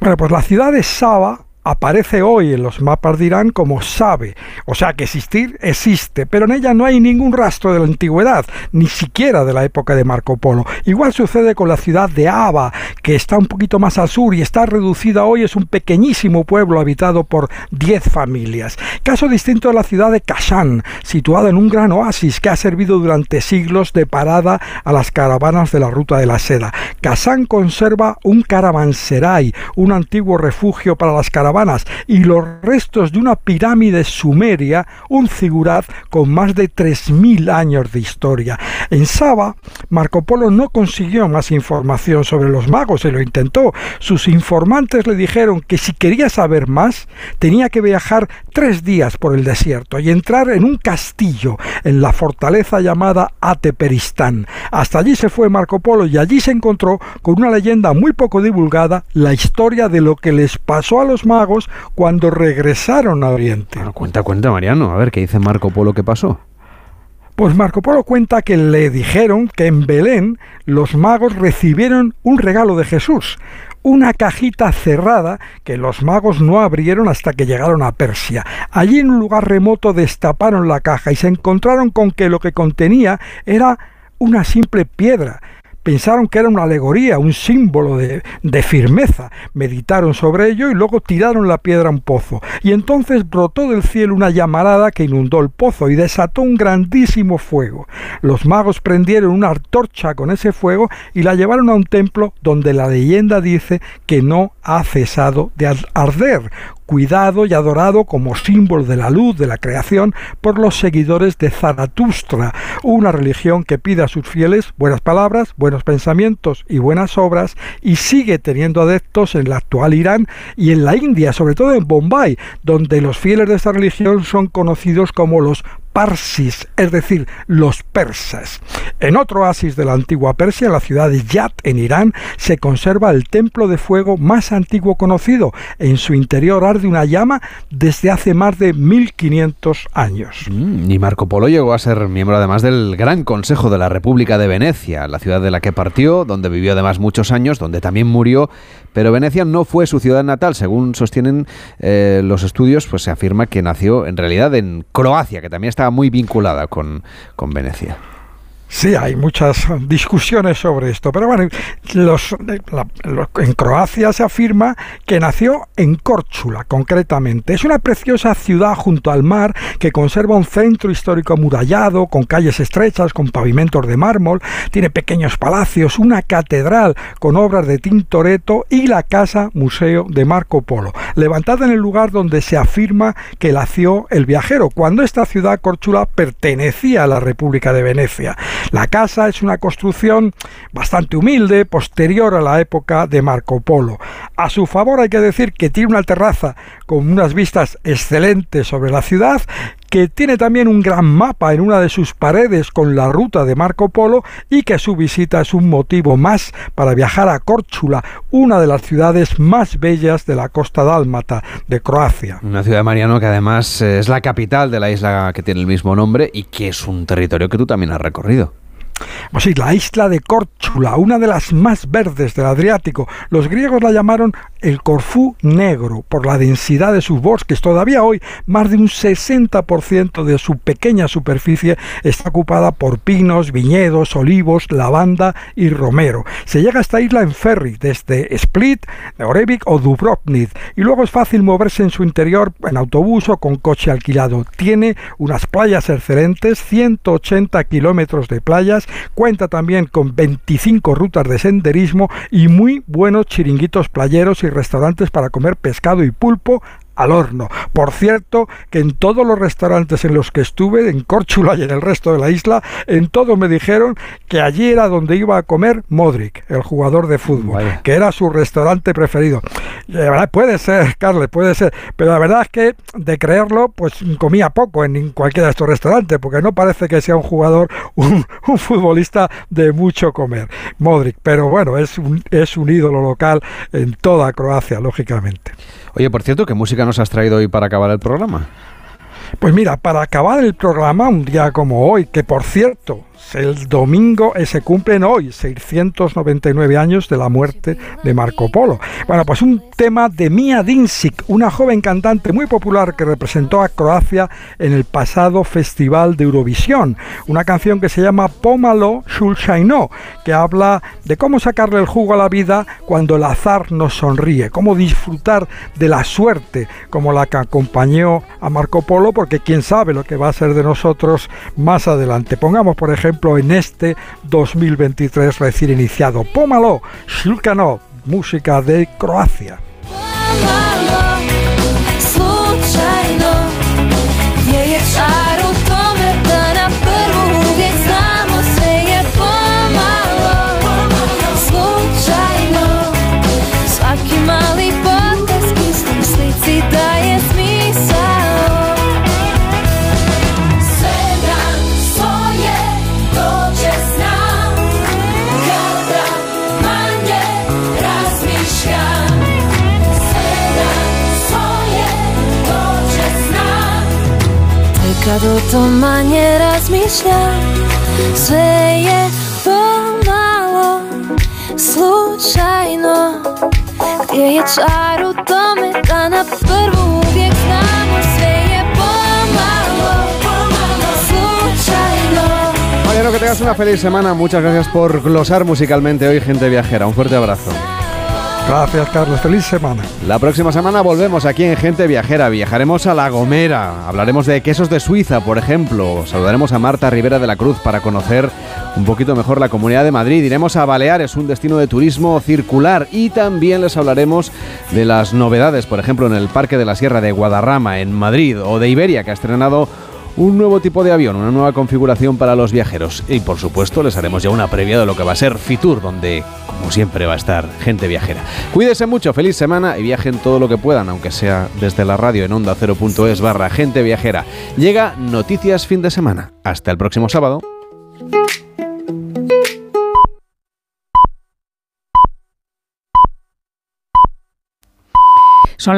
Bueno, pues la ciudad de Saba aparece hoy en los mapas de Irán como Sabe, o sea que existir existe, pero en ella no hay ningún rastro de la antigüedad, ni siquiera de la época de Marco Polo. Igual sucede con la ciudad de Aba, que está un poquito más al sur y está reducida hoy, es un pequeñísimo pueblo habitado por 10 familias. Caso distinto de la ciudad de Kashan, situada en un gran oasis que ha servido durante siglos de parada a las caravanas de la ruta de la seda. Kashan conserva un caravanserai, un antiguo refugio para las caravanas y los restos de una pirámide sumeria, un zigurat con más de 3.000 años de historia. En Saba, Marco Polo no consiguió más información sobre los magos, se lo intentó. Sus informantes le dijeron que si quería saber más, tenía que viajar tres días por el desierto y entrar en un castillo en la fortaleza llamada Ateperistán. Hasta allí se fue Marco Polo y allí se encontró con una leyenda muy poco divulgada, la historia de lo que les pasó a los magos cuando regresaron a Oriente. cuenta, cuenta, Mariano. A ver, ¿qué dice Marco Polo que pasó? Pues Marco Polo cuenta que le dijeron que en Belén los magos recibieron un regalo de Jesús, una cajita cerrada que los magos no abrieron hasta que llegaron a Persia. Allí en un lugar remoto destaparon la caja y se encontraron con que lo que contenía era una simple piedra pensaron que era una alegoría, un símbolo de, firmeza. Meditaron sobre ello y luego tiraron la piedra a un pozo. Y entonces brotó del cielo una llamarada que inundó el pozo y desató un grandísimo fuego. Los magos prendieron una antorcha con ese fuego y la llevaron a un templo donde la leyenda dice que no ha cesado de arder, cuidado y adorado como símbolo de la luz de la creación por los seguidores de Zaratustra, una religión que pide a sus fieles buenas palabras, buenos pensamientos y buenas obras y sigue teniendo adeptos en la actual Irán y en la India, sobre todo en Bombay, donde los fieles de esta religión son conocidos como los Parsis, es decir, los persas. En otro oasis de la antigua Persia, la ciudad de Yat, en Irán, se conserva el templo de fuego más antiguo conocido. En su interior arde una llama desde hace más de 1500 años. Mm, y Marco Polo llegó a ser miembro además del Gran Consejo de la República de Venecia, la ciudad de la que partió, donde vivió además muchos años, donde también murió, pero Venecia no fue su ciudad natal, según sostienen eh, los estudios, pues se afirma que nació en realidad en Croacia, que también está muy vinculada con, con Venecia. Sí, hay muchas discusiones sobre esto, pero bueno, los, en Croacia se afirma que nació en Córchula, concretamente. Es una preciosa ciudad junto al mar que conserva un centro histórico amurallado, con calles estrechas, con pavimentos de mármol, tiene pequeños palacios, una catedral con obras de Tintoretto y la casa museo de Marco Polo, levantada en el lugar donde se afirma que nació el viajero, cuando esta ciudad Córchula pertenecía a la República de Venecia. La casa es una construcción bastante humilde, posterior a la época de Marco Polo. A su favor hay que decir que tiene una terraza con unas vistas excelentes sobre la ciudad que tiene también un gran mapa en una de sus paredes con la ruta de Marco Polo y que su visita es un motivo más para viajar a Córchula, una de las ciudades más bellas de la costa dálmata de Croacia. Una ciudad, Mariano, que además es la capital de la isla que tiene el mismo nombre y que es un territorio que tú también has recorrido. Pues sí, la isla de Córchula, una de las más verdes del Adriático. Los griegos la llamaron el Corfú negro por la densidad de sus bosques. Todavía hoy, más de un 60% de su pequeña superficie está ocupada por pinos, viñedos, olivos, lavanda y romero. Se llega a esta isla en ferry desde Split, Orevik o Dubrovnik y luego es fácil moverse en su interior en autobús o con coche alquilado. Tiene unas playas excelentes, 180 kilómetros de playas Cuenta también con 25 rutas de senderismo y muy buenos chiringuitos playeros y restaurantes para comer pescado y pulpo al horno. Por cierto, que en todos los restaurantes en los que estuve, en Córchula y en el resto de la isla, en todos me dijeron que allí era donde iba a comer Modric, el jugador de fútbol, que era su restaurante preferido. puede ser, Carles, puede ser, pero la verdad es que de creerlo, pues comía poco en cualquiera de estos restaurantes, porque no parece que sea un jugador, un, futbolista de mucho comer, Modric, pero bueno, es un, es un ídolo local en toda Croacia, lógicamente. Oye, por cierto, ¿qué música nos has traído hoy para acabar el programa? Pues mira, para acabar el programa, un día como hoy, que por cierto, el domingo se cumplen hoy 699 años de la muerte de Marco Polo. Bueno, pues un tema de Mia Dinsik, una joven cantante muy popular que representó a Croacia en el pasado Festival de Eurovisión. Una canción que se llama Pomalo Shulshaino, que habla de cómo sacarle el jugo a la vida cuando el azar nos sonríe, cómo disfrutar de la suerte como la que acompañó a Marco Polo, porque quién sabe lo que va a ser de nosotros más adelante. Pongamos, por ejemplo, en este 2023 recién iniciado. Pómalo, Shulkanov, música de Croacia. Kada o tom manje razmišljam Sve je pomalo slučajno Gdje je čar u tome da na prvu uvijek znamo Sve je pomalo, pomalo slučajno Mariano, que tengas una feliz semana. Muchas gracias por glosar musicalmente hoy, gente viajera. Un fuerte abrazo. Gracias, Carlos. Feliz semana. La próxima semana volvemos aquí en Gente Viajera. Viajaremos a La Gomera. Hablaremos de quesos de Suiza, por ejemplo. Saludaremos a Marta Rivera de la Cruz para conocer un poquito mejor la Comunidad de Madrid. Iremos a Baleares, un destino de turismo circular. Y también les hablaremos de las novedades, por ejemplo, en el Parque de la Sierra de Guadarrama, en Madrid, o de Iberia, que ha estrenado un nuevo tipo de avión, una nueva configuración para los viajeros. Y por supuesto les haremos ya una previa de lo que va a ser Fitur, donde como siempre va a estar gente viajera. Cuídense mucho, feliz semana y viajen todo lo que puedan, aunque sea desde la radio en onda 0.es barra gente viajera. Llega Noticias fin de semana. Hasta el próximo sábado.